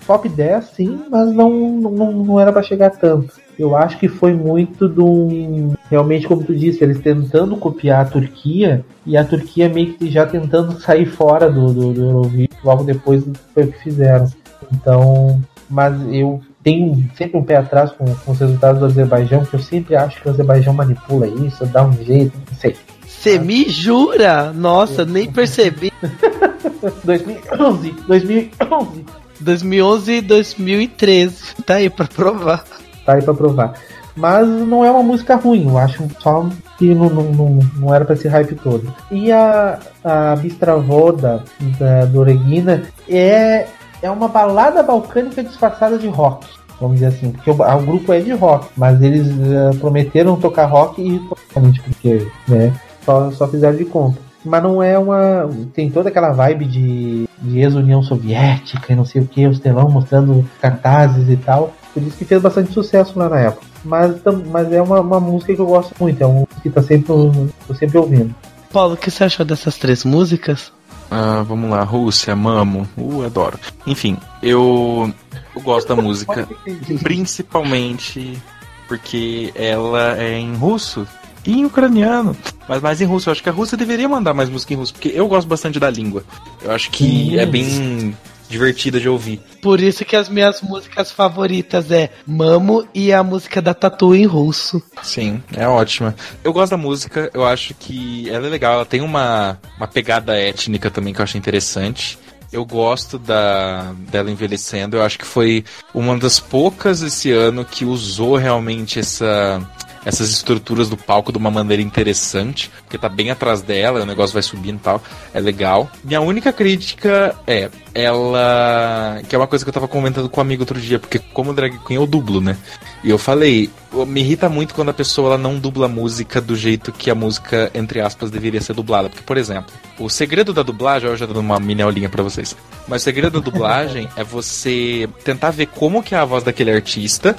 top 10, sim, mas não, não, não era para chegar tanto. Eu acho que foi muito do. Realmente, como tu disse, eles tentando copiar a Turquia e a Turquia meio que já tentando sair fora do, do, do Eurovision. Logo depois foi o que fizeram. Então, mas eu tenho sempre um pé atrás com, com os resultados do Azerbaijão, porque eu sempre acho que o Azerbaijão manipula isso, dá um jeito, não sei. Você me jura? Nossa, nem percebi. 2011, 2011. 2011 e 2013. Tá aí pra provar. Tá aí pra provar. Mas não é uma música ruim, eu acho só que não, não, não, não era pra esse hype todo. E a, a Bistravoda da, do Regina é é uma balada balcânica disfarçada de rock. Vamos dizer assim, porque o, o grupo é de rock, mas eles uh, prometeram tocar rock e totalmente porque, né, só, só fizeram de conta. Mas não é uma. Tem toda aquela vibe de, de ex-União Soviética e não sei o que, os telão mostrando cartazes e tal. Por isso que fez bastante sucesso lá na época. Mas, mas é uma, uma música que eu gosto muito, é uma música que tá sempre, tô sempre ouvindo. Paulo, o que você achou dessas três músicas? Ah, vamos lá, Rússia, Mamo, uh, adoro. Enfim, eu, eu gosto da música, principalmente porque ela é em russo e em ucraniano, mas mais em russo. Eu acho que a Rússia deveria mandar mais música em russo, porque eu gosto bastante da língua. Eu acho que é bem divertida de ouvir. Por isso que as minhas músicas favoritas é Mamo e a música da Tatu em russo. Sim, é ótima. Eu gosto da música, eu acho que ela é legal, ela tem uma, uma pegada étnica também que eu acho interessante. Eu gosto da dela envelhecendo. Eu acho que foi uma das poucas esse ano que usou realmente essa essas estruturas do palco de uma maneira interessante, porque tá bem atrás dela, o negócio vai subindo e tal, é legal. Minha única crítica é, ela. que é uma coisa que eu tava comentando com um amigo outro dia, porque como drag queen eu dublo, né? E eu falei, me irrita muito quando a pessoa ela não dubla a música do jeito que a música, entre aspas, deveria ser dublada. Porque, por exemplo, o segredo da dublagem, eu já dando uma mini aulinha pra vocês, mas o segredo da dublagem é você tentar ver como que é a voz daquele artista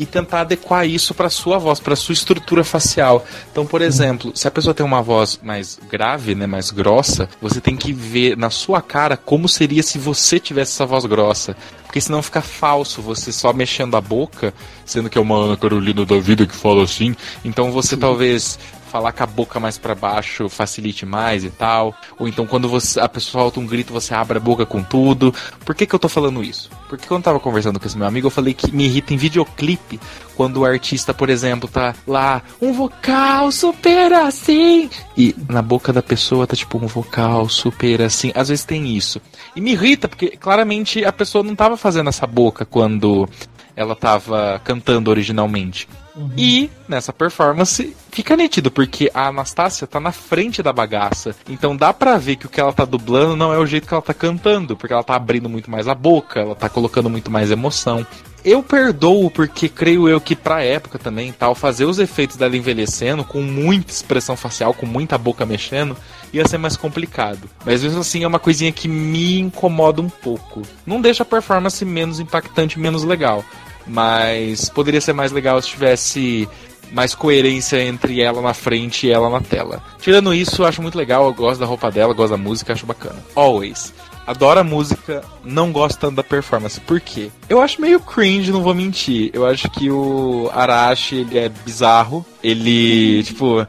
e tentar adequar isso para sua voz, para sua estrutura facial. Então, por exemplo, se a pessoa tem uma voz mais grave, né, mais grossa, você tem que ver na sua cara como seria se você tivesse essa voz grossa. Porque senão fica falso, você só mexendo a boca, sendo que é uma Ana Carolina da vida que fala assim. Então você talvez falar com a boca mais para baixo facilite mais e tal. Ou então quando você, a pessoa solta um grito, você abre a boca com tudo. Por que, que eu tô falando isso? Porque quando eu tava conversando com esse meu amigo, eu falei que me irrita em videoclipe quando o artista, por exemplo, tá lá, um vocal super assim. E na boca da pessoa tá tipo um vocal super assim. Às vezes tem isso. E me irrita, porque claramente a pessoa não tava fazendo essa boca quando ela tava cantando originalmente. Uhum. E nessa performance fica nítido, porque a Anastácia tá na frente da bagaça. Então dá pra ver que o que ela tá dublando não é o jeito que ela tá cantando, porque ela tá abrindo muito mais a boca, ela tá colocando muito mais emoção. Eu perdoo porque creio eu que pra época também, tal, fazer os efeitos dela envelhecendo com muita expressão facial, com muita boca mexendo, ia ser mais complicado. Mas mesmo assim é uma coisinha que me incomoda um pouco. Não deixa a performance menos impactante, menos legal. Mas poderia ser mais legal se tivesse mais coerência entre ela na frente e ela na tela. Tirando isso, eu acho muito legal, eu gosto da roupa dela, gosto da música, acho bacana. Always. Adoro a música, não gosto tanto da performance. Por quê? Eu acho meio cringe, não vou mentir. Eu acho que o Arashi, ele é bizarro. Ele, tipo...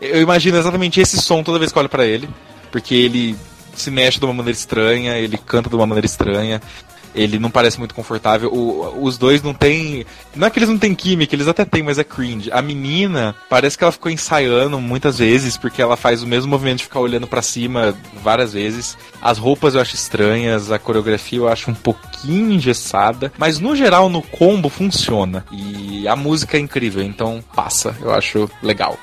Eu imagino exatamente esse som toda vez que olho para ele. Porque ele se mexe de uma maneira estranha, ele canta de uma maneira estranha. Ele não parece muito confortável. O, os dois não tem. Não é que eles não têm química, eles até têm, mas é cringe. A menina, parece que ela ficou ensaiando muitas vezes, porque ela faz o mesmo movimento de ficar olhando para cima várias vezes. As roupas eu acho estranhas, a coreografia eu acho um pouquinho engessada. Mas no geral, no combo funciona. E a música é incrível, então passa, eu acho legal.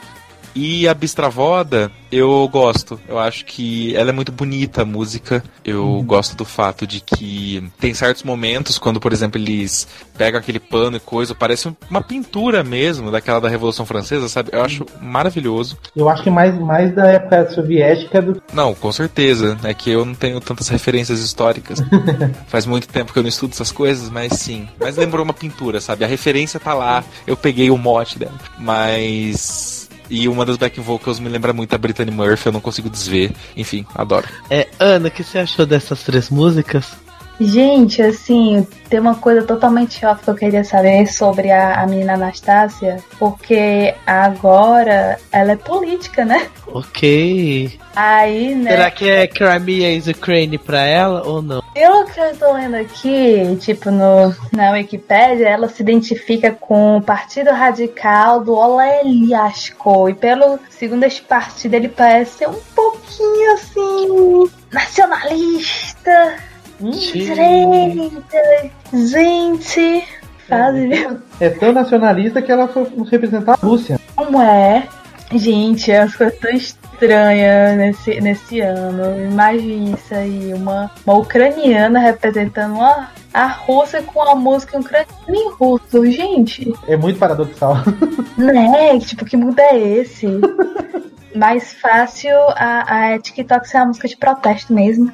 E a Bistravoda, eu gosto. Eu acho que ela é muito bonita, a música. Eu uhum. gosto do fato de que tem certos momentos, quando, por exemplo, eles pegam aquele pano e coisa, parece uma pintura mesmo, daquela da Revolução Francesa, sabe? Eu acho maravilhoso. Eu acho que mais, mais da época soviética do Não, com certeza. É que eu não tenho tantas referências históricas. Faz muito tempo que eu não estudo essas coisas, mas sim. Mas lembrou uma pintura, sabe? A referência tá lá, eu peguei o mote dela. Mas e uma das back vocals me lembra muito a Brittany Murphy, eu não consigo desver. Enfim, adoro. É, Ana, o que você achou dessas três músicas? Gente, assim, tem uma coisa totalmente óbvia que eu queria saber sobre a, a menina Anastácia, porque agora ela é política, né? Ok. Aí, né? Será que é Crimea is Ukraine pra ela ou não? Eu que eu tô lendo aqui, tipo, no, na Wikipédia, ela se identifica com o Partido Radical do Oleliashko. E pelo segundo esse partido, ele parece ser um pouquinho assim. nacionalista Direita, gente, fase, viu? É tão nacionalista que ela foi representar a Rússia. Como é? Gente, as coisas tão estranhas nesse, nesse ano. Imagine isso aí, uma, uma ucraniana representando uma, a Rússia com a música ucraniana em russo, gente. É muito paradoxal. Né? Tipo, que mundo é esse? Mais fácil a, a TikTok ser uma música de protesto mesmo.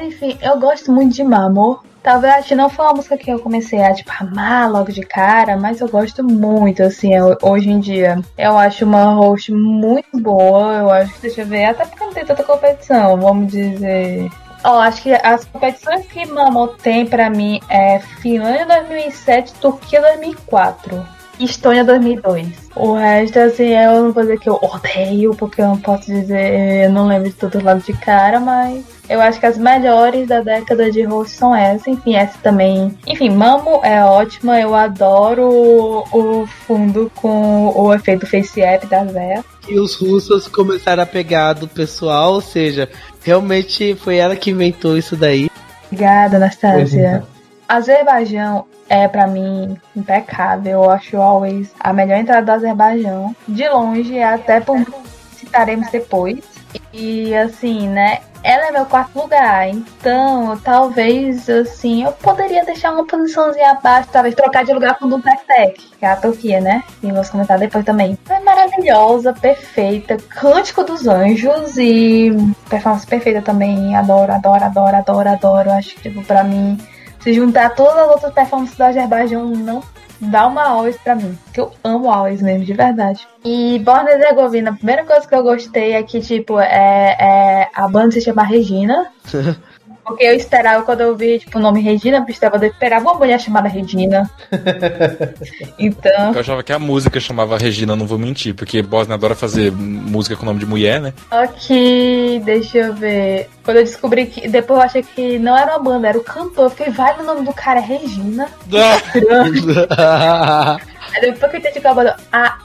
Enfim, eu gosto muito de Mamor. Talvez não foi uma música que eu comecei a tipo, amar logo de cara, mas eu gosto muito, assim, hoje em dia. Eu acho uma host muito boa, eu acho que, deixa eu ver, até porque não tem tanta competição, vamos dizer. Ó, oh, acho que as competições que Mamor tem pra mim é Finlândia 2007, Turquia 2004. Estônia 2002. O resto, assim, eu não vou dizer que eu odeio, porque eu não posso dizer, eu não lembro de todo lado de cara, mas eu acho que as melhores da década de host são essa. Enfim, essa também. Enfim, Mamo é ótima, eu adoro o fundo com o efeito face app da Zé. E os russos começaram a pegar do pessoal, ou seja, realmente foi ela que inventou isso daí. Obrigada, Anastasia. Azerbaijão é para mim impecável. Eu acho always a melhor entrada do Azerbaijão. De longe, até por citaremos depois. E assim, né? Ela é meu quarto lugar, então talvez assim eu poderia deixar uma posiçãozinha abaixo, talvez trocar de lugar com o Tech que é a Turquia, né? E vamos comentar depois também. É maravilhosa, perfeita, cântico dos anjos e performance perfeita também. Adoro, adoro, adoro, adoro, adoro. Acho que tipo, pra mim Se juntar todas as outras performances do Azerbaijão, não dá uma Always pra mim. Que eu amo Always mesmo, de verdade. E Borne Herzegovina, a primeira coisa que eu gostei é que, tipo, é, é a banda se chama Regina. Porque eu esperava, quando eu vi, tipo, o nome Regina, eu esperava, eu esperava uma mulher chamada Regina. Então, Eu achava que a música chamava Regina, não vou mentir, porque Bosnia adora fazer música com nome de mulher, né? ok, deixa eu ver. Quando eu descobri que. Depois eu achei que não era uma banda, era o cantor. Eu fiquei, vai, o nome do cara é Regina. Aí depois que eu entendi que a banda. Ah,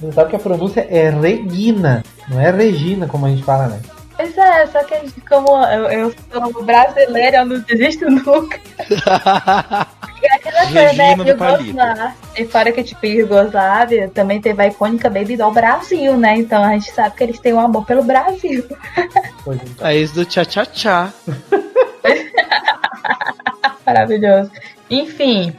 Você sabe que a pronúncia é Regina, não é Regina, como a gente fala, né? Pois é, só que a gente, como eu, eu sou brasileira, eu não desisto nunca. E aquela coisa, né? E fora que, tipo, Yugoslávia também teve a icônica Baby Doll Brasil, né? Então a gente sabe que eles têm um amor pelo Brasil. Pois é. País do tchá-tchá-tchá. Maravilhoso. Enfim,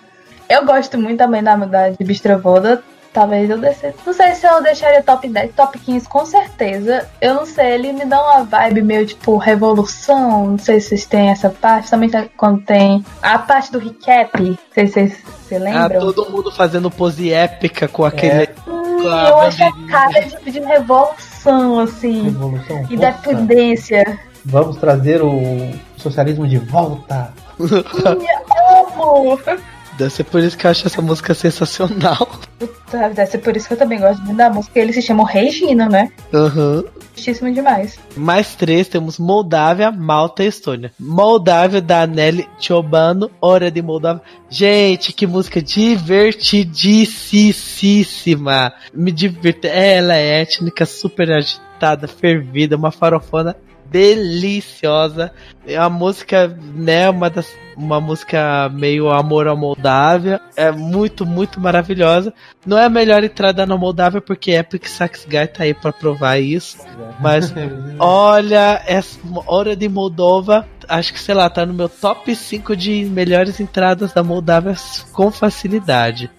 eu gosto muito também da, da de Bistrovoda. Talvez eu descesse. Não sei se eu deixaria top 10, top 15, com certeza. Eu não sei, ele me dá uma vibe meio tipo revolução. Não sei se vocês têm essa parte. Também quando tem a parte do recap. Não sei se vocês se Ah, lembram. todo mundo fazendo pose épica com aquele. Hum, com eu acho a cara de, de revolução, assim. Revolução. E decadência. Vamos trazer o socialismo de volta. Amo! Deve ser por isso que eu acho essa música sensacional. Puta, Deve ser por isso que eu também gosto muito da música. Ele se chama Regina, né? Aham. Justíssimo demais. Mais três, temos Moldávia, Malta e Estônia. Moldávia, da Nelly Chobano, Hora de Moldávia. Gente, que música divertidíssima. Me divirta. Ela é étnica, super agitada, fervida, uma farofona deliciosa. É uma música, né, uma das uma música meio amor à Moldávia. É muito, muito maravilhosa. Não é a melhor entrada na Moldávia porque Epic Sax Guy tá aí pra provar isso. Mas olha, essa Hora de Moldova, acho que sei lá, tá no meu top 5 de melhores entradas da Moldávia com facilidade.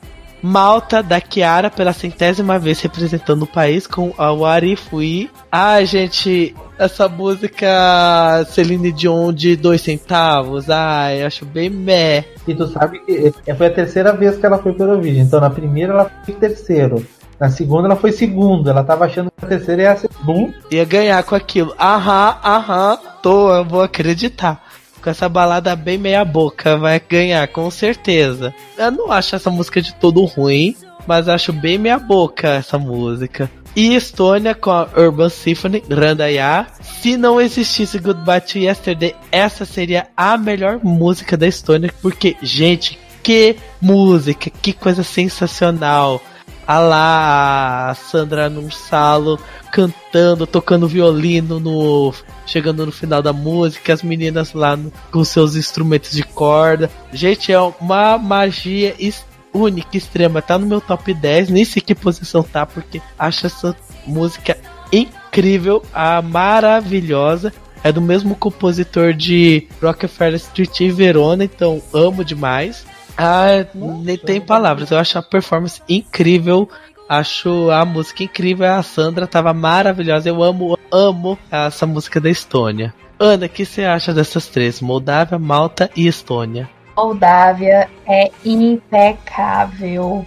Malta da Kiara pela centésima vez representando o país com a Warifui. Ai, gente, essa música Celine Dion de dois centavos. Ai, acho bem meh. E tu sabe que é- foi a terceira vez que ela foi pro Eurovision. Então na primeira ela foi terceiro. Na segunda ela foi segundo. Ela tava achando que a terceira ia ser bom. Ia ganhar com aquilo. Aham, aham, tô, eu vou acreditar. Com essa balada bem meia boca, vai ganhar, com certeza. Eu não acho essa música de todo ruim, mas acho bem meia boca essa música. E Estônia com a Urban Symphony, Randaya. Se não existisse Goodbye to Yesterday, essa seria a melhor música da Estônia, porque, gente, que música, que coisa sensacional. A lá, a Sandra Nunsalo cantando, tocando violino no. Chegando no final da música, as meninas lá no- com seus instrumentos de corda. Gente, é uma magia es- única, extrema. Tá no meu top 10, nem sei que posição tá, porque acho essa música incrível, a maravilhosa. É do mesmo compositor de Rockefeller Street e Verona, então amo demais. Ah, nem tem palavras. Eu acho a performance incrível. Acho a música incrível. A Sandra tava maravilhosa. Eu amo, amo essa música da Estônia. Ana, o que você acha dessas três? Moldávia, Malta e Estônia. Moldávia é impecável.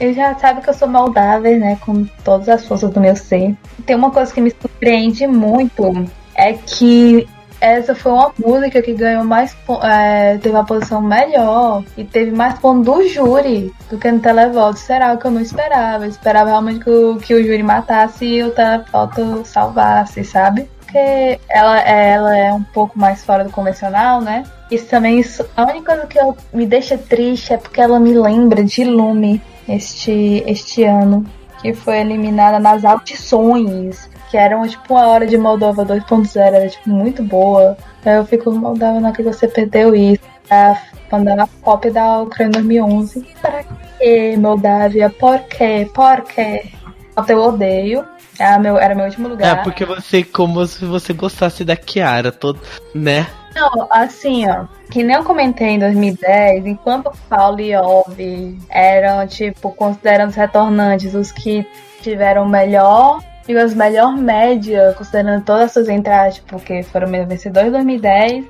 Ele já sabe que eu sou moldável, né? Com todas as forças do meu ser. Tem uma coisa que me surpreende muito: é que essa foi uma música que ganhou mais. é, teve uma posição melhor e teve mais pontos do júri do que no televoto. Será que eu não esperava? Eu esperava realmente que o, que o júri matasse e o televoto salvasse, sabe? Porque ela, ela é um pouco mais fora do convencional, né? Isso também, isso, a única coisa que eu- me deixa triste é porque ela me lembra de Lume este, este ano, que foi eliminada nas audições, que eram tipo uma hora de Moldova 2.0, era tipo muito boa. Aí eu fico, Moldova, é que você perdeu isso. Tá mandando a cópia da Ucrânia 2011. Pra que, Moldávia? Por quê? Por quê? Até eu odeio. Era meu, era meu último É, lugar. porque você, como se você gostasse da Kiara, todo, né? Não, assim, ó, que nem eu comentei em 2010, enquanto Paulo e Ove eram, tipo, considerando os retornantes os que tiveram melhor digo as melhor média, considerando todas as suas entradas, porque foram meus vencedores em 2010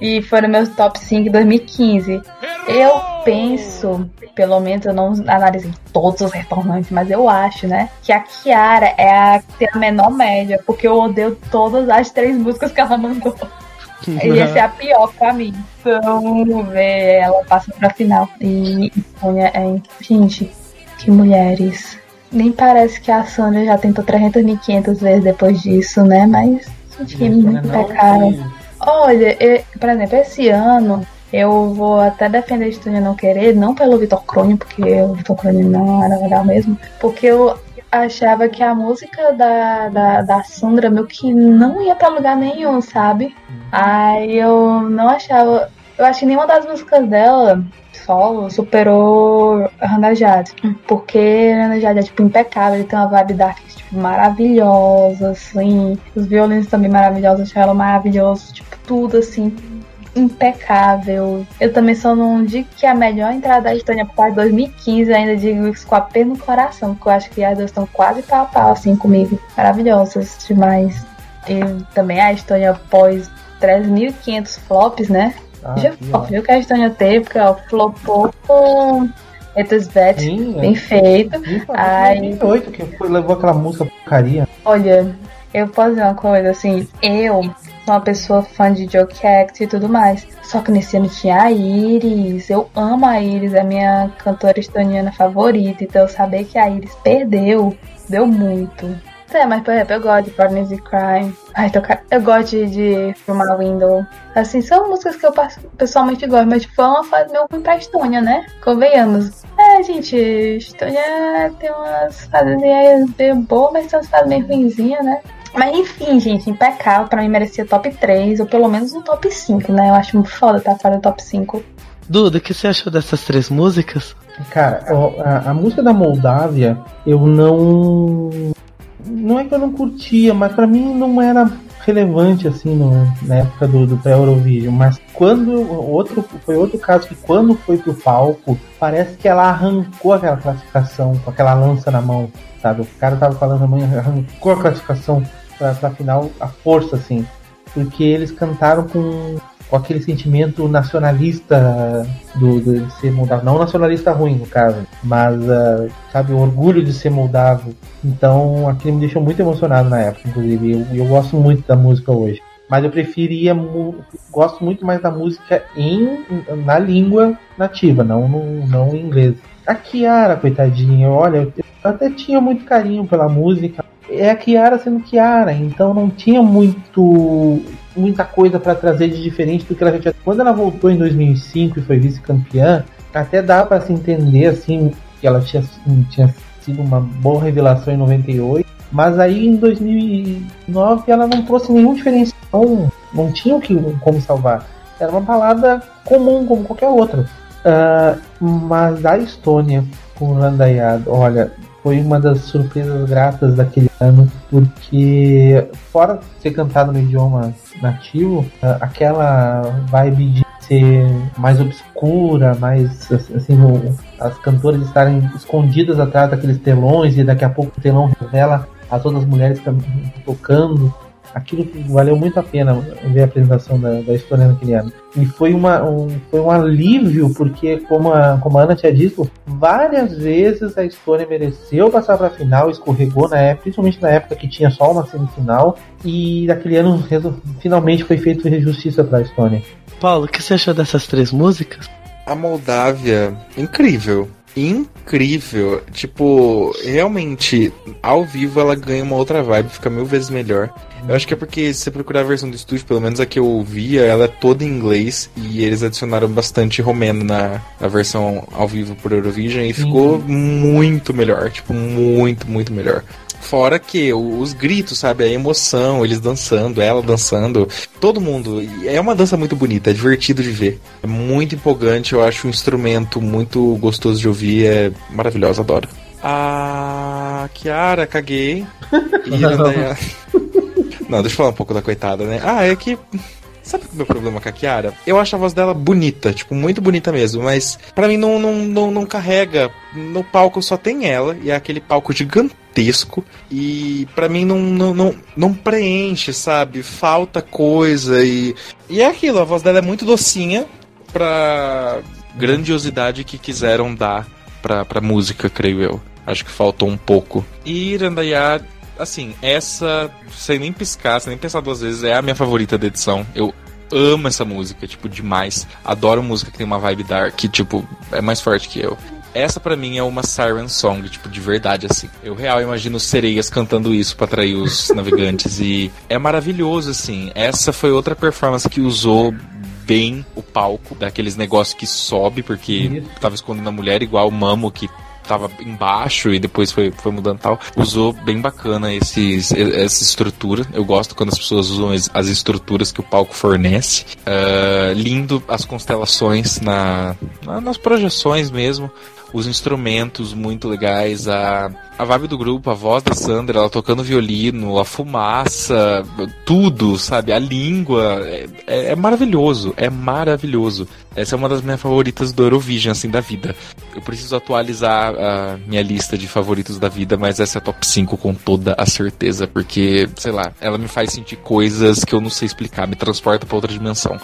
e foram meus top 5 em 2015. Eu penso, pelo menos eu não analisei todos os retornantes, mas eu acho, né, que a Kiara é a que tem a menor média, porque eu odeio todas as três músicas que ela mandou. E essa é a pior pra mim. Então, vamos ver, ela passa pra final. E Sônia é. Gente, que mulheres. Nem parece que a Sônia já tentou 300.500 vezes depois disso, né? Mas, gente, muito pecado. Olha, eu, por exemplo, esse ano eu vou até defender a Estúnia não querer, não pelo Vitor Crone, porque o Vitor Crone não era legal mesmo, porque eu achava que a música da, da, da Sandra meio que não ia pra lugar nenhum, sabe? Aí eu não achava. Eu acho que nenhuma das músicas dela, solo, superou Hannah Jade. Porque Hannah Jade é tipo impecável, ele tem uma vibe dark tipo, maravilhosa, assim. Os violinos também maravilhosos, o cello maravilhoso, tipo, tudo assim impecável. Eu também só não digo que a melhor entrada da Estônia para 2015, ainda digo isso com a pena no coração, porque eu acho que as duas estão quase pau a pau assim comigo. Maravilhosas demais. E também a Estônia pós 3.500 flops, né? Ah, Já viu que a porque ó, flopou com Etusbet, Sim, é. bem feito. Ai. 2008 que foi, levou aquela música porcaria. Olha, eu posso dizer uma coisa, assim, eu sou uma pessoa fã de Joke Act e tudo mais. Só que nesse ano tinha a Iris. Eu amo a Iris, é a minha cantora estoniana favorita. Então saber que a Iris perdeu, deu muito. É, mas por exemplo, eu gosto de Partners in Crime. Ai, tocar. Eu gosto de, de From My Window. Assim, são músicas que eu pessoalmente gosto, mas tipo, foi uma fase meio ruim pra Estônia, né? Convenhamos. É, gente, Estônia tem umas fases meio boas, mas tem umas fases meio ruinzinhas, né? Mas enfim, gente, impecável. Pra mim merecia top 3, ou pelo menos um top 5, né? Eu acho muito foda estar fora do top 5. Duda, o que você achou dessas três músicas? Cara, a, a música da Moldávia, eu não. Não é que eu não curtia, mas pra mim não era relevante assim no- na época do, do pré-Eurovision. Mas quando. Outro, foi outro caso que quando foi pro palco, parece que ela arrancou aquela classificação com aquela lança na mão, sabe? O cara tava falando na mão e arrancou a classificação pra, pra final, a força, assim. Porque eles cantaram com com aquele sentimento nacionalista do, do- de ser moldavo. Não nacionalista ruim, no caso, mas, ah, sabe, o orgulho de ser moldavo. Então, aquilo me deixou muito emocionado na época, inclusive. Eu, eu gosto muito da música hoje. Mas eu preferia, gosto muito mais da música em, na língua nativa, não, no, não em inglês. A Kiara, coitadinha, olha, eu até tinha muito carinho pela música. É a Kiara sendo Kiara, então não tinha muito muita coisa pra trazer de diferente do que ela já tinha. Quando ela voltou em 2005 e foi vice-campeã, até dá pra se entender assim que ela tinha, tinha sido uma boa revelação em 98, mas aí em 2009 ela não trouxe nenhum diferencial, não tinha o que como salvar. Era uma balada comum como qualquer outra. Ah, mas a Estônia com o Randayad, olha, foi uma das surpresas gratas daquele ano, porque fora ser cantado no idioma nativo, ah, aquela vibe de ser mais obscura, mais assim, as cantoras estarem escondidas atrás daqueles telões e daqui a pouco o telão revela as outras mulheres tocando. Aquilo valeu muito a pena ver a apresentação da, da Estônia naquele ano. E foi, uma, um, foi um alívio, porque, como a, como a Ana tinha dito, várias vezes a Estônia mereceu passar para a final, escorregou na época, principalmente na época que tinha só uma semifinal, e naquele ano finalmente foi feito justiça para a Estônia. Paulo, o que você achou dessas três músicas? A Moldávia, incrível. Incrível. Tipo, realmente, ao vivo ela ganha uma outra vibe, fica mil vezes melhor. Eu acho que é porque se você procurar a versão do estúdio, pelo menos a que eu ouvia, ela é toda em inglês e eles adicionaram bastante romeno na, na versão ao vivo por Eurovision e ficou muito melhor. Tipo, muito, muito melhor. Fora que os gritos, sabe? A emoção, eles dançando, ela dançando, todo mundo. É uma dança muito bonita, é divertido de ver. É muito empolgante, eu acho um instrumento muito gostoso de ouvir, é maravilhoso, adoro. Ah, Kiara, caguei. E Andrea- Não, deixa eu falar um pouco da coitada, né? Ah, é que. Sabe o meu problema com a Kiara? Eu acho a voz dela bonita, tipo, muito bonita mesmo, mas pra mim não, não, não, não carrega. No palco só tem ela, e é aquele palco gigantesco gigantesco e para mim não, não, não, não preenche, sabe? Falta coisa e. E é aquilo, a voz dela é muito docinha pra grandiosidade que quiseram dar pra, pra música, creio eu. Acho que faltou um pouco. E Irandaiá, assim, essa, sem nem piscar, sem nem pensar duas vezes, é a minha favorita da edição. Eu amo essa música, tipo, demais. Adoro música que tem uma vibe dark, que, tipo, é mais forte que eu. Essa para mim é uma siren song, tipo, de verdade, assim. Eu real imagino sereias cantando isso para atrair os navegantes e é maravilhoso, assim. Essa foi outra performance que usou bem o palco, daqueles negócios que sobe, porque Isso. tava escondendo a mulher, igual o Mamo que tava embaixo e depois foi, foi mudando tal. Usou bem bacana esses, essa estrutura. Eu gosto quando as pessoas usam as, as estruturas que o palco fornece. Ah, lindo as constelações na, na- nas projeções mesmo. Os instrumentos muito legais, a, a vibe do grupo, a voz da Sandra, ela tocando violino, a fumaça, tudo, sabe? A língua. É, é- é maravilhoso, é maravilhoso. Essa é uma das minhas favoritas do Eurovision, assim, da vida. Eu preciso atualizar a minha lista de favoritos da vida, mas essa é a top 5 com toda a certeza, porque, sei lá, ela me faz sentir coisas que eu não sei explicar, me transporta pra outra dimensão.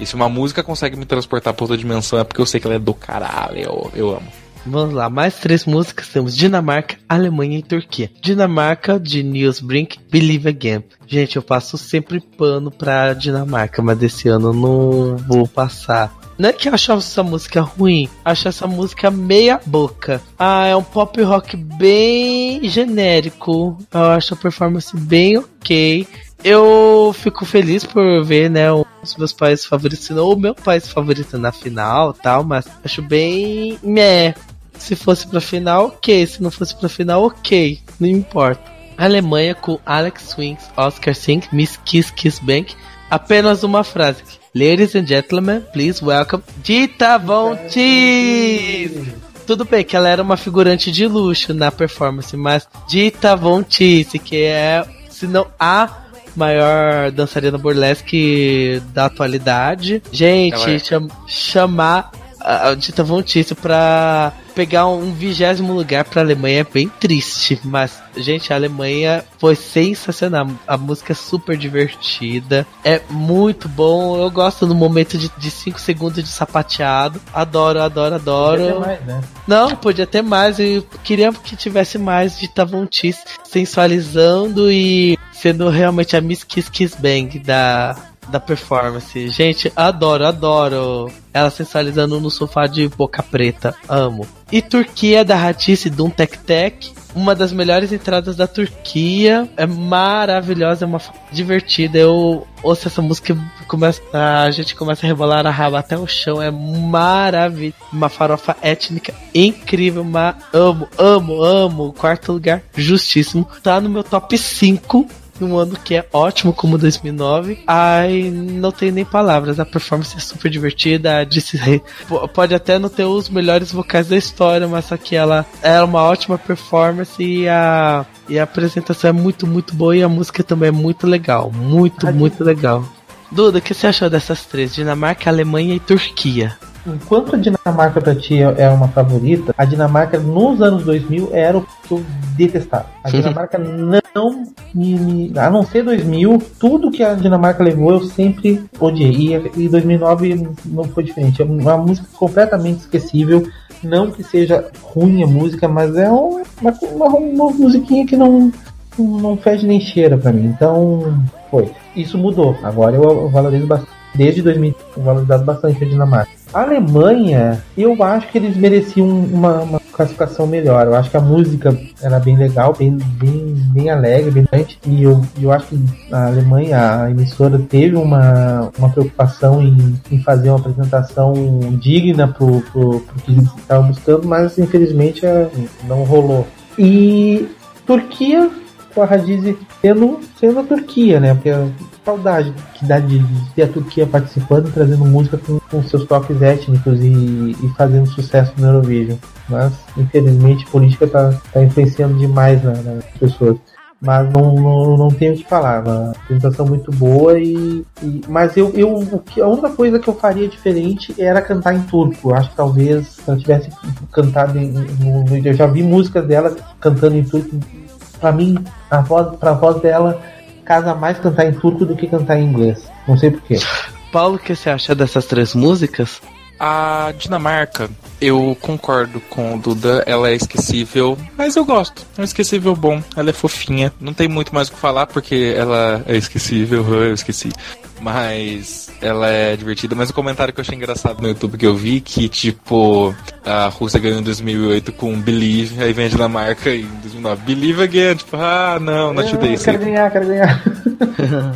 E se uma música consegue me transportar pra outra dimensão é porque eu sei que ela é do caralho, eu, eu amo. Vamos lá, mais três músicas. Temos Dinamarca, Alemanha e Turquia. Dinamarca, de Niels Brink, Believe Again. Gente, eu passo sempre pano pra Dinamarca, mas desse ano não vou passar. Não é que eu acho essa música ruim, acho essa música meia boca. Ah, é um pop rock bem genérico. Eu acho a performance bem ok. Eu fico feliz por ver, né, dos meus países favoritos, não o meu país favorito na final tal, mas acho bem meh. Se fosse pra final, ok. Se não fosse pra final, ok. Não importa. Alemanha com Alex Swings, Oscar Singh, Miss Kiss Kiss Bank. Apenas uma frase. Ladies and gentlemen, please welcome Dita Von Teese. Tudo bem que ela era uma figurante de luxo na performance, mas Dita Von Teese, que é, se não a maior dançarina burlesque da atualidade. Gente, é. cham- chamar a a Dita Von Teese pra pegar um vigésimo lugar pra Alemanha é bem triste, mas, gente, a Alemanha foi sensacional. A música é super divertida, é muito bom. Eu gosto do momento de 5 segundos de sapateado. Adoro, adoro, adoro. Podia ter mais, né? Não, podia ter mais. Eu queria que tivesse mais de Tavontis sensualizando e sendo realmente a Miss Kiss Kiss Bang da, da performance. Gente, adoro, adoro ela sensualizando no sofá de boca preta. Amo. E Turquia da Ratice Dum Tek Tek. Uma das melhores entradas da Turquia. É maravilhosa, é uma divertida. Eu ouço essa música começa, a gente começa a rebolar a raba até o chão. É maravilhoso. Uma farofa étnica incrível. Ma amo, amo, amo. Quarto lugar, justíssimo. Tá no meu top 5 um ano que é ótimo como 2009. Ai, não tenho nem palavras. A performance é super divertida. A Disse Rei pode até não ter os melhores vocais da história, mas só que ela é uma ótima performance e a e a apresentação é muito muito boa e a música também é muito legal, muito muito legal. Duda, o que você achou dessas três? Dinamarca, Alemanha e Turquia. Enquanto a Dinamarca pra ti é uma favorita, a Dinamarca nos anos 2000 era o que eu detestava. A Dinamarca não me, me- A não ser 2000, tudo que a Dinamarca levou eu sempre odiei. E, e 2009 não foi diferente. É uma música completamente esquecível. Não que seja ruim a música, mas é um- uma, uma, uma musiquinha que não, não fede nem cheira pra mim. Então, foi. Isso mudou. Agora eu, eu valorizo bastante. Desde 2000 eu valorizado bastante a Dinamarca. A Alemanha, eu acho que eles mereciam uma, uma classificação melhor. Eu acho que a música era bem legal, bem, bem, bem alegre, bem brilhante. E eu, eu acho que a Alemanha, a emissora, teve uma, uma preocupação em, em fazer uma apresentação digna pro, pro, pro que eles estavam buscando, mas infelizmente é, não rolou. E Turquia, com a Radiz sendo, sendo a Turquia, né? Porque a saudade que dá de ter a Turquia participando, trazendo música com, com seus toques étnicos e, e fazendo sucesso no Eurovision. Mas, infelizmente, política tá, tá influenciando demais na- nas pessoas. Mas não, não, não tenho o que falar. Uma apresentação muito boa e. e- mas eu, eu a única coisa que eu faria diferente era cantar em turco. Eu acho que talvez se eu tivesse cantado em. no- eu já vi músicas dela cantando em turco pra mim, a voz, pra voz dela, casa mais cantar em turco do que cantar em inglês. Não sei porquê. Paulo, o que você acha dessas três músicas? A Dinamarca, eu concordo com o Duda, ela é esquecível, mas eu gosto. É um esquecível bom, ela é fofinha. Não tem muito mais o que falar porque ela é esquecível, eu esqueci. Mas ela é divertida. Mas o comentário que eu achei engraçado no YouTube que eu vi, que tipo, a Rússia ganhou em 2008 com Believe, aí vem a Dinamarca em 2009, Believe again, tipo, ah, não, not today. quero ganhar, quero ganhar.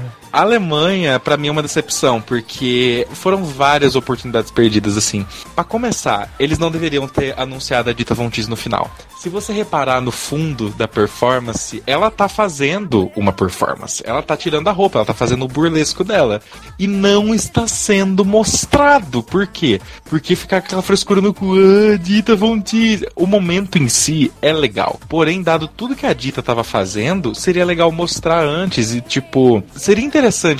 A Alemanha, pra mim, é uma decepção, porque foram várias oportunidades perdidas, assim. Pra começar, eles não deveriam ter anunciado a Dita Von Teese no final. Se você reparar no fundo da performance, ela tá fazendo uma performance. Ela tá tirando a roupa, ela tá fazendo o burlesco dela. E não está sendo mostrado. Por quê? Porque fica aquela frescura no cu, ah, Dita Von Teese. O momento em si é legal. Porém, dado tudo que a Dita tava fazendo, seria legal mostrar antes e, tipo, seria interessante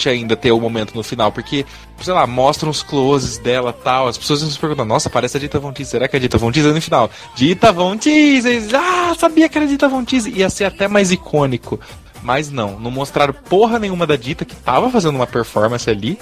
ainda ter o momento no final, porque, sei lá, mostram os closes dela tal. As pessoas se perguntando, nossa, parece a Dita Von Teese. Será que é a Dita Von Teese? Aí no final, Dita Von! Eles, Ah, sabia que era a Dita Von Teese! Ia ser até mais icônico. Mas não, não mostraram porra nenhuma da Dita que tava fazendo uma performance ali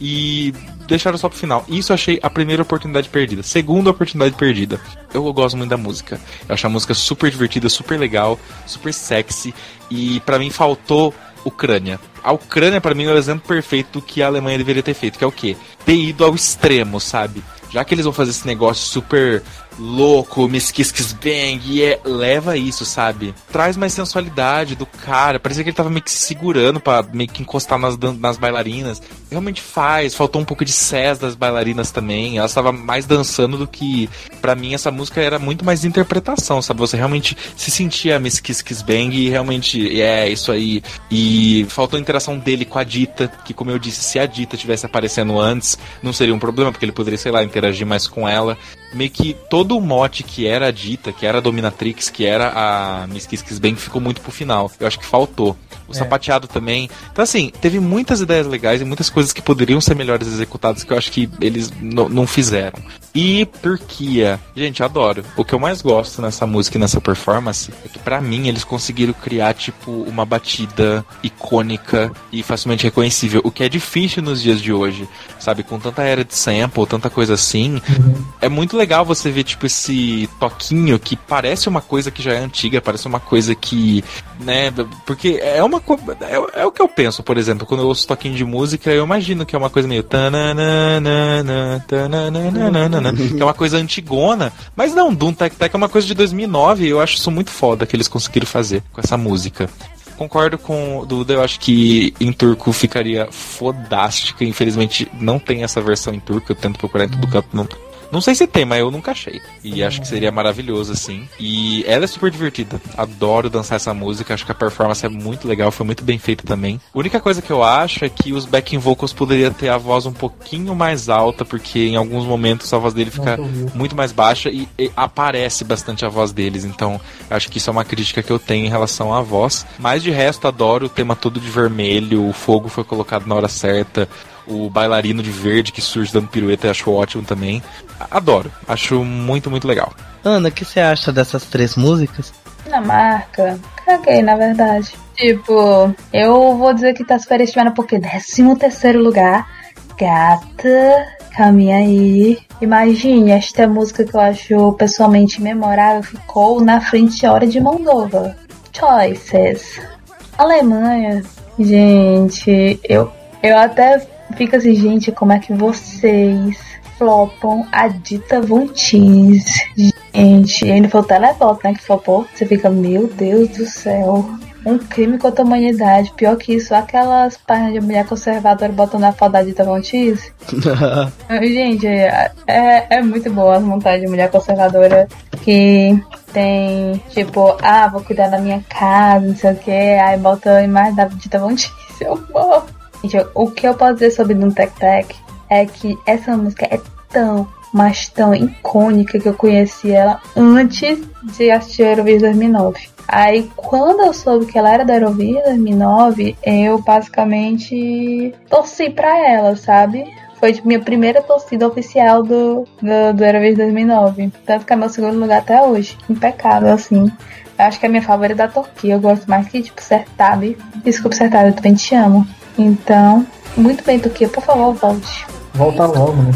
e deixaram só pro final. Isso eu achei a primeira oportunidade perdida. Segunda oportunidade perdida. Eu gosto muito da música. Eu acho a música super divertida, super legal, super sexy e pra mim faltou Ucrânia. A Ucrânia, pra mim, é o exemplo perfeito do que a Alemanha deveria ter feito, que é o quê? Ter ido ao extremo, sabe? Já que eles vão fazer esse negócio super louco, Kiss Bang, e é, leva isso, sabe? Traz mais sensualidade do cara. Parecia que ele tava meio que se segurando pra meio que encostar nas, nas bailarinas. Realmente faz. Faltou um pouco de sés das bailarinas também. Elas estavam mais dançando do que. Pra mim, essa música era muito mais interpretação, sabe? Você realmente se sentia Kiss Bang e realmente é isso aí. E faltou a interação dele com a Dita, que, como eu disse, se a Dita tivesse aparecendo antes, não seria um problema, porque ele poderia, sei lá, interagir mais com ela. Meio que todo o mote que era a Dita, que era a Dominatrix, que era a Miss Kiss Kiss Bang, ficou muito pro final. Eu acho que faltou. O sapateado também. Então, assim, teve muitas ideias legais e muitas coisas que poderiam ser melhores executadas que eu acho que eles não fizeram. E Turquia. Gente, adoro. O que eu mais gosto nessa música e nessa performance é que, pra mim, eles conseguiram criar, tipo, uma batida icônica e facilmente reconhecível. O que é difícil nos dias de hoje, sabe? Com tanta era de sample, tanta coisa assim. É muito legal você ver, tipo, esse toquinho que parece uma coisa que já é antiga, parece uma coisa que, né? Porque é uma coisa. É, é o que eu penso, por exemplo, quando eu ouço toquinho de música, eu imagino que é uma coisa meio. Que é uma coisa antigona. Mas não, Doom Tech Tech é uma coisa de 2009 e eu acho isso muito foda que eles conseguiram fazer com essa música. Concordo com o Duda, eu acho que em turco ficaria fodástica. Infelizmente não tem essa versão em turco, eu tento procurar em todo canto. Não, não sei se tem, mas eu nunca achei. E acho que seria maravilhoso, assim. E ela é super divertida. Adoro dançar essa música. Acho que a performance é muito legal, foi muito bem feita também. A única coisa que eu acho é que os backing vocals poderiam ter a voz um pouquinho mais alta, porque em alguns momentos a voz dele fica muito mais baixa e, e aparece bastante a voz deles. Então, acho que isso é uma crítica que eu tenho em relação à voz. Mas de resto, adoro o tema todo de vermelho, o fogo foi colocado na hora certa. O bailarino de verde que surge dando pirueta, eu acho ótimo também. Adoro, acho muito, muito legal. Ana, o que você acha dessas três músicas? Dinamarca, caguei na verdade. Tipo, eu vou dizer que tá superestimada porque 13 terceiro lugar, gata, caminha aí. Imagine, esta música que eu acho pessoalmente memorável ficou na frente de Hora de Moldova. Choices. Alemanha, gente, eu, eu até fico assim, gente, como é que vocês flopam a dita Von Teese? Gente, e ainda foi o televoto, né, que flopou. Você fica, meu Deus do céu. Um crime contra a humanidade. Pior que isso, aquelas páginas de mulher conservadora botando a foto da dita Von Teese. Gente, é, é muito boa as montagens de mulher conservadora que tem, tipo, ah, vou cuidar da minha casa, não sei o que, aí bota a imagem da dita Von Teese. Eu morro. Gente, o que eu posso dizer sobre Doom Tech Tech é que essa música é tão, mas tão icônica que eu conheci ela antes de assistir Eurovision 2009. Aí, quando eu soube que ela era da Eurovision 2009, eu basicamente torci pra ela, sabe? Foi minha primeira torcida oficial do, do, do Eurovision 2009. Tanto que é meu segundo lugar até hoje. Impecável, assim. Eu acho que a minha favorita é da Turquia. Eu gosto mais que, tipo, Sertabe. Desculpa, Sertabe, eu também te amo. Então, muito bem, Turquia. Por favor, volte. Volta logo, né?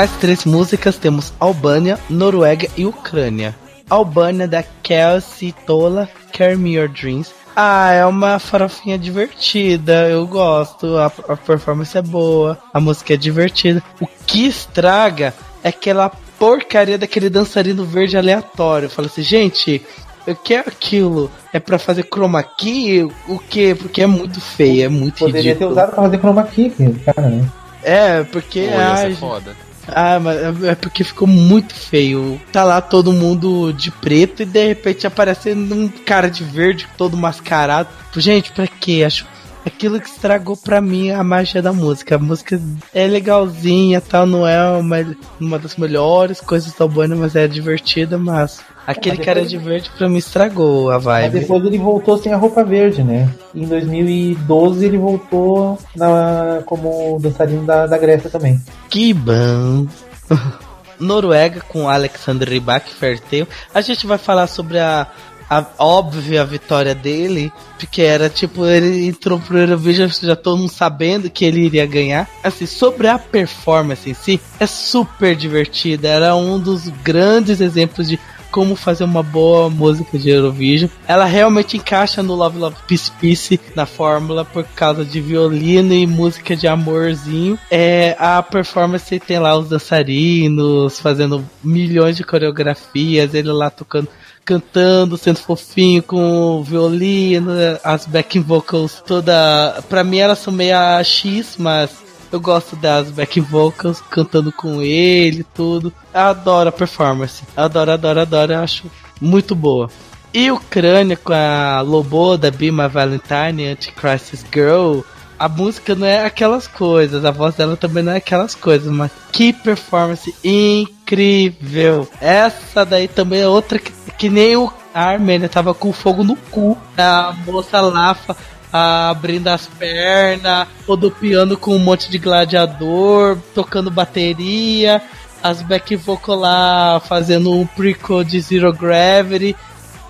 Mais três músicas temos Albânia, Noruega e Ucrânia. Albânia da Kelsey Tola, Carry Me Your Dreams. Ah, é uma farofinha divertida, eu gosto, a, a performance é boa, a música é divertida. O que estraga é aquela porcaria daquele dançarino verde aleatório. Fala assim, gente, eu quero aquilo. É pra fazer chroma key? O quê? Porque é muito feio, é muito Poderia ter ridículo. usado pra fazer chroma key, cara, né? É, porque Pô, ia ser ai, foda. Ah, mas é- porque ficou muito feio. Tá lá todo mundo de preto e de repente aparece um cara de verde todo mascarado. Gente, pra quê? Acho aquilo que estragou pra mim a magia da música. A música é legalzinha, tal, não é uma, uma das melhores coisas da Albânia, mas é divertida, mas aquele mas cara de verde pra mim estragou a Mas vibe. depois ele voltou sem a roupa verde, né? Em 2012 ele voltou na, como dançarino da, da Grécia também. Que bom. Noruega com Alexander Rybak Fertel. A gente vai falar sobre a, a óbvia vitória dele, porque era tipo, ele entrou pro Eurovision já todo mundo sabendo que ele iria ganhar. Assim, sobre a performance em si, é super divertida. Era um dos grandes exemplos de como fazer uma boa música de Eurovision. Ela realmente encaixa no Love Love Peace Peace na fórmula por causa de violino e música de amorzinho. É, a performance tem lá os dançarinos fazendo milhões de coreografias, ele lá tocando cantando, sendo fofinho com o violino, as backing vocals toda, pra mim elas são meio a X, mas eu gosto das back vocals cantando com ele, tudo. Eu adoro a performance. Adoro, adoro, adoro. Eu acho muito boa. E Ucrânia com a Loboda, Be My Valentine, Anti-Crisis Girl. A música não é aquelas coisas, a voz dela também não é aquelas coisas, mas que performance incrível! Essa daí também é outra que, que nem o a Armênia tava com fogo no cu. A moça lá fa- abrindo as pernas, rodopiando com um monte de gladiador, tocando bateria, as back vocal lá fazendo um prequel de Zero Gravity.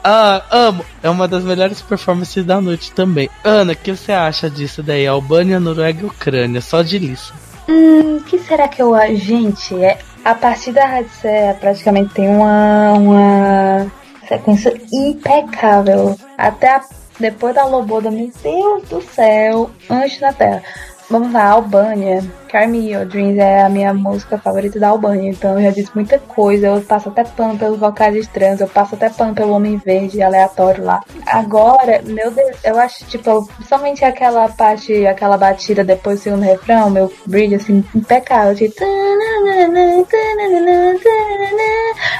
Ah, amo! É uma das melhores performances da noite também. Ana, o que você acha disso daí? Albânia, Noruega e Ucrânia, só de lista. Hum, que será que eu? Gente, é, a partir da Radicea praticamente tem uma, uma sequência impecável. Até a- depois da Loboda, meu Deus do céu, antes da Terra. Vamos lá, Albânia. Carry Me Your Dreams é a minha música favorita da Albânia, então eu já disse muita coisa. Eu passo até pano pelos vocais estranhos, eu passo até pano pelo Homem Verde aleatório lá. Agora, meu Deus, eu acho, tipo, somente aquela parte, aquela batida depois do segundo refrão, meu bridge, assim, impecável. Tipo,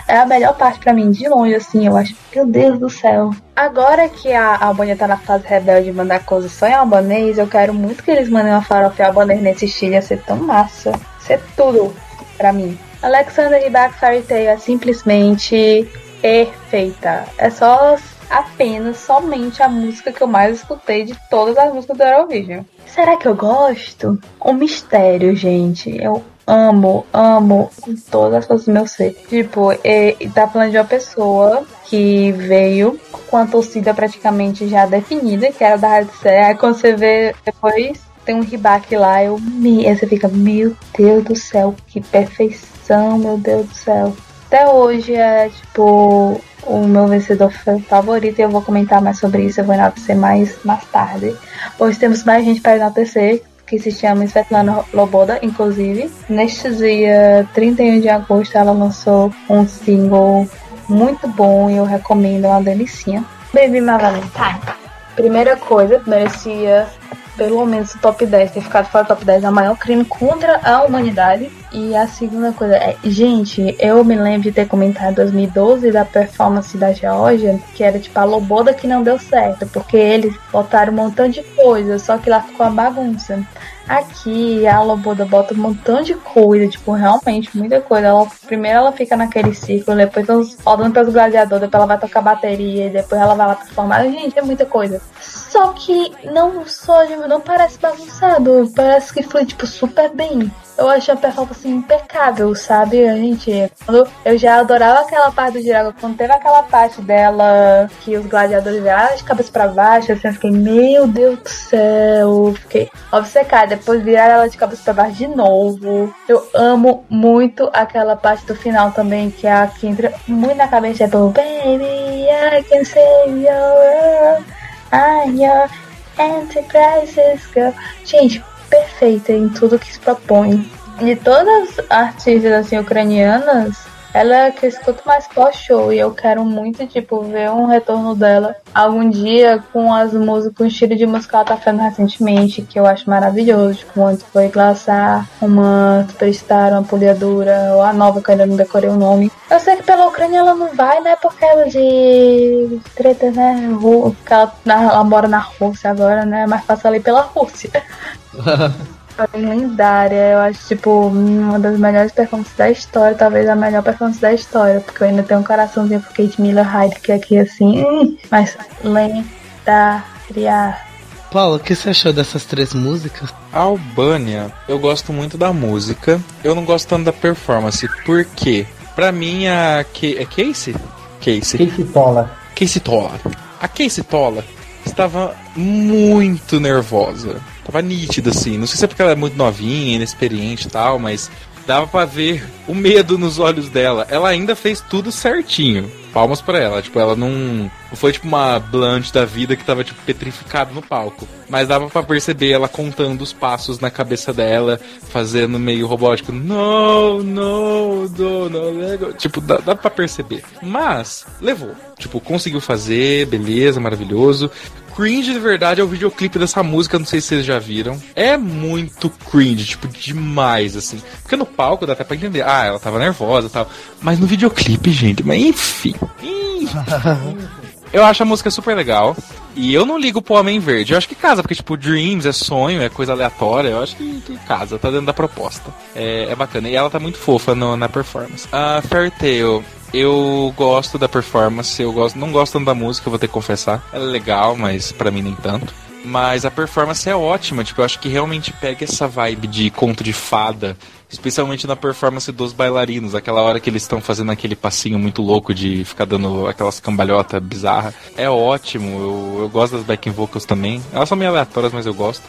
é a melhor parte pra mim, de longe, assim, eu acho. Meu Deus do céu. Agora que a Albânia tá na fase rebelde de mandar coisas só em albanês, eu quero muito que eles mandem uma farofa albanês nesse estilo, ia ser tão massa. Isso é tudo pra mim. Alexander Rybak Fairy Tail é simplesmente perfeita. É só apenas, somente a música que eu mais escutei de todas as músicas do Eurovision. Será que eu gosto? Um mistério, gente. Eu amo, amo com todas as forças do meu ser. Tipo, e tá falando de uma pessoa que veio com a torcida praticamente já definida, que era da Rádio Sé. Aí quando você vê depois tem um ribaque lá, eu me. Aí você fica, meu Deus do céu, que perfeição, meu Deus do céu. Até hoje é tipo o meu vencedor fa- favorito e eu vou comentar mais sobre isso, eu vou enaltecer mais, mais tarde. Pois temos mais gente para enaltecer, que se chama Svetlana Loboda, inclusive. Neste dia 31 de agosto ela lançou um single muito bom e eu recomendo, uma delicinha. Baby My Valentine. Primeira coisa, merecia pelo menos o top 10, ter ficado fora do top 10 é o maior crime contra a humanidade. E a segunda coisa é, gente, eu me lembro de ter comentado em 2012 da performance da Georgia, que era tipo a loboda que não deu certo, porque eles botaram um montão de coisa, só que lá ficou a bagunça. Aqui a Loboda bota um montão de coisa, tipo, realmente muita coisa. Ela, primeiro ela fica naquele círculo, depois rodando pelos gladiadores, depois ela vai tocar bateria, depois ela vai lá performar. Gente, é muita coisa. Só que não só, não parece bagunçado, parece que foi, tipo, super bem eu achei a performance assim, impecável, sabe? A gente, eu já adorava aquela parte do Giraga, quando teve aquela parte dela que os gladiadores viraram de cabeça pra baixo, assim, eu fiquei, meu Deus do céu, fiquei obcecada. Depois viraram ela de cabeça pra baixo de novo. Eu amo muito aquela parte do final também, que é a que entra muito na cabeça do Baby, I can save your I'm your Enterprises Girl. Gente, perfeita em tudo que se propõe. De todas as artistas assim ucranianas, ela é que eu escuto mais pós-show e eu quero muito, tipo, ver um retorno dela algum dia com as músicas, com o estilo de música que ela tá fazendo recentemente, que eu acho maravilhoso. Tipo, antes foi Glaçar, uma Superstar, uma Poliadura, ou a nova que eu ainda não decorei o nome. Eu sei que pela Ucrânia ela não vai, né, por causa de treta, né, que ela, ela mora na Rússia agora, né, mais fácil ali pela Rússia. lendária. Eu acho, tipo, uma das melhores performances da história. Talvez a melhor performance da história. Porque eu ainda tenho um coraçãozinho pro Kate Miller Hyde, que aqui assim. Mas lendária. Paulo, o que você achou dessas três músicas? Albânia, eu gosto muito da música. Eu não gosto tanto da performance. Por quê? Pra mim, a. Ke... É Casey? Casey. Casey Tola. Casey Tola. A Casey Tola estava muito nervosa tava nítida, assim. Não sei se é porque ela é muito novinha, inexperiente e tal, mas dava para ver o medo nos olhos dela. Ela ainda fez tudo certinho. Palmas para ela. Tipo, ela não, não foi tipo uma Blunt da vida que tava tipo petrificado no palco. Mas dava para perceber ela contando os passos na cabeça dela, fazendo meio robótico. No, no, no, no, Tipo, dá, dá para perceber. Mas levou. Tipo, conseguiu fazer, beleza, maravilhoso cringe de verdade é o videoclipe dessa música, não sei se vocês já viram. É muito cringe, tipo, demais, assim. Porque no palco dá até pra entender, ah, ela tava nervosa e tal. Mas no videoclipe, gente, mas enfim. Eu acho a música super legal. E eu não ligo pro Homem Verde. Eu acho que casa, porque, tipo, Dreams é sonho, é coisa aleatória. Eu acho que, que casa, tá dentro da proposta. É, é bacana. E ela tá muito fofa no, na performance. A Fairy Tail eu gosto da performance, eu gosto, não gosto tanto da música, vou ter que confessar. Ela é legal, mas para mim nem tanto. Mas a performance é ótima, tipo, eu acho que realmente pega essa vibe de conto de fada, especialmente na performance dos bailarinos, aquela hora que eles estão fazendo aquele passinho muito louco de ficar dando aquelas cambalhotas bizarras. É ótimo, eu, eu gosto das backing vocals também. Elas são meio aleatórias, mas eu gosto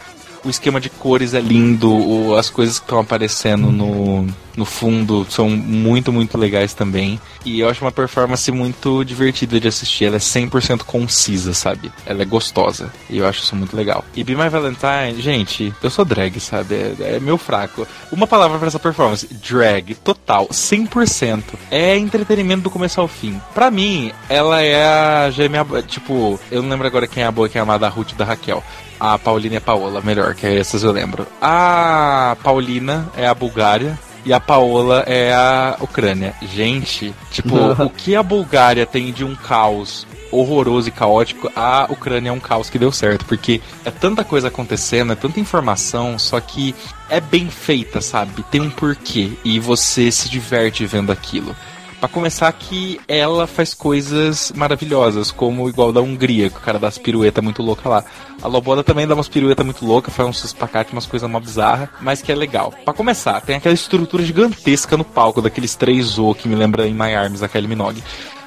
o esquema de cores é lindo, o, as coisas que estão aparecendo no, no fundo são muito, muito legais também. E eu acho uma performance muito divertida de assistir. Ela é 100% concisa, sabe? Ela é gostosa. E eu acho isso muito legal. E Be My Valentine, gente, eu sou drag, sabe? É, é meu fraco. Uma palavra para essa performance: drag, total, 100%. É entretenimento do começo ao fim. Pra mim, ela é a gêmea. Tipo, eu não lembro agora quem é a boa, quem é a amada, Ruth da Raquel. A Paulina e a Paola, melhor, que essas eu lembro. A Paulina é a Bulgária e a Paola é a Ucrânia. Gente, tipo, o que a Bulgária tem de um caos horroroso e caótico, a Ucrânia é um caos que deu certo, porque é tanta coisa acontecendo, é tanta informação, só que é bem feita, sabe? Tem um porquê e você se diverte vendo aquilo. Pra começar que ela faz coisas maravilhosas, como igual da Hungria, que o cara dá as piruetas muito louca lá. A Loboda também dá umas piruetas muito loucas, faz uns espacates, umas coisas uma bizarra, mas que é legal. Para começar, tem aquela estrutura gigantesca no palco daqueles três O que me lembra em My Arms, aquele Minogue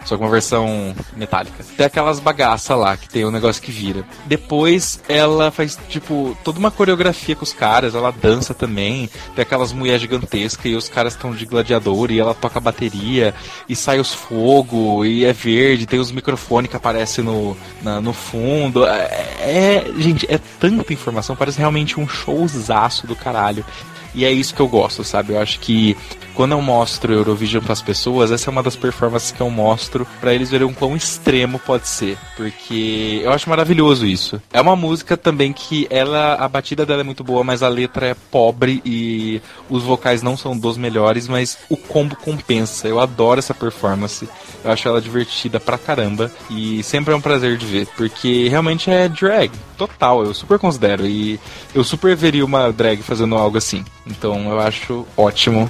só com uma versão metálica. Tem aquelas bagaças lá que tem um negócio que vira. Depois ela faz, tipo, toda uma coreografia com os caras, ela dança também. Tem aquelas mulheres gigantescas e os caras estão de gladiador e ela toca bateria e sai os fogo e é verde, tem os microfones que aparecem no, na, no fundo. É, é, gente, é tanta informação, parece realmente um showzaço do caralho. E é isso que eu gosto, sabe? Eu acho que quando eu mostro Eurovision para as pessoas, essa é uma das performances que eu mostro para eles verem o quão extremo pode ser, porque eu acho maravilhoso isso. É uma música também que ela a batida dela é muito boa, mas a letra é pobre e os vocais não são dos melhores, mas o combo compensa. Eu adoro essa performance. Eu acho ela divertida pra caramba e sempre é um prazer de ver, porque realmente é drag total, eu super considero e eu super veria uma drag fazendo algo assim. Então eu acho ótimo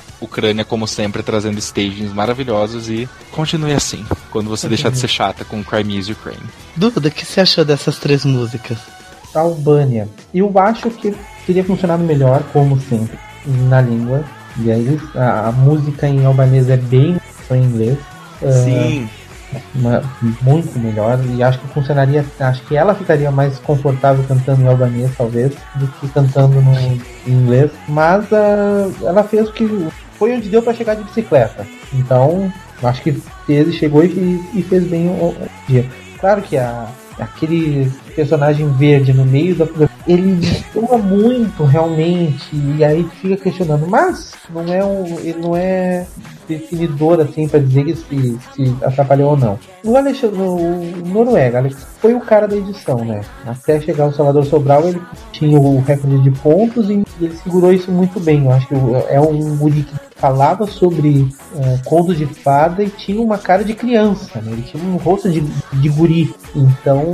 Como sempre trazendo stagings maravilhosos e continue assim, quando você deixar de ser chata com Crime is Ukraine. Duda, o que você achou dessas três músicas? Albânia. Eu acho que teria funcionado melhor, como sempre, na língua. E aí a, a música em albanês é bem em inglês. Sim. Uma- muito melhor e acho que funcionaria acho que ela ficaria mais confortável cantando em albanês talvez do que cantando no em inglês mas ah, ela fez o que foi onde deu para chegar de bicicleta. Então acho que ele chegou e, e fez bem o, dia. Claro que a, aquele personagem verde no meio da ele destoa muito realmente e aí fica questionando. Mas não é um ele não é definidor assim para dizer se, se atrapalhou ou não. O Alexandre o Noruega Alex, foi o cara da edição né? Até chegar o Salvador Sobral ele tinha o recorde de pontos e ele segurou isso muito bem. Eu acho que é um que falava sobre eh, contos de fada e tinha uma cara de criança né? ele tinha um rosto de, de guri então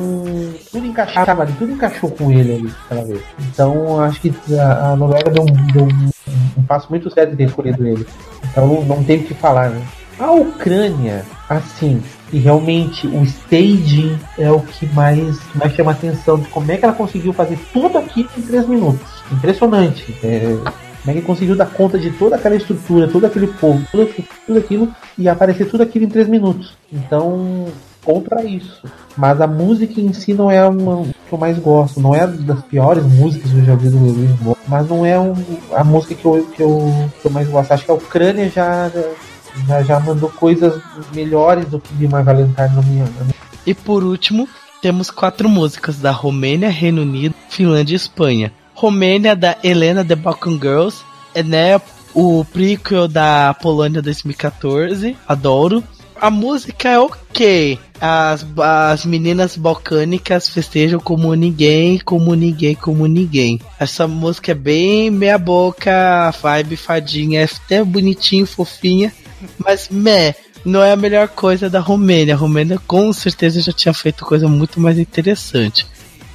tudo encaixava ali, tudo encaixou com ele ali aquela vez. Então acho que a, a Noruega deu, um, deu um, um passo muito certo em ter escolhido ele. Então não, não tem o que falar, né? A Ucrânia, assim, e realmente o staging é o que mais, mais chama atenção de como é que ela conseguiu fazer tudo aquilo em três minutos. Impressionante. É, como é que conseguiu dar conta de toda aquela estrutura, todo aquele povo, tudo, aquilo- tudo aquilo e aparecer tudo aquilo em três minutos. Então, ponto pra isso. Mas a música em si não é uma que eu mais gosto. Não é das piores músicas que eu já ouvi do Eurovision, mas não é um- a música que eu, que, eu, que eu mais gosto. Acho que a Ucrânia já, já, já mandou coisas melhores do que My Valentine na minha E por último, temos quatro músicas da Romênia, Reino Unido, Finlândia e Espanha. Romênia da Helena The Balkan Girls, é né, o prequel da Polônia 2014, adoro. A música é ok. As, as meninas balcânicas festejam como ninguém, como ninguém, como ninguém. Essa música é bem meia boca, vibe fadinha, é até bonitinho, fofinha. Mas, meh, não é a melhor coisa da Romênia. A Romênia com certeza já tinha feito coisa muito mais interessante.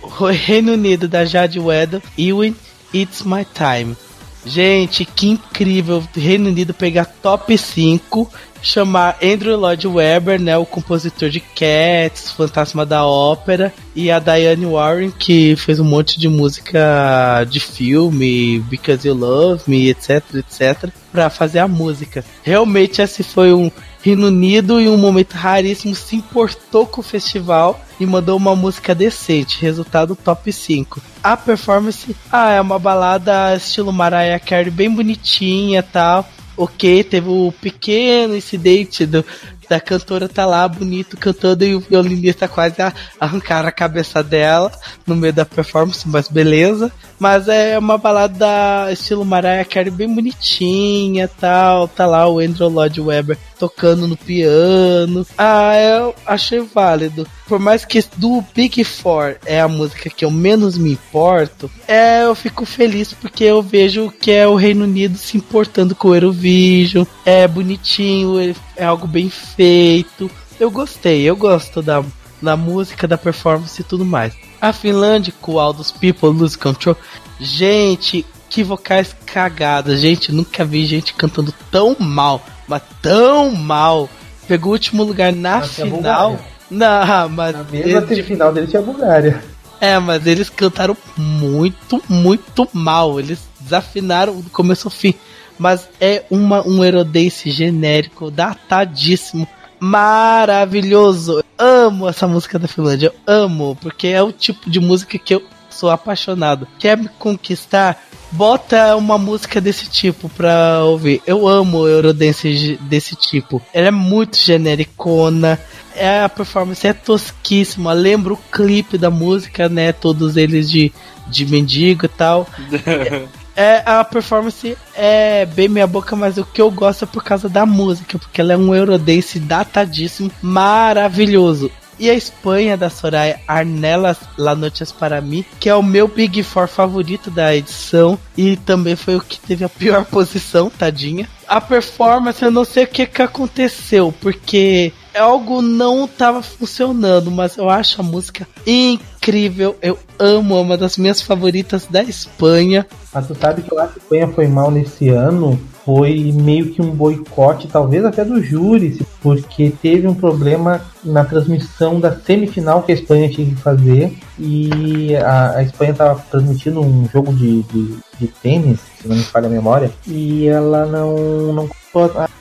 Reino Unido da Jade Weddle, Ewing, It's My Time. Gente, que incrível! Reino Unido pegar top 5, chamar Andrew Lloyd Webber, né, o compositor de Cats, Fantasma da Ópera, e a Diane Warren, que fez um monte de música de filme, Because You Love Me, etc, etc, para fazer a música. Realmente esse foi um Reino Unido em um momento raríssimo se importou com o festival e mandou uma música decente, resultado top 5. A performance, ah, é uma balada estilo Mariah Carey bem bonitinha, tal. OK, teve o pequeno incidente do da cantora tá lá bonito cantando e o violinista quase a, arrancaram a cabeça dela no meio da performance, mas beleza. Mas é uma balada estilo Mariah Carey bem bonitinha, tal, tá lá o Andrew Lloyd Webber tocando no piano. Ah, eu achei válido. Por mais que do Big Four é a música que eu menos me importo, é, eu fico feliz porque eu vejo que é o Reino Unido se importando com o Eurovision, é bonitinho, é- algo bem feito. Eu gostei, eu gosto da, da música, da performance e tudo mais. A Finlândia com All Those People Lose Control. Gente, que vocais cagadas. Gente, nunca vi gente cantando tão mal, mas tão mal. Pegou o último lugar na Mas final. Não, mas Na mesma semifinal dele tinha a Bulgária. é, mas eles cantaram muito, muito mal. Eles desafinaram do começo ao fim. Mas é uma, um Eurodance genérico, datadíssimo, maravilhoso. Eu amo essa música da Finlândia, eu amo, porque é o tipo de música que eu sou apaixonado. Quer me conquistar? Bota uma música desse tipo pra ouvir. Eu amo Eurodance desse tipo. Ela é muito genericona. É, a performance é tosquíssima. Lembra o clipe da música, né? Todos eles de, de mendigo e tal. É, a performance é bem minha boca, mas o que eu gosto é por causa da música, porque ela é um Eurodance datadíssimo, maravilhoso. E a Espanha da Soraya Arnelas La Noches para mim, que é o meu Big Four favorito da edição e também foi o que teve a pior posição, tadinha. A performance, eu não sei o que, que aconteceu, porque algo não estava funcionando, mas eu acho a música incrível. Eu amo, é uma das minhas favoritas da Espanha. Mas tu sabe que eu acho que a Espanha foi mal nesse ano foi meio que um boicote, talvez até do júri, porque teve um problema na transmissão da semifinal que a Espanha tinha que fazer e a, a Espanha estava transmitindo um jogo de, de, de, tênis, se não me falha a memória, e ela não, não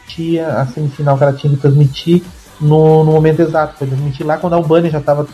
tinha a semifinal que ela tinha que transmitir no, no momento exato, foi transmitir lá quando a Albânia já estava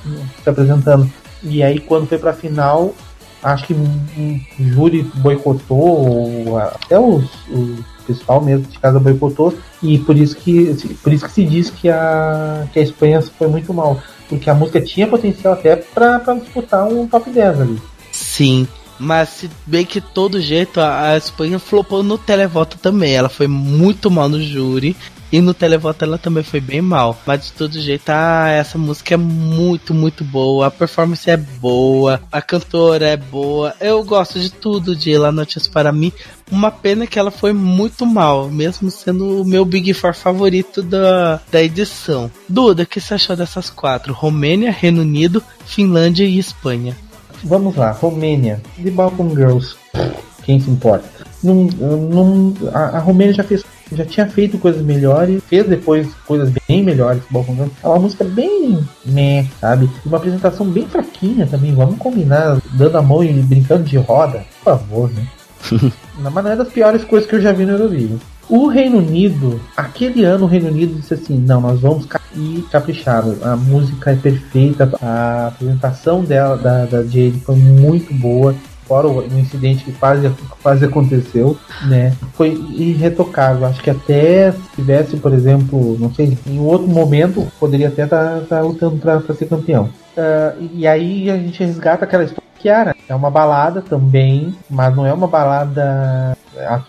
se apresentando. E aí quando foi para a final, acho que o júri boicotou, até os, os pessoal mesmo de casa boicotou e por isso que por isso que se diz que a que a Espanha foi muito mal, porque a música tinha potencial até para disputar um top 10 ali. Sim, mas se bem que todo jeito a, a Espanha flopou no televoto também. Ela foi muito mal no júri e no televoto ela também foi bem mal. Mas de todo jeito, ah, essa música é muito, muito boa. A performance é boa. A cantora é boa. Eu gosto de tudo de La Notícias para mim. Uma pena que ela foi muito mal, mesmo sendo o meu Big Four favorito da, da edição. Duda, o que você achou dessas quatro? Romênia, Reino Unido, Finlândia e Espanha. Vamos lá, Romênia. The Balkan Girls. Quem se importa? Num, num, a, a Romênia já fez já tinha feito coisas melhores, fez depois coisas bem melhores que Balcão É uma música bem meh, sabe? E uma apresentação bem fraquinha também, vamos combinar, dando a mão e brincando de roda, por favor, né? Mas não é das piores coisas que eu já vi no Eurovision. O Reino Unido, aquele ano o Reino Unido disse assim, não, nós vamos ir caprichado. A música é perfeita, a apresentação dela, da, da Jade foi muito boa fora o, incidente que quase, quase aconteceu, né? Foi irretocável. Acho que até se tivesse, por exemplo, não sei, em outro momento, poderia até estar tá, tá lutando para ser campeão. Uh, e aí a gente resgata aquela história. Kiara é uma balada também, mas não é uma balada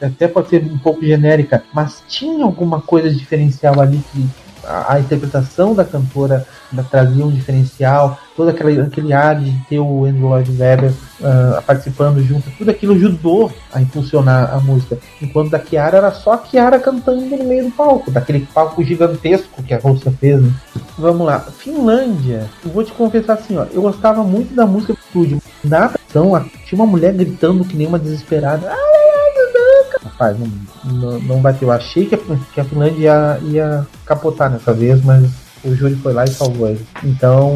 até pode ser um pouco genérica, mas tinha alguma coisa diferencial ali que a, a interpretação da cantora da, trazia um diferencial, todo aquele, aquele ar de ter o Andrew Lloyd Webber uh, participando junto, tudo aquilo ajudou a impulsionar a música. Enquanto da Kiara era só a Kiara cantando no meio do palco, daquele palco gigantesco que a Rússia fez. Né? Vamos lá, Finlândia. Eu vou te confessar assim, ó, eu gostava muito da música do estúdio. Na atração, tinha uma mulher gritando que nem uma desesperada. Rapaz, não, não, não bateu. Eu achei que a, que a Finlândia ia, ia capotar nessa vez, mas o Júlio foi lá e salvou ele. Então,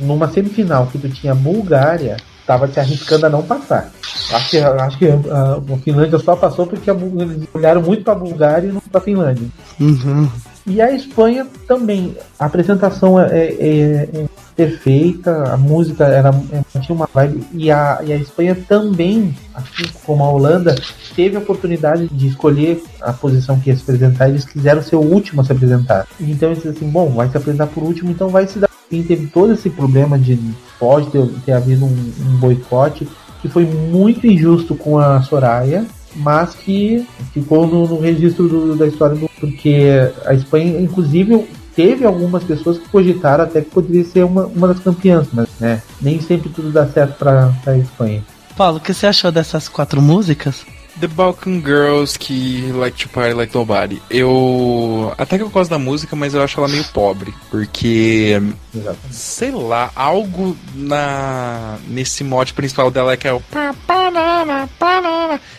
numa semifinal que tu tinha Bulgária, tava te arriscando a não passar. Acho que, acho que a, a Finlândia só passou porque a, eles olharam muito para a Bulgária e não para a Finlândia. Uhum. E a Espanha também. A apresentação é, é, é perfeita, a música era, é, tinha uma vibe. E a, e a Espanha também, assim como a Holanda, teve a oportunidade de escolher a posição que ia se apresentar. Eles quiseram ser o último a se apresentar. Então eles assim: bom, vai se apresentar por último, então vai se dar. Quem teve todo esse problema de pode ter, ter havido um, um boicote que foi muito injusto com a Soraya mas que ficou no, no registro do, da história do, porque a Espanha, inclusive, teve algumas pessoas que cogitaram até que poderia ser uma, uma das campeãs, mas né, nem sempre tudo dá certo para a Espanha. Paulo, o que você achou dessas quatro músicas? The Balkan Girls que Like to Party Like Nobody. Eu. Até que eu gosto da música, mas eu acho ela meio pobre. Porque. Exatamente. Sei lá, algo na nesse mote principal dela é que é o.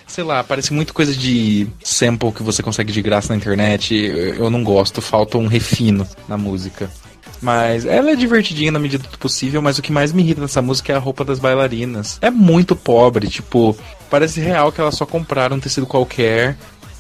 Sei lá, parece muito coisa de sample que você consegue de graça na internet. Eu não gosto, falta um refino na música. Mas ela é divertidinha na medida do possível, mas o que mais me irrita nessa música é a roupa das bailarinas. É muito pobre, tipo, parece real que elas só compraram um tecido qualquer,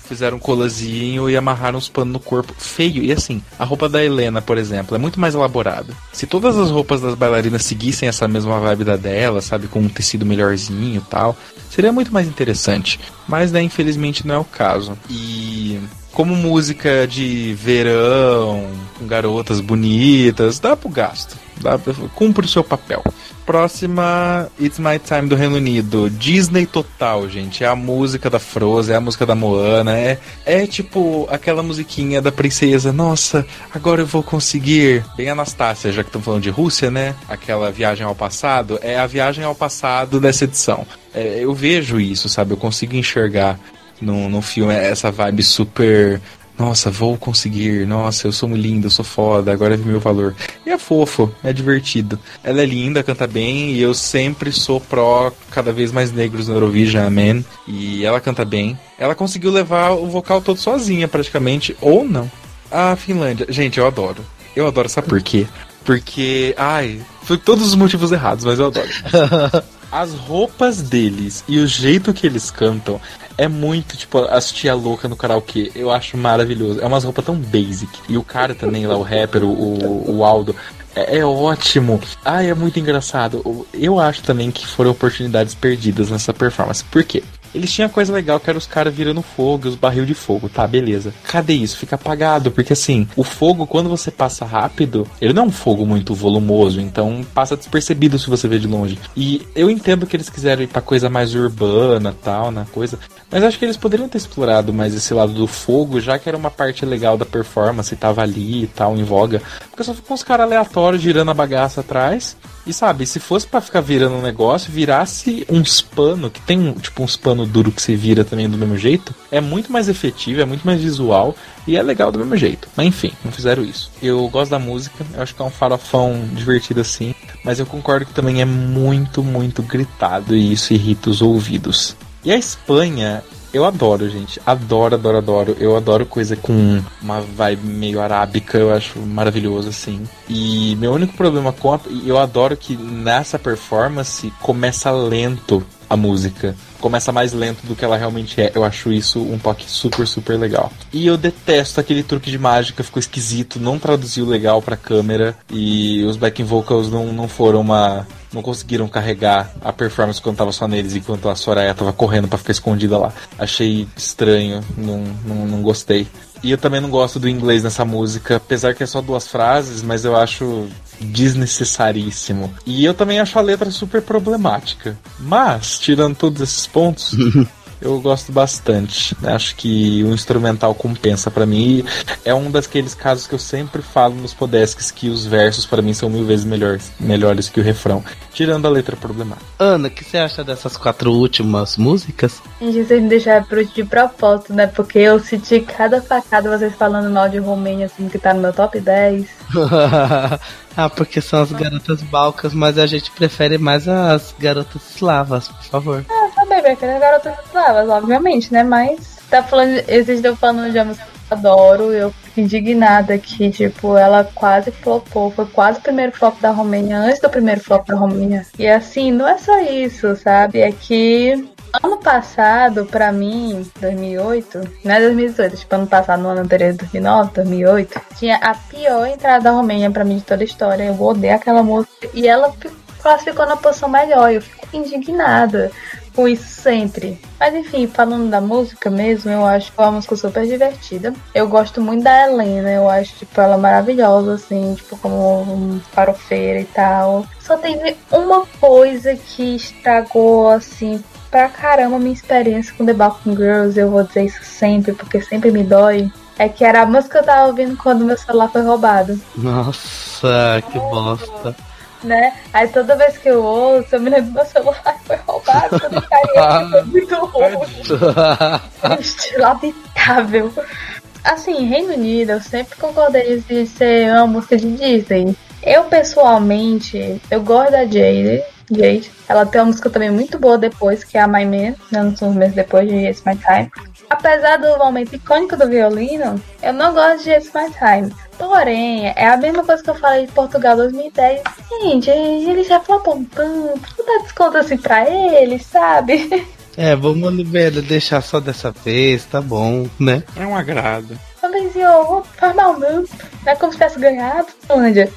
fizeram um colazinho e amarraram os panos no corpo. Feio. E assim, a roupa da Helena, por exemplo, é muito mais elaborada. Se todas as roupas das bailarinas seguissem essa mesma vibe da dela, sabe, com um tecido melhorzinho e tal, seria muito mais interessante. Mas, né, infelizmente não é o caso. E como música de verão, com garotas bonitas, dá pro gasto. Dá pra, cumpre o seu papel. Próxima, It's My Time do Reino Unido. Disney total, gente. É a música da Frozen, é a música da Moana. É, é tipo aquela musiquinha da princesa. Nossa, agora eu vou conseguir. Bem Anastácia, já que estamos falando de Rússia, né? Aquela viagem ao passado. É a viagem ao passado dessa edição. É, eu vejo isso, sabe? Eu consigo enxergar no, no filme essa vibe super nossa, vou conseguir, nossa, eu sou muito linda, eu sou foda, agora é meu valor. E é fofo, é divertido. Ela é linda, canta bem, e eu sempre sou pró cada vez mais negros no Eurovision, amém. E ela canta bem. Ela conseguiu levar o vocal todo sozinha, praticamente, ou não. A Finlândia, gente, eu adoro. Eu adoro, sabe por quê? Porque, ai, foi todos os motivos errados, mas eu adoro. As roupas deles e o jeito que eles cantam é muito, tipo, as tia louca no karaokê. Eu acho maravilhoso. É umas roupas tão basic. E o cara também lá, o rapper, o, o Aldo, é, é, ótimo. Ah, é muito engraçado. Eu acho também que foram oportunidades perdidas nessa performance. Por quê? Eles tinham coisa legal que era os caras virando fogo, os barril de fogo, tá, beleza. Cadê isso? Fica apagado, porque assim, o fogo, quando você passa rápido, ele não é um fogo muito volumoso, então passa despercebido se você vê de longe. E eu entendo que eles quiseram ir pra coisa mais urbana tal, na coisa, mas acho que eles poderiam ter explorado mais esse lado do fogo, já que era uma parte legal da performance, tava ali e tal, em voga. Porque só ficam uns caras aleatórios girando a bagaça atrás. E sabe, se fosse para ficar virando um negócio, virasse uns pano, que tem tipo uns pano duro que você vira também do mesmo jeito, é muito mais efetivo, é muito mais visual e é legal do mesmo jeito. Mas enfim, não fizeram isso. Eu gosto da música, eu acho que é um farofão divertido assim, mas eu concordo que também é muito, muito gritado e isso irrita os ouvidos. E a Espanha eu adoro, gente. Adoro, adoro, adoro. Eu adoro coisa com uma vibe meio arábica. Eu acho maravilhoso, assim. E meu único problema com a... Eu adoro que nessa performance começa lento a música começa mais lento do que ela realmente é. Eu acho isso um toque super, super legal. E eu detesto aquele truque de mágica, ficou esquisito, não traduziu legal pra câmera e os backing vocals não, não foram uma. Não conseguiram carregar a performance quando tava só neles, enquanto a Soraya tava correndo para ficar escondida lá. Achei estranho, não, não, não gostei. E eu também não gosto do inglês nessa música, apesar que é só duas frases, mas eu acho desnecessaríssimo. E eu também acho a letra super problemática. Mas, tirando todos esses pontos, eu gosto bastante. Acho que o instrumental compensa para mim. É um daqueles casos que eu sempre falo nos podesques que os versos para mim são mil vezes melhores, melhores que o refrão, tirando a letra problemática. Ana, o que você acha dessas quatro últimas músicas? Gente, vocês me deixaram de propósito, né? Porque eu senti cada facada vocês falando mal de Romênia, assim, que tá no meu top 10. ah, porque são as garotas balcas, mas a gente prefere mais as garotas eslavas, por favor. Ah, também prefiro as garotas eslavas, obviamente, né? Mas tá falando, vocês estão falando de uma música que eu adoro, eu fico indignada que, tipo, ela quase flopou, foi quase o primeiro flop da Romênia, antes do primeiro flop da Romênia. E assim, não é só isso, sabe? É que Ano passado, pra mim, 2008, não é 2018, tipo ano passado, no ano anterior, 2009, 2008, tinha a pior entrada da Romênia pra mim de toda a história. Eu odeio aquela música. E ela classificou na posição melhor. Eu fico indignada com isso sempre. Mas enfim, falando da música mesmo, eu acho que é uma música super divertida. Eu gosto muito da Helena, eu acho tipo, ela maravilhosa, assim, tipo, como um farofeira e tal. Só teve uma coisa que estragou, assim, pra caramba minha experiência com The Balkan Girls, eu vou dizer isso sempre, porque sempre me dói. É que era a música que eu tava ouvindo quando meu celular foi roubado. Nossa, que bosta. Né? Aí toda vez que eu ouço, eu me lembro do meu celular foi roubado, eu ficaria foi muito ruim. Estilo habitável. Assim, Reino Unido, eu sempre concordei de ser uma música de Disney. Eu, pessoalmente, eu gosto da Jade, Jade. Ela tem uma música também muito boa depois, que é a My Man, né, uns meses depois de It's My Time. Apesar do momento icônico do violino, eu não gosto de It's My Time. Porém, é a mesma coisa que eu falei de Portugal 2010. Gente, ele já flopou tanto, não dá desconto assim pra ele, sabe? É, vamos ver, deixar só dessa vez, tá bom, né? É um agrado. Mas eu faz mal não. Não é como se tivesse ganhado, Ândia.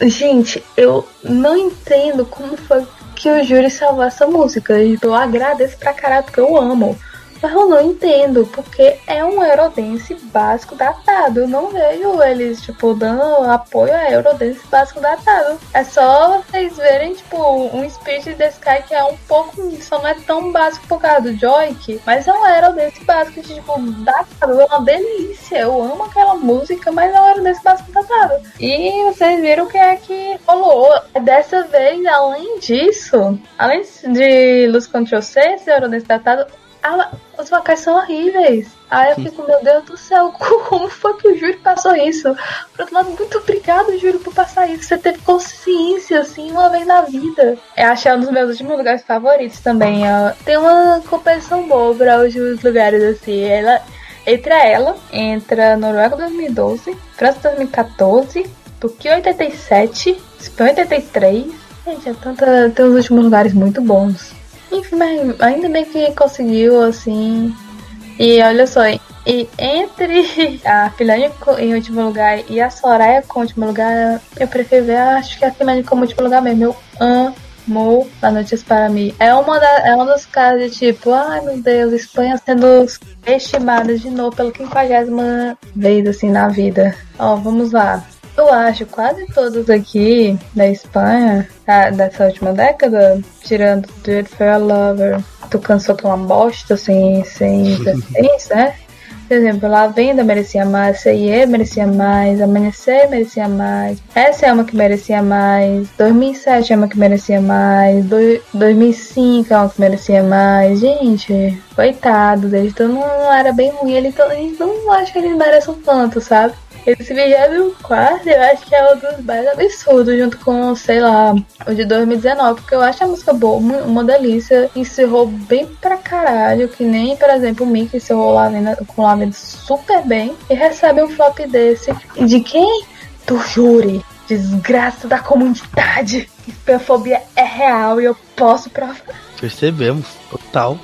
Gente, eu não entendo como foi que o júri salvou essa música. Eu agradeço pra caralho porque eu amo. Mas eu não entendo, porque é um Eurodance básico datado. Eu não vejo eles, tipo, dando apoio a Eurodance básico datado. É só vocês verem, tipo, um Spirit the Sky que é um pouco. Só não é tão básico por causa do Joy, mas é um Eurodance básico, tipo, datado. É uma delícia. Eu amo aquela música, mas é um Eurodance básico datado. E vocês viram o que é que rolou. Dessa vez, além disso, além de Luz Control C, esse Eurodance datado, ah, os vocais são horríveis. Aí eu fico, meu Deus do céu, como foi que o Júlio passou isso? Por outro lado, muito obrigado, Júlio, por passar isso. Você teve consciência, assim, uma vez na vida. Eu achei um dos meus últimos lugares favoritos também. Ó. Tem uma competição boa para os últimos lugares, assim. Ela, entre ela, entra Noruega 2012, França 2014, Turquia 87, Espanha 83. Gente, é tanta, tem uns últimos lugares muito bons. Enfim, mas ainda bem que conseguiu, assim. E olha só, e entre a Finlândia em último lugar e a Soraya com último lugar, eu prefiro ver, acho que a Finlândia como último lugar mesmo. Eu amo a Notícias para mim. É uma, da, é um dos casos de tipo, ai meu Deus, Espanha sendo estimada de novo pela quinquagésima vez assim na vida. Ó, vamos lá. Eu acho quase todos aqui da Espanha, tá, dessa última década, tirando Do It For A Lover, Tu Cansou Que é uma bosta, sem, sem existência, né? Por exemplo, La Venda merecia mais, C.I.E. merecia mais, Amanhecer merecia mais, essa é uma que merecia mais, 2007 é uma que merecia mais, do, 2005 é uma que merecia mais. Gente, coitado deles, então não era bem ruim, eles, eles não acho que eles mereçam tanto, sabe? Esse 24 eu acho que é um dos mais absurdos, junto com, sei lá, o de 2019, porque eu acho a música boa, uma delícia, encerrou bem pra caralho, que nem, por exemplo, o Mickey encerrou lá com lá super bem, e recebe um flop desse. De quem? Do júri. Desgraça da comunidade. Esperfobia é real e eu posso provar. Percebemos, total.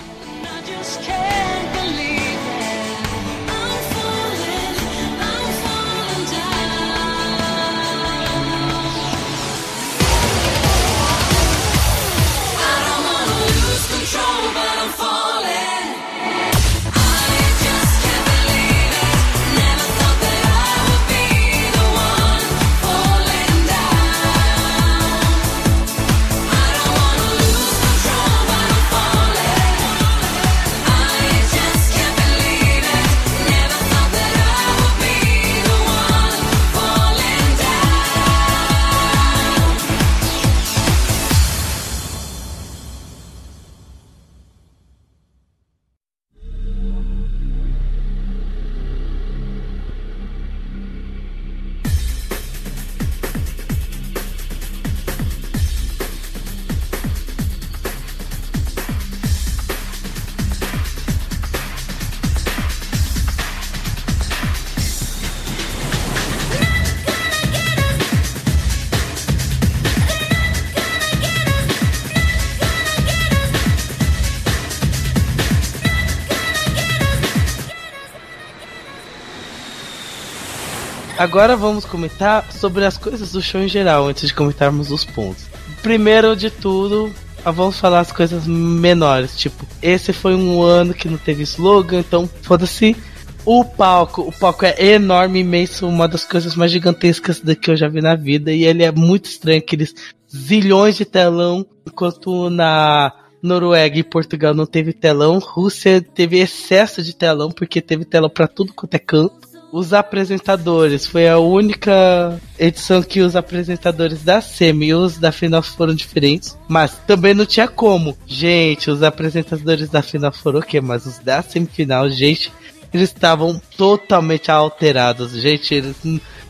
Agora vamos comentar sobre as coisas do show em geral, antes de comentarmos os pontos. Primeiro de tudo, vamos falar as coisas menores. Tipo, esse foi um ano que não teve slogan, então foda-se. O palco, o palco é enorme, imenso, uma das coisas mais gigantescas que eu já vi na vida. E ele é muito estranho, aqueles zilhões de telão, enquanto na Noruega e Portugal não teve telão. Rússia teve excesso de telão, porque teve telão para tudo quanto é canto os apresentadores. Foi a única edição que os apresentadores da semi e os da final foram diferentes. Mas também não tinha como. Gente, os apresentadores da final foram o quê? Mas os da semifinal, gente, eles estavam totalmente alterados. Gente, eles.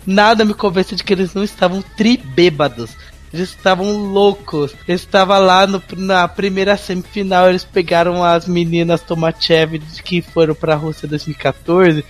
Nada me convence de que eles não estavam tribêbados. Eles estavam loucos. Eles estavam lá no, na primeira semifinal. Eles pegaram as meninas Tomachev que foram pra Rússia 2014.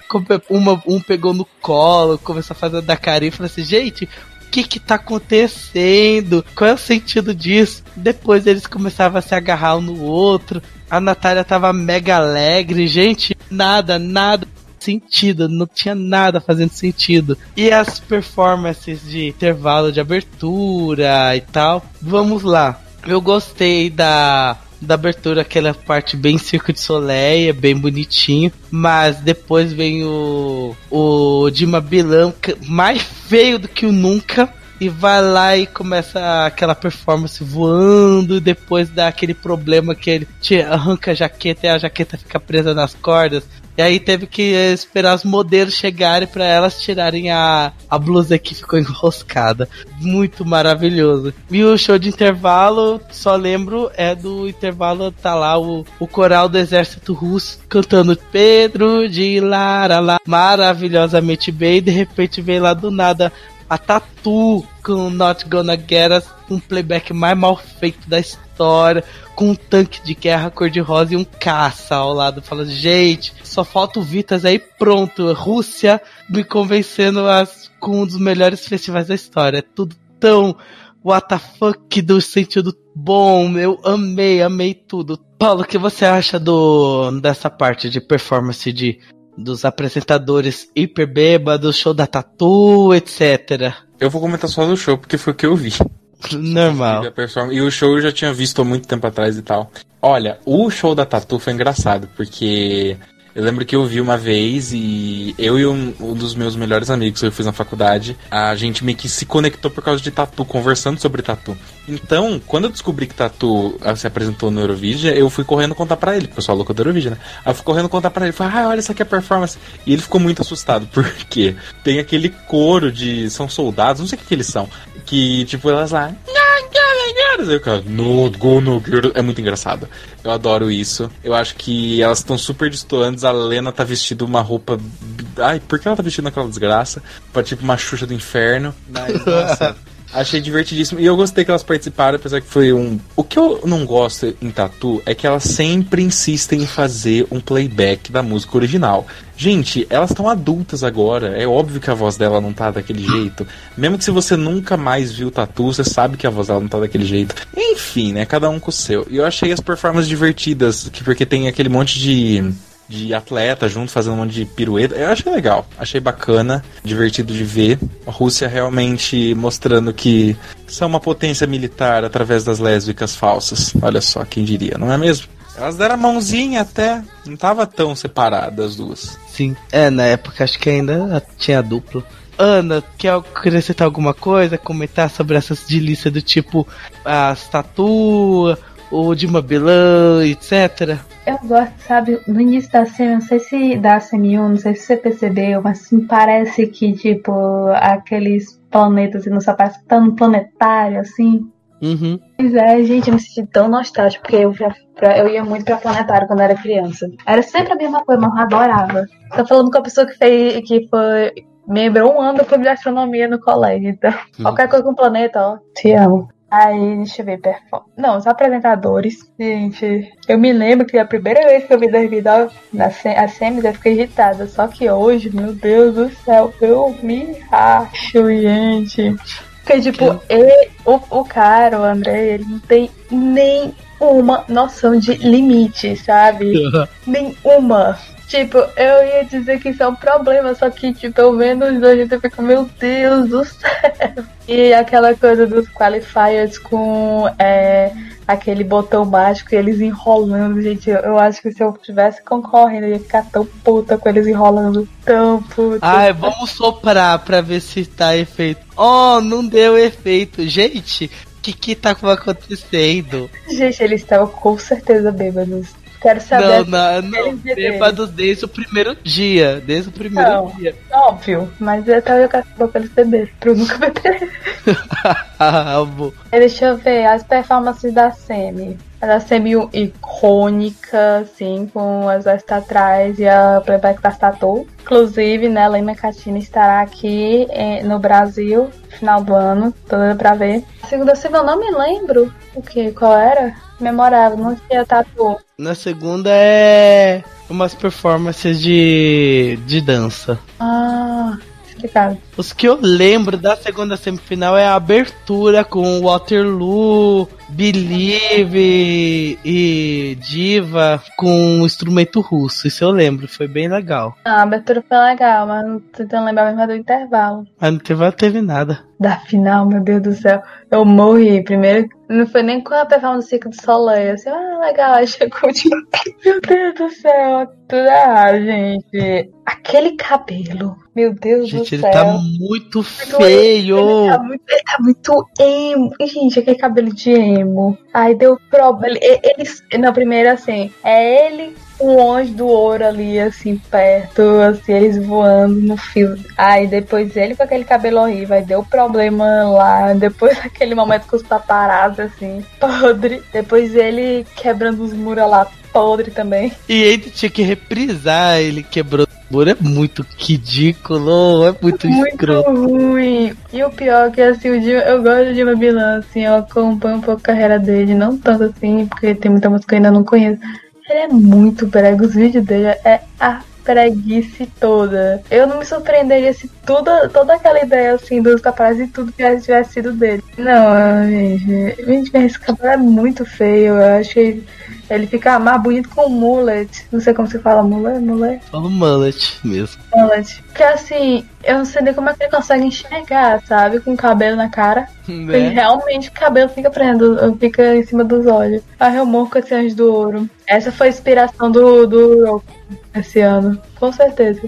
Uma, um pegou no colo, começou a fazer da carinha e falou assim: gente, o que que tá acontecendo? Qual é o sentido disso? Depois eles começavam a se agarrar um no outro. A Natália tava mega alegre, gente. Nada, nada sentido, não tinha nada fazendo sentido. E as performances de intervalo de abertura e tal, vamos lá. Eu gostei da da abertura, aquela parte bem Circo de Soleil, é bem bonitinho. Mas depois vem o, o Dima Bilan, que- mais feio do que o nunca. E vai lá e começa aquela performance voando. E depois dá aquele problema que ele te arranca a jaqueta e a jaqueta fica presa nas cordas. E aí teve que esperar os modelos chegarem para elas tirarem a, a blusa que ficou enroscada. Muito maravilhoso. E o show de intervalo, só lembro, é do intervalo, tá lá o, o coral do exército russo cantando Pedro de Lara lá, maravilhosamente bem. E de repente vem lá do nada a Tatu com Not Gonna Get Us, um playback mais mal feito da história, com um tanque de guerra cor-de-rosa e um caça ao lado. Fala, gente, só falta o Vitas aí pronto. Rússia me convencendo as, com um dos melhores festivais da história. É tudo tão fuck do sentido bom. Eu amei, amei tudo. Paulo, o que você acha do dessa parte de performance de dos apresentadores hiper bêbados, show da Tatu, etc. Eu vou comentar só do show, porque foi o que eu vi. Normal. E E o show eu já tinha visto há muito tempo atrás e tal. Olha, o show da Tatu foi engraçado, porque eu lembro que eu vi uma vez e eu e um, um dos meus melhores amigos que eu fiz na faculdade, a gente meio que se conectou por causa de Tatu, conversando sobre Tatu. Então, quando eu descobri que Tatu ah, se apresentou no Eurovision, eu fui correndo contar pra ele, porque eu sou louco do Eurovision, né? Eu fui correndo contar pra ele, falei, ah, olha, essa aqui é a performance. E ele ficou muito assustado, porque tem aquele coro de. São soldados, não sei o que, que eles são, que, tipo, elas lá. O cara, not gonna get it." É muito engraçado. Eu adoro isso. Eu acho que elas estão super distoantes. A Lena tá vestindo uma roupa. Ai, por que ela tá vestindo aquela desgraça? Pra tipo uma Xuxa do inferno. Mas, nossa. Achei divertidíssimo. E eu gostei que elas participaram, apesar que foi um. O que eu não gosto em Tatu é que elas sempre insistem em fazer um playback da música original. Gente, elas estão adultas agora. É óbvio que a voz dela não tá daquele jeito. Mesmo que se você nunca mais viu Tatu, você sabe que a voz dela não tá daquele jeito. Enfim, né? Cada um com o seu. E eu achei as performances divertidas, que- porque tem aquele monte de de atleta junto fazendo um monte de pirueta. Eu achei legal, achei bacana, divertido de ver. A Rússia realmente mostrando que são uma potência militar através das lésbicas falsas. Olha só, quem diria, não é mesmo? Elas deram a mãozinha até, não tava tão separadas as duas. Sim. É, na época acho que ainda tinha duplo. Ana, quer acrescentar alguma coisa? Comentar sobre essas delícias do tipo as tatu, o Dima Bilan, etc. Eu gosto, sabe, no início da semi, não sei se da semi 1, não sei se você percebeu, mas me parece que, tipo, aqueles planetas, assim, não só parece que tá planetário, assim. Uhum. Pois é, gente, eu me senti tão nostálgico, porque eu já pra- eu ia muito pra planetário quando era criança. Era sempre a mesma coisa, mas eu adorava. Tô falando com a pessoa que fez, que foi, me lembrou um ano do clube de astronomia no colégio, então, qualquer coisa com planeta, ó, te amo. Aí, deixa eu ver, perform... Não, os apresentadores. Gente, eu me lembro que a primeira vez que eu vi 2009, na se- a Semis, eu fiquei irritada. Só que hoje, meu Deus do céu, eu me acho, gente. Porque, tipo, ele, o, o cara, o André, ele não tem nenhuma noção de limite, sabe? Nenhuma. Tipo, eu ia dizer que isso é um problema, só que, tipo, eu vendo os dois, eu fico, meu Deus do céu. E aquela coisa dos qualifiers com é, aquele botão mágico e eles enrolando, gente. Eu, eu acho que se eu tivesse concorrendo, eu ia ficar tão puta com eles enrolando. Tão puta. Ai, vamos soprar pra ver se tá efeito. Oh, não deu efeito. Gente, o que que tá acontecendo? Gente, eles estavam com certeza bêbados. Quero Não, saber. não, não. beberam. Bêbados desde o primeiro dia. Desde o primeiro Não. dia. Óbvio, mas eu tava com a pra eles beberem, pra eu nunca beber. Deixa eu ver as performances da Semi. A da Semi icônica, assim, com as West atrás e a playback da Tatu. Inclusive, né, Lena Catina estará aqui eh, no Brasil no final do ano, toda pra ver. A segunda Semi eu não me lembro o que, qual era? Memorável, não tinha Tatu. Na segunda é umas performances de, de dança. Ah, explicado. Os que eu lembro da segunda semifinal é a abertura com Waterloo, Believe e Diva com um instrumento russo. Isso eu lembro, foi bem legal. Ah, a abertura foi legal, mas não tô tentando lembrar mesmo do intervalo. Mas no intervalo teve nada. Da final, meu Deus do céu. Eu morri. Primeiro, não foi nem com a performance do Circo do Soleil. Assim, ah, legal. Aí chegou de... Meu Deus do céu. Tudo errado, gente. Aquele cabelo. Meu Deus Gente, do ele céu. tá muito Ele feio. tá muito, ele tá muito emo. Gente, aquele cabelo de emo. Aí deu problema. Ele, ele, na primeira, assim, é ele o anjo do ouro ali, assim, perto, assim, eles voando no fio. Aí depois ele com aquele cabelo horrível, aí deu problema lá. Depois aquele momento com os paparazzi, assim, podre. Depois ele quebrando os muros lá, podre também. E ele tinha que reprisar, ele quebrou o muro. É muito ridículo, é muito, Muito escroto. ruim. E o pior é que assim, o Dima, eu gosto do Dima Bilan, assim, eu acompanho um pouco a carreira dele, não tanto assim, porque tem muita música que eu ainda não conheço. Ele é muito brega, os vídeos dele é a preguice toda. Eu não me surpreenderia se toda, toda aquela ideia assim dos paparazzi e tudo tivesse, tivesse sido dele. Não, gente, gente, esse cabelo é muito feio. Eu acho que ele fica mais bonito com mullet. Não sei como se fala mullet, mullet. Fala mullet mesmo. Mullet. Porque assim, eu não sei nem como é que ele consegue enxergar, sabe? Com o cabelo na cara. E Né? realmente o cabelo fica prendendo, fica em cima dos olhos. A com esse anjo do ouro. Essa foi a inspiração do, do Roku esse ano. Com certeza.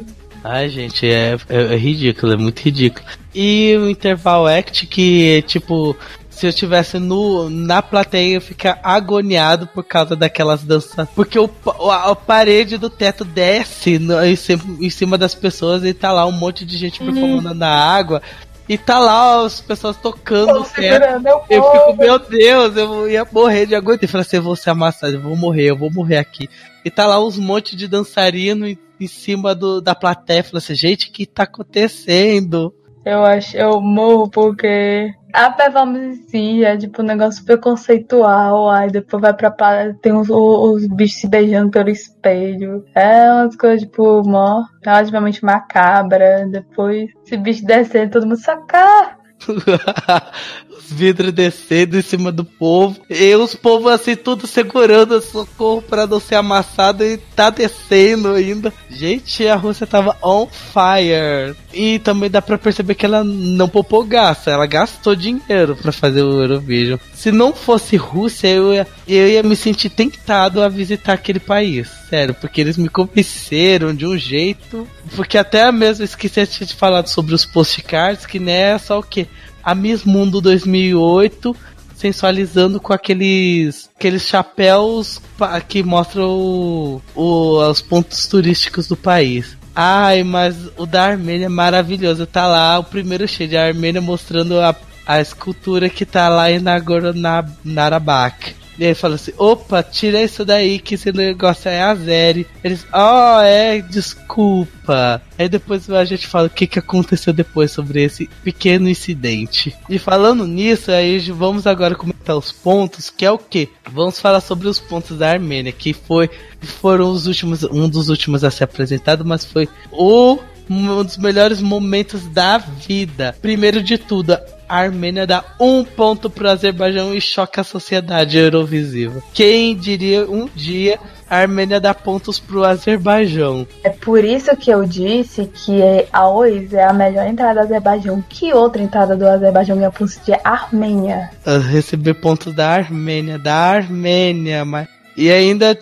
Ai, gente, é, é, é ridículo, é muito ridículo. E o interval act que, tipo, se eu estivesse no, na plateia, eu ficar agoniado por causa daquelas danças. Porque o, a, a parede do teto desce no- em, cima, em cima das pessoas e tá lá um monte de gente performando na água. E tá lá as pessoas tocando o teto. eu fico, meu Deus, eu ia morrer de aguento. Eu falei assim, eu vou ser amassado, eu vou morrer, eu vou morrer aqui. E tá lá uns monte de dançarino em, em cima do, da plateia. Eu falei assim, gente, o que tá acontecendo? Eu acho, eu morro porque a performance em si é tipo um negócio super conceitual, aí depois vai pra tem os, os bichos se beijando pelo espelho. É umas coisas, tipo, mó, relativamente macabra. Depois, esse bicho descendo, todo mundo sacar. os vidros descendo em cima do povo. E os povos assim, tudo segurando socorro pra não ser amassado e tá descendo ainda. Gente, a Rússia tava on fire. E também dá pra perceber que ela não poupou gasto, ela gastou dinheiro pra fazer o Eurovision. Se não fosse Rússia, eu ia, eu ia me sentir tentado a visitar aquele país. Sério, porque eles me convenceram de um jeito. Porque até mesmo esqueci de falar sobre os postcards, que né, é só o que? A Miss Mundo 2008 sensualizando com aqueles aqueles chapéus que mostram o, o- os pontos turísticos do país. Ai, mas o da Armênia é maravilhoso. Tá lá o primeiro cheio de Armênia mostrando a, a escultura que tá lá em Nagorno-Karabakh. E aí fala assim, opa, tira isso daí que esse negócio é azeri. Eles, oh, é, desculpa. Aí depois a gente fala o que, que aconteceu depois sobre esse pequeno incidente. E falando nisso, aí vamos agora comentar os pontos, que é o que? Vamos falar sobre os pontos da Armênia, que foi foram os últimos, um dos últimos a ser apresentado, mas foi o um dos melhores momentos da vida. Primeiro de tudo, a Armênia dá um ponto pro Azerbaijão e choca a sociedade eurovisiva. Quem diria um dia a Armênia dá pontos pro Azerbaijão? É por isso que eu disse que a OIS é a melhor entrada do Azerbaijão. Que outra entrada do Azerbaijão ganha pontos de Armênia? A receber pontos da Armênia, da Armênia, mas e ainda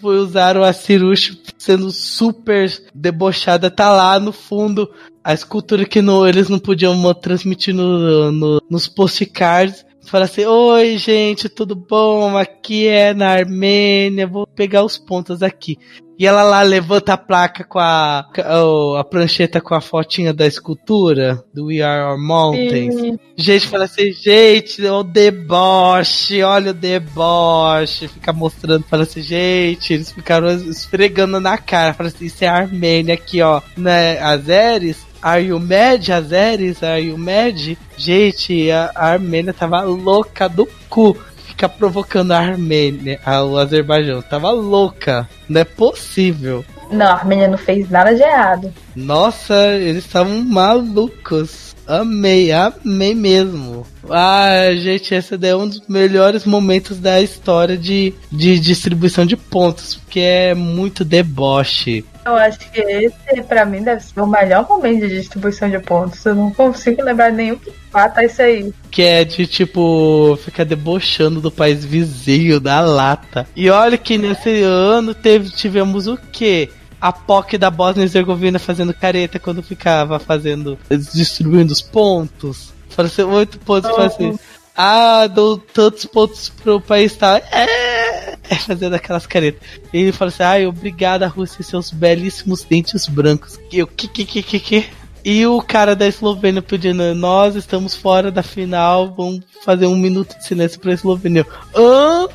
foi usaram a Cirush sendo super debochada, tá lá no fundo a escultura que no, eles não podiam transmitir no, no- nos postcards. Fala assim, oi gente, tudo bom? Aqui é na Armênia, vou pegar os pontos aqui. E ela lá levanta a placa com a, a, a prancheta com a fotinha da escultura, do We Are Our Mountains. E Gente, fala assim, gente, o deboche, olha o deboche. Fica mostrando, fala assim, gente, eles ficaram esfregando na cara. Fala assim, isso é a Armênia aqui, ó, né? Azeres, Are you mad, Azeres? Are you mad? Gente, a, a Armênia tava louca do cu. Fica provocando a Armênia, o Azerbaijão. Tava louca. Não é possível. Não, a Armênia não fez nada de errado. Nossa, eles estavam malucos. Amei, amei mesmo. Ah, gente, esse é um dos melhores momentos da história de, de distribuição de pontos, porque é muito deboche. Eu acho que esse, pra mim, deve ser o melhor momento de distribuição de pontos. Eu não consigo lembrar nenhum que mata isso aí. Que é de tipo ficar debochando do país vizinho, da lata. E olha que nesse ano teve, tivemos o quê? a POC da Bósnia e Herzegovina fazendo careta quando ficava fazendo. distribuindo os pontos. Pareceu oito pontos oh. assim. Ah, dou tantos pontos pro país tal. É, é fazendo aquelas caretas. E ele fala assim: ai, obrigada, Rússia, seus belíssimos dentes brancos. E eu, que, que, que, que, que? E o cara da Eslovênia pedindo: Nós estamos fora da final, vamos fazer um minuto de silêncio pra Eslovênia. Hã?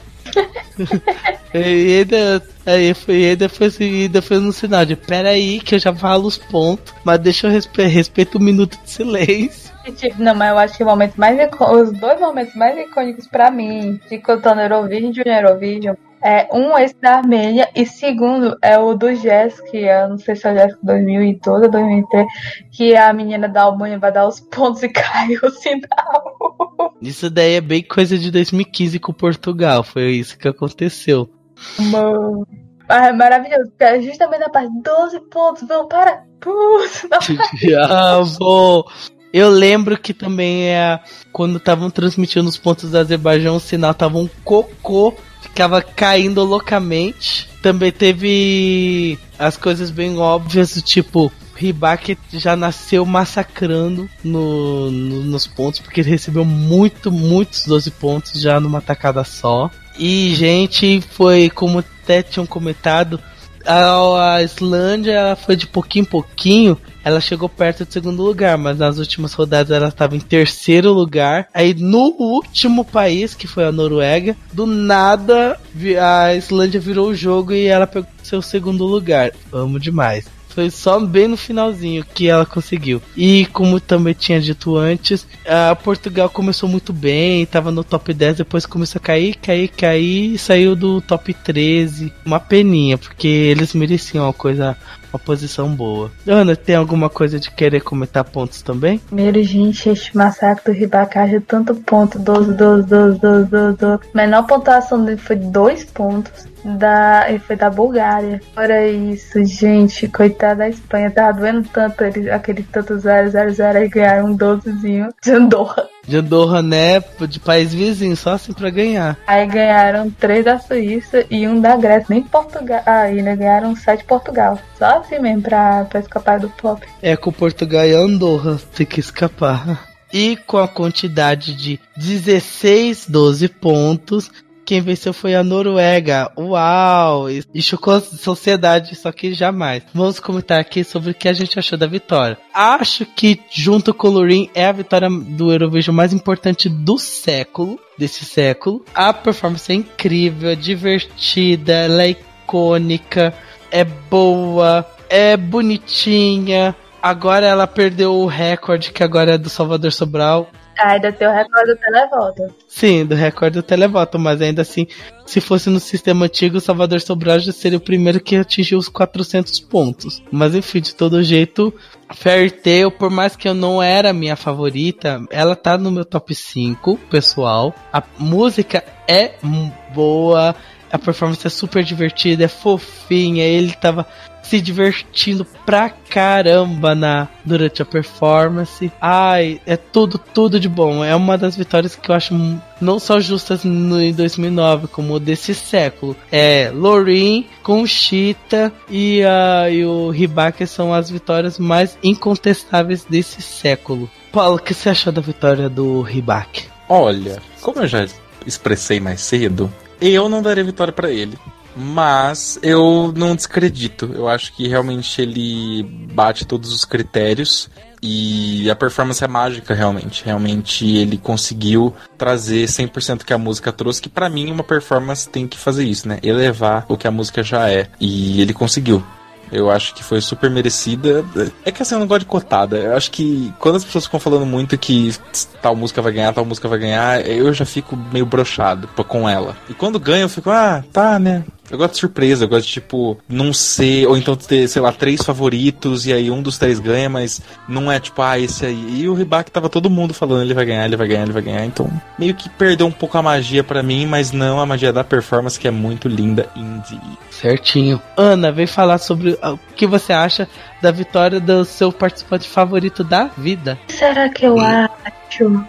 E ainda, aí foi, ainda foi, assim, ainda foi no sinal de pera aí que eu já falo os pontos, mas deixa eu respe respeito um minuto de silêncio. Não, mas eu acho que o momento mais os dois momentos mais icônicos para mim de cantar no Eurovision e Eurovision é, um esse da Armênia e segundo é o do Jess, que eu não sei se é o Jess 2012 ou 2003, que a menina da Albânia vai dar os pontos e cai o sinal. Isso daí é bem coisa de 2015 com Portugal, foi isso que aconteceu. Mano. Ah, é maravilhoso, porque é justamente na parte 12 pontos, vão para. Putz, bom. Eu lembro que também é quando estavam transmitindo os pontos do Azerbaijão, o sinal tava um cocô ficava caindo loucamente. Também teve as coisas bem óbvias, do tipo, Ribac já nasceu massacrando no, no, nos pontos, porque ele recebeu muito, muitos 12 pontos já numa tacada só. E, gente, foi como até tinham comentado, a, a Islândia foi de pouquinho em pouquinho ela chegou perto do segundo lugar, mas nas últimas rodadas ela estava em terceiro lugar. Aí no último país, que foi a Noruega, do nada a Islândia virou o jogo e ela pegou seu segundo lugar. Amo demais. Foi só bem no finalzinho que ela conseguiu. E como também tinha dito antes, a Portugal começou muito bem, estava no top 10, depois começou a cair, cair, cair e saiu do top 13. Uma peninha, porque eles mereciam uma coisa uma posição boa. Ana, tem alguma coisa de querer comentar pontos também? Primeiro, gente, este massacre do Ribacaja, tanto ponto, 12, 12, 12, 12, 12, 12. Menor pontuação dele foi 2 pontos. Da, ele foi da Bulgária. Fora isso, gente, coitada da Espanha, tava doendo tanto ele, aquele tanto 0, 0, 0, e ganharam um 12zinho de Andorra de Andorra, né? De país vizinho, só assim pra ganhar. Aí ganharam três da Suíça e um da Grécia, nem Portugal. Aí, né? Ganharam sete Portugal. Só assim mesmo pra, pra escapar do top. É, com Portugal e Andorra tem que escapar. E com a quantidade de 16, 12 pontos, quem venceu foi a Noruega. Uau! E chocou a sociedade, só que jamais. Vamos comentar aqui sobre o que a gente achou da vitória. Acho que, junto com o Lurin, é a vitória do Eurovision mais importante do século. Desse século. A performance é incrível, é divertida, ela é icônica, é boa, é bonitinha. Agora ela perdeu o recorde, que agora é do Salvador Sobral. Ainda tem o recorde do televoto. Sim, do recorde do televoto, mas ainda assim, se fosse no sistema antigo, o Salvador Sobral já seria o primeiro que atingiu os 400 pontos. Mas enfim, de todo jeito, Tail, por mais que eu não era minha favorita, ela tá no meu top 5, pessoal. A música é boa, a performance é super divertida, é fofinha, ele tava se divertindo pra caramba na durante a performance. Ai, é tudo, tudo de bom. É uma das vitórias que eu acho não só justas no, em 2009, como desse século. É Lorin, Conchita e, uh, e o Ribaque são as vitórias mais incontestáveis desse século. Paulo, o que você achou da vitória do Ribaque? Olha, como eu já expressei mais cedo, eu não daria vitória para ele. Mas eu não descredito. Eu acho que realmente ele bate todos os critérios. E a performance é mágica, realmente. Realmente ele conseguiu trazer 100% que a música trouxe, que para mim uma performance tem que fazer isso, né? Elevar o que a música já é. E ele conseguiu. Eu acho que foi super merecida. É que assim, eu não gosto de cotada. Eu acho que quando as pessoas ficam falando muito que tal música vai ganhar, tal música vai ganhar, eu já fico meio brochado com ela. E quando ganha, eu fico, ah, tá, né? Eu gosto de surpresa, eu gosto de, tipo, não ser, ou então ter, sei lá, três favoritos e aí um dos três ganha, mas não é tipo, ah, esse aí. E o Ribac tava todo mundo falando, ele vai ganhar, ele vai ganhar, ele vai ganhar. Então, meio que perdeu um pouco a magia para mim, mas não a magia da performance, que é muito linda, indie. Certinho. Ana, vem falar sobre o que você acha da vitória do seu participante favorito da vida. Será que eu acho?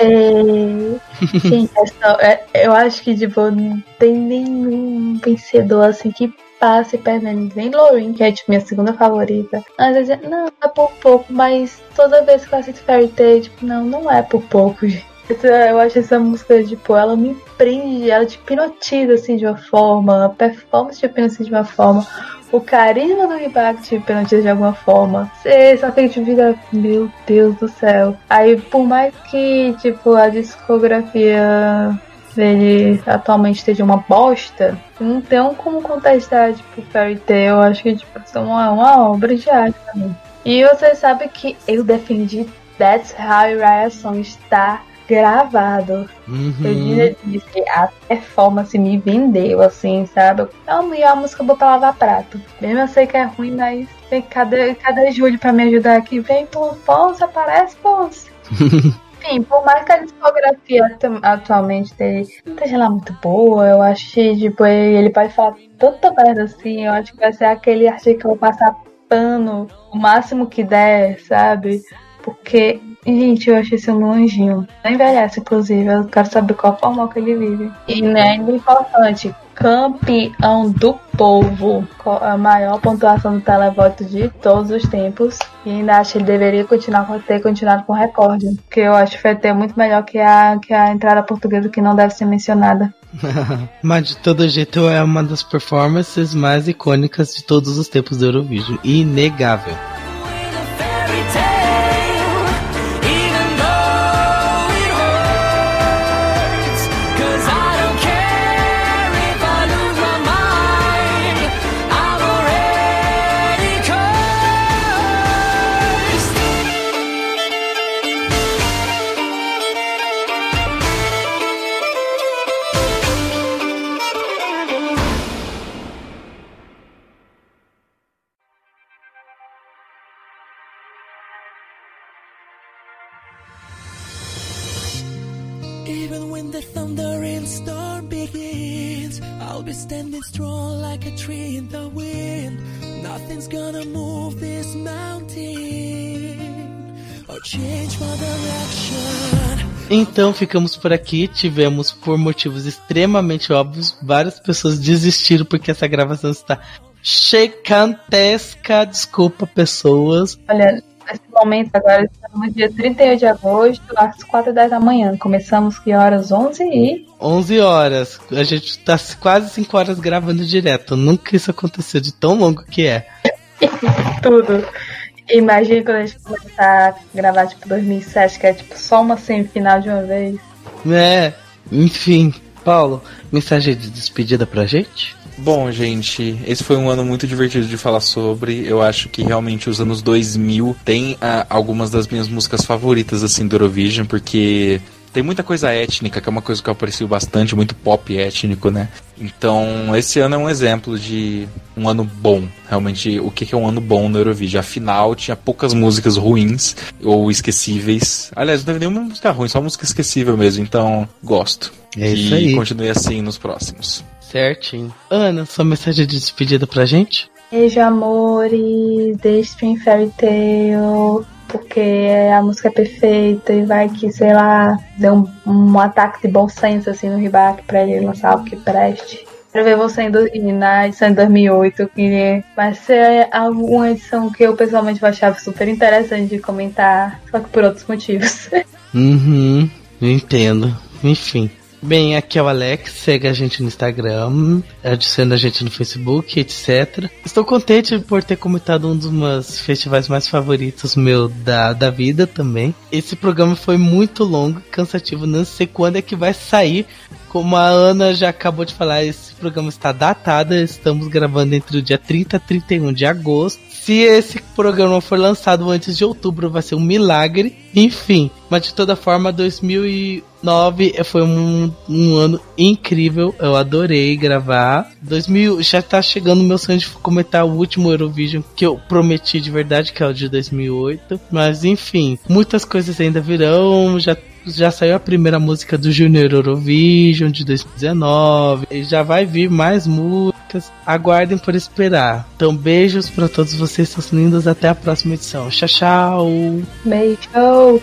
É... Gente, é, eu acho que tipo, não tem nenhum vencedor assim que passe permanente. Nem Lauren, que é tipo minha segunda favorita. Às vezes, não, é por pouco, mas toda vez que eu assisto Fairy Tail, tipo, não, não é por pouco, gente. Eu acho essa música, tipo, ela me prende, ela te hipnotiza assim de uma forma, a performance te hipnotiza de uma forma, o carisma do Impact te hipnotiza de alguma forma. Você só tem que fica, meu Deus do céu. Aí por mais que, tipo, a discografia dele atualmente esteja uma bosta, não tem como contestar, tipo, Fairy Tail. Eu acho que, tipo, é uma, uma obra de arte também. E você sabe que eu defendi That's How Raya Song está gravado. Uhum. Eu disse, a performance me vendeu, assim, sabe? Não, e a música boa pra lavar prato. Mesmo eu sei que é ruim, mas vem, cadê, cadê Júlio pra me ajudar aqui? Vem, Ponce, aparece, Ponce. Enfim, por mais que a discografia atualmente dele não esteja lá muito boa, eu acho que tipo, ele pode falar tanta merda assim, eu acho que vai ser aquele artigo que eu vou passar pano o máximo que der, sabe? Porque Gente, eu achei esse um anjinho. Não envelhece, inclusive. Eu quero saber qual forma que ele vive. E né, ainda importante, campeão do povo. A maior pontuação do televoto de todos os tempos. E ainda acho que ele deveria continuar ter continuado com o recorde. Porque eu acho que vai ter muito melhor que a, que a entrada portuguesa que não deve ser mencionada. Mas de todo jeito é uma das performances mais icônicas de todos os tempos do Eurovision. Inegável. Strong like a tree in the wind. Nothing's gonna move this mountain or change my direction. Então ficamos por aqui. Tivemos, por motivos extremamente óbvios, várias pessoas desistiram porque essa gravação está checantesca. Desculpa, pessoas. Olha, nesse momento agora estamos no dia 31 de agosto, às 4 da manhã. Começamos que horas? 11 e... 11 horas. A gente está quase 5 horas gravando direto. Nunca isso aconteceu de tão longo que é. Tudo. Imagina quando a gente começar a gravar tipo 2007, que é tipo só uma semifinal de uma vez. É, enfim. Paulo, mensagem de despedida pra gente? Bom, gente, esse foi um ano muito divertido de falar sobre. Eu acho que realmente os anos 2000 tem ah, algumas das minhas músicas favoritas assim do Eurovision, porque tem muita coisa étnica, que é uma coisa que eu aprecio bastante, muito pop étnico, né? Então, esse ano é um exemplo de um ano bom. Realmente, o que é um ano bom no Eurovision? Afinal, tinha poucas músicas ruins ou esquecíveis. Aliás, não teve nenhuma música ruim, só música esquecível mesmo. Então, gosto. É isso e aí. continue assim nos próximos. Certinho. Ana, sua mensagem de despedida pra gente? Beijo, amores, deixe Spring Fairy Tale, porque a música é perfeita e vai que, sei lá, dê um, um ataque de bom senso assim no Ribac pra ele lançar algo que preste. Quero ver você indo na edição de 2008, que vai ser alguma edição que eu pessoalmente vou achar super interessante de comentar, só que por outros motivos. Uhum, entendo. Enfim. Bem, aqui é o Alex, segue a gente no Instagram, adiciona a gente no Facebook, etc. Estou contente por ter comentado um dos meus festivais mais favoritos meu da, da vida também. Esse programa foi muito longo, cansativo, não sei quando é que vai sair. Como a Ana já acabou de falar, esse programa está datado, estamos gravando entre o dia 30 e 31 de agosto. Se esse programa for lançado antes de outubro, vai ser um milagre. Enfim, mas de toda forma, 2000 e 2009 foi um, um ano incrível, eu adorei gravar. 2000 já tá chegando o meu sonho de comentar o último Eurovision que eu prometi de verdade, que é o de 2008. Mas enfim, muitas coisas ainda virão, já já saiu a primeira música do Junior Eurovision de 2019. E já vai vir mais músicas. Aguardem por esperar. Então, beijos para todos vocês, seus lindos. Até a próxima edição. Tchau, tchau. Beijo.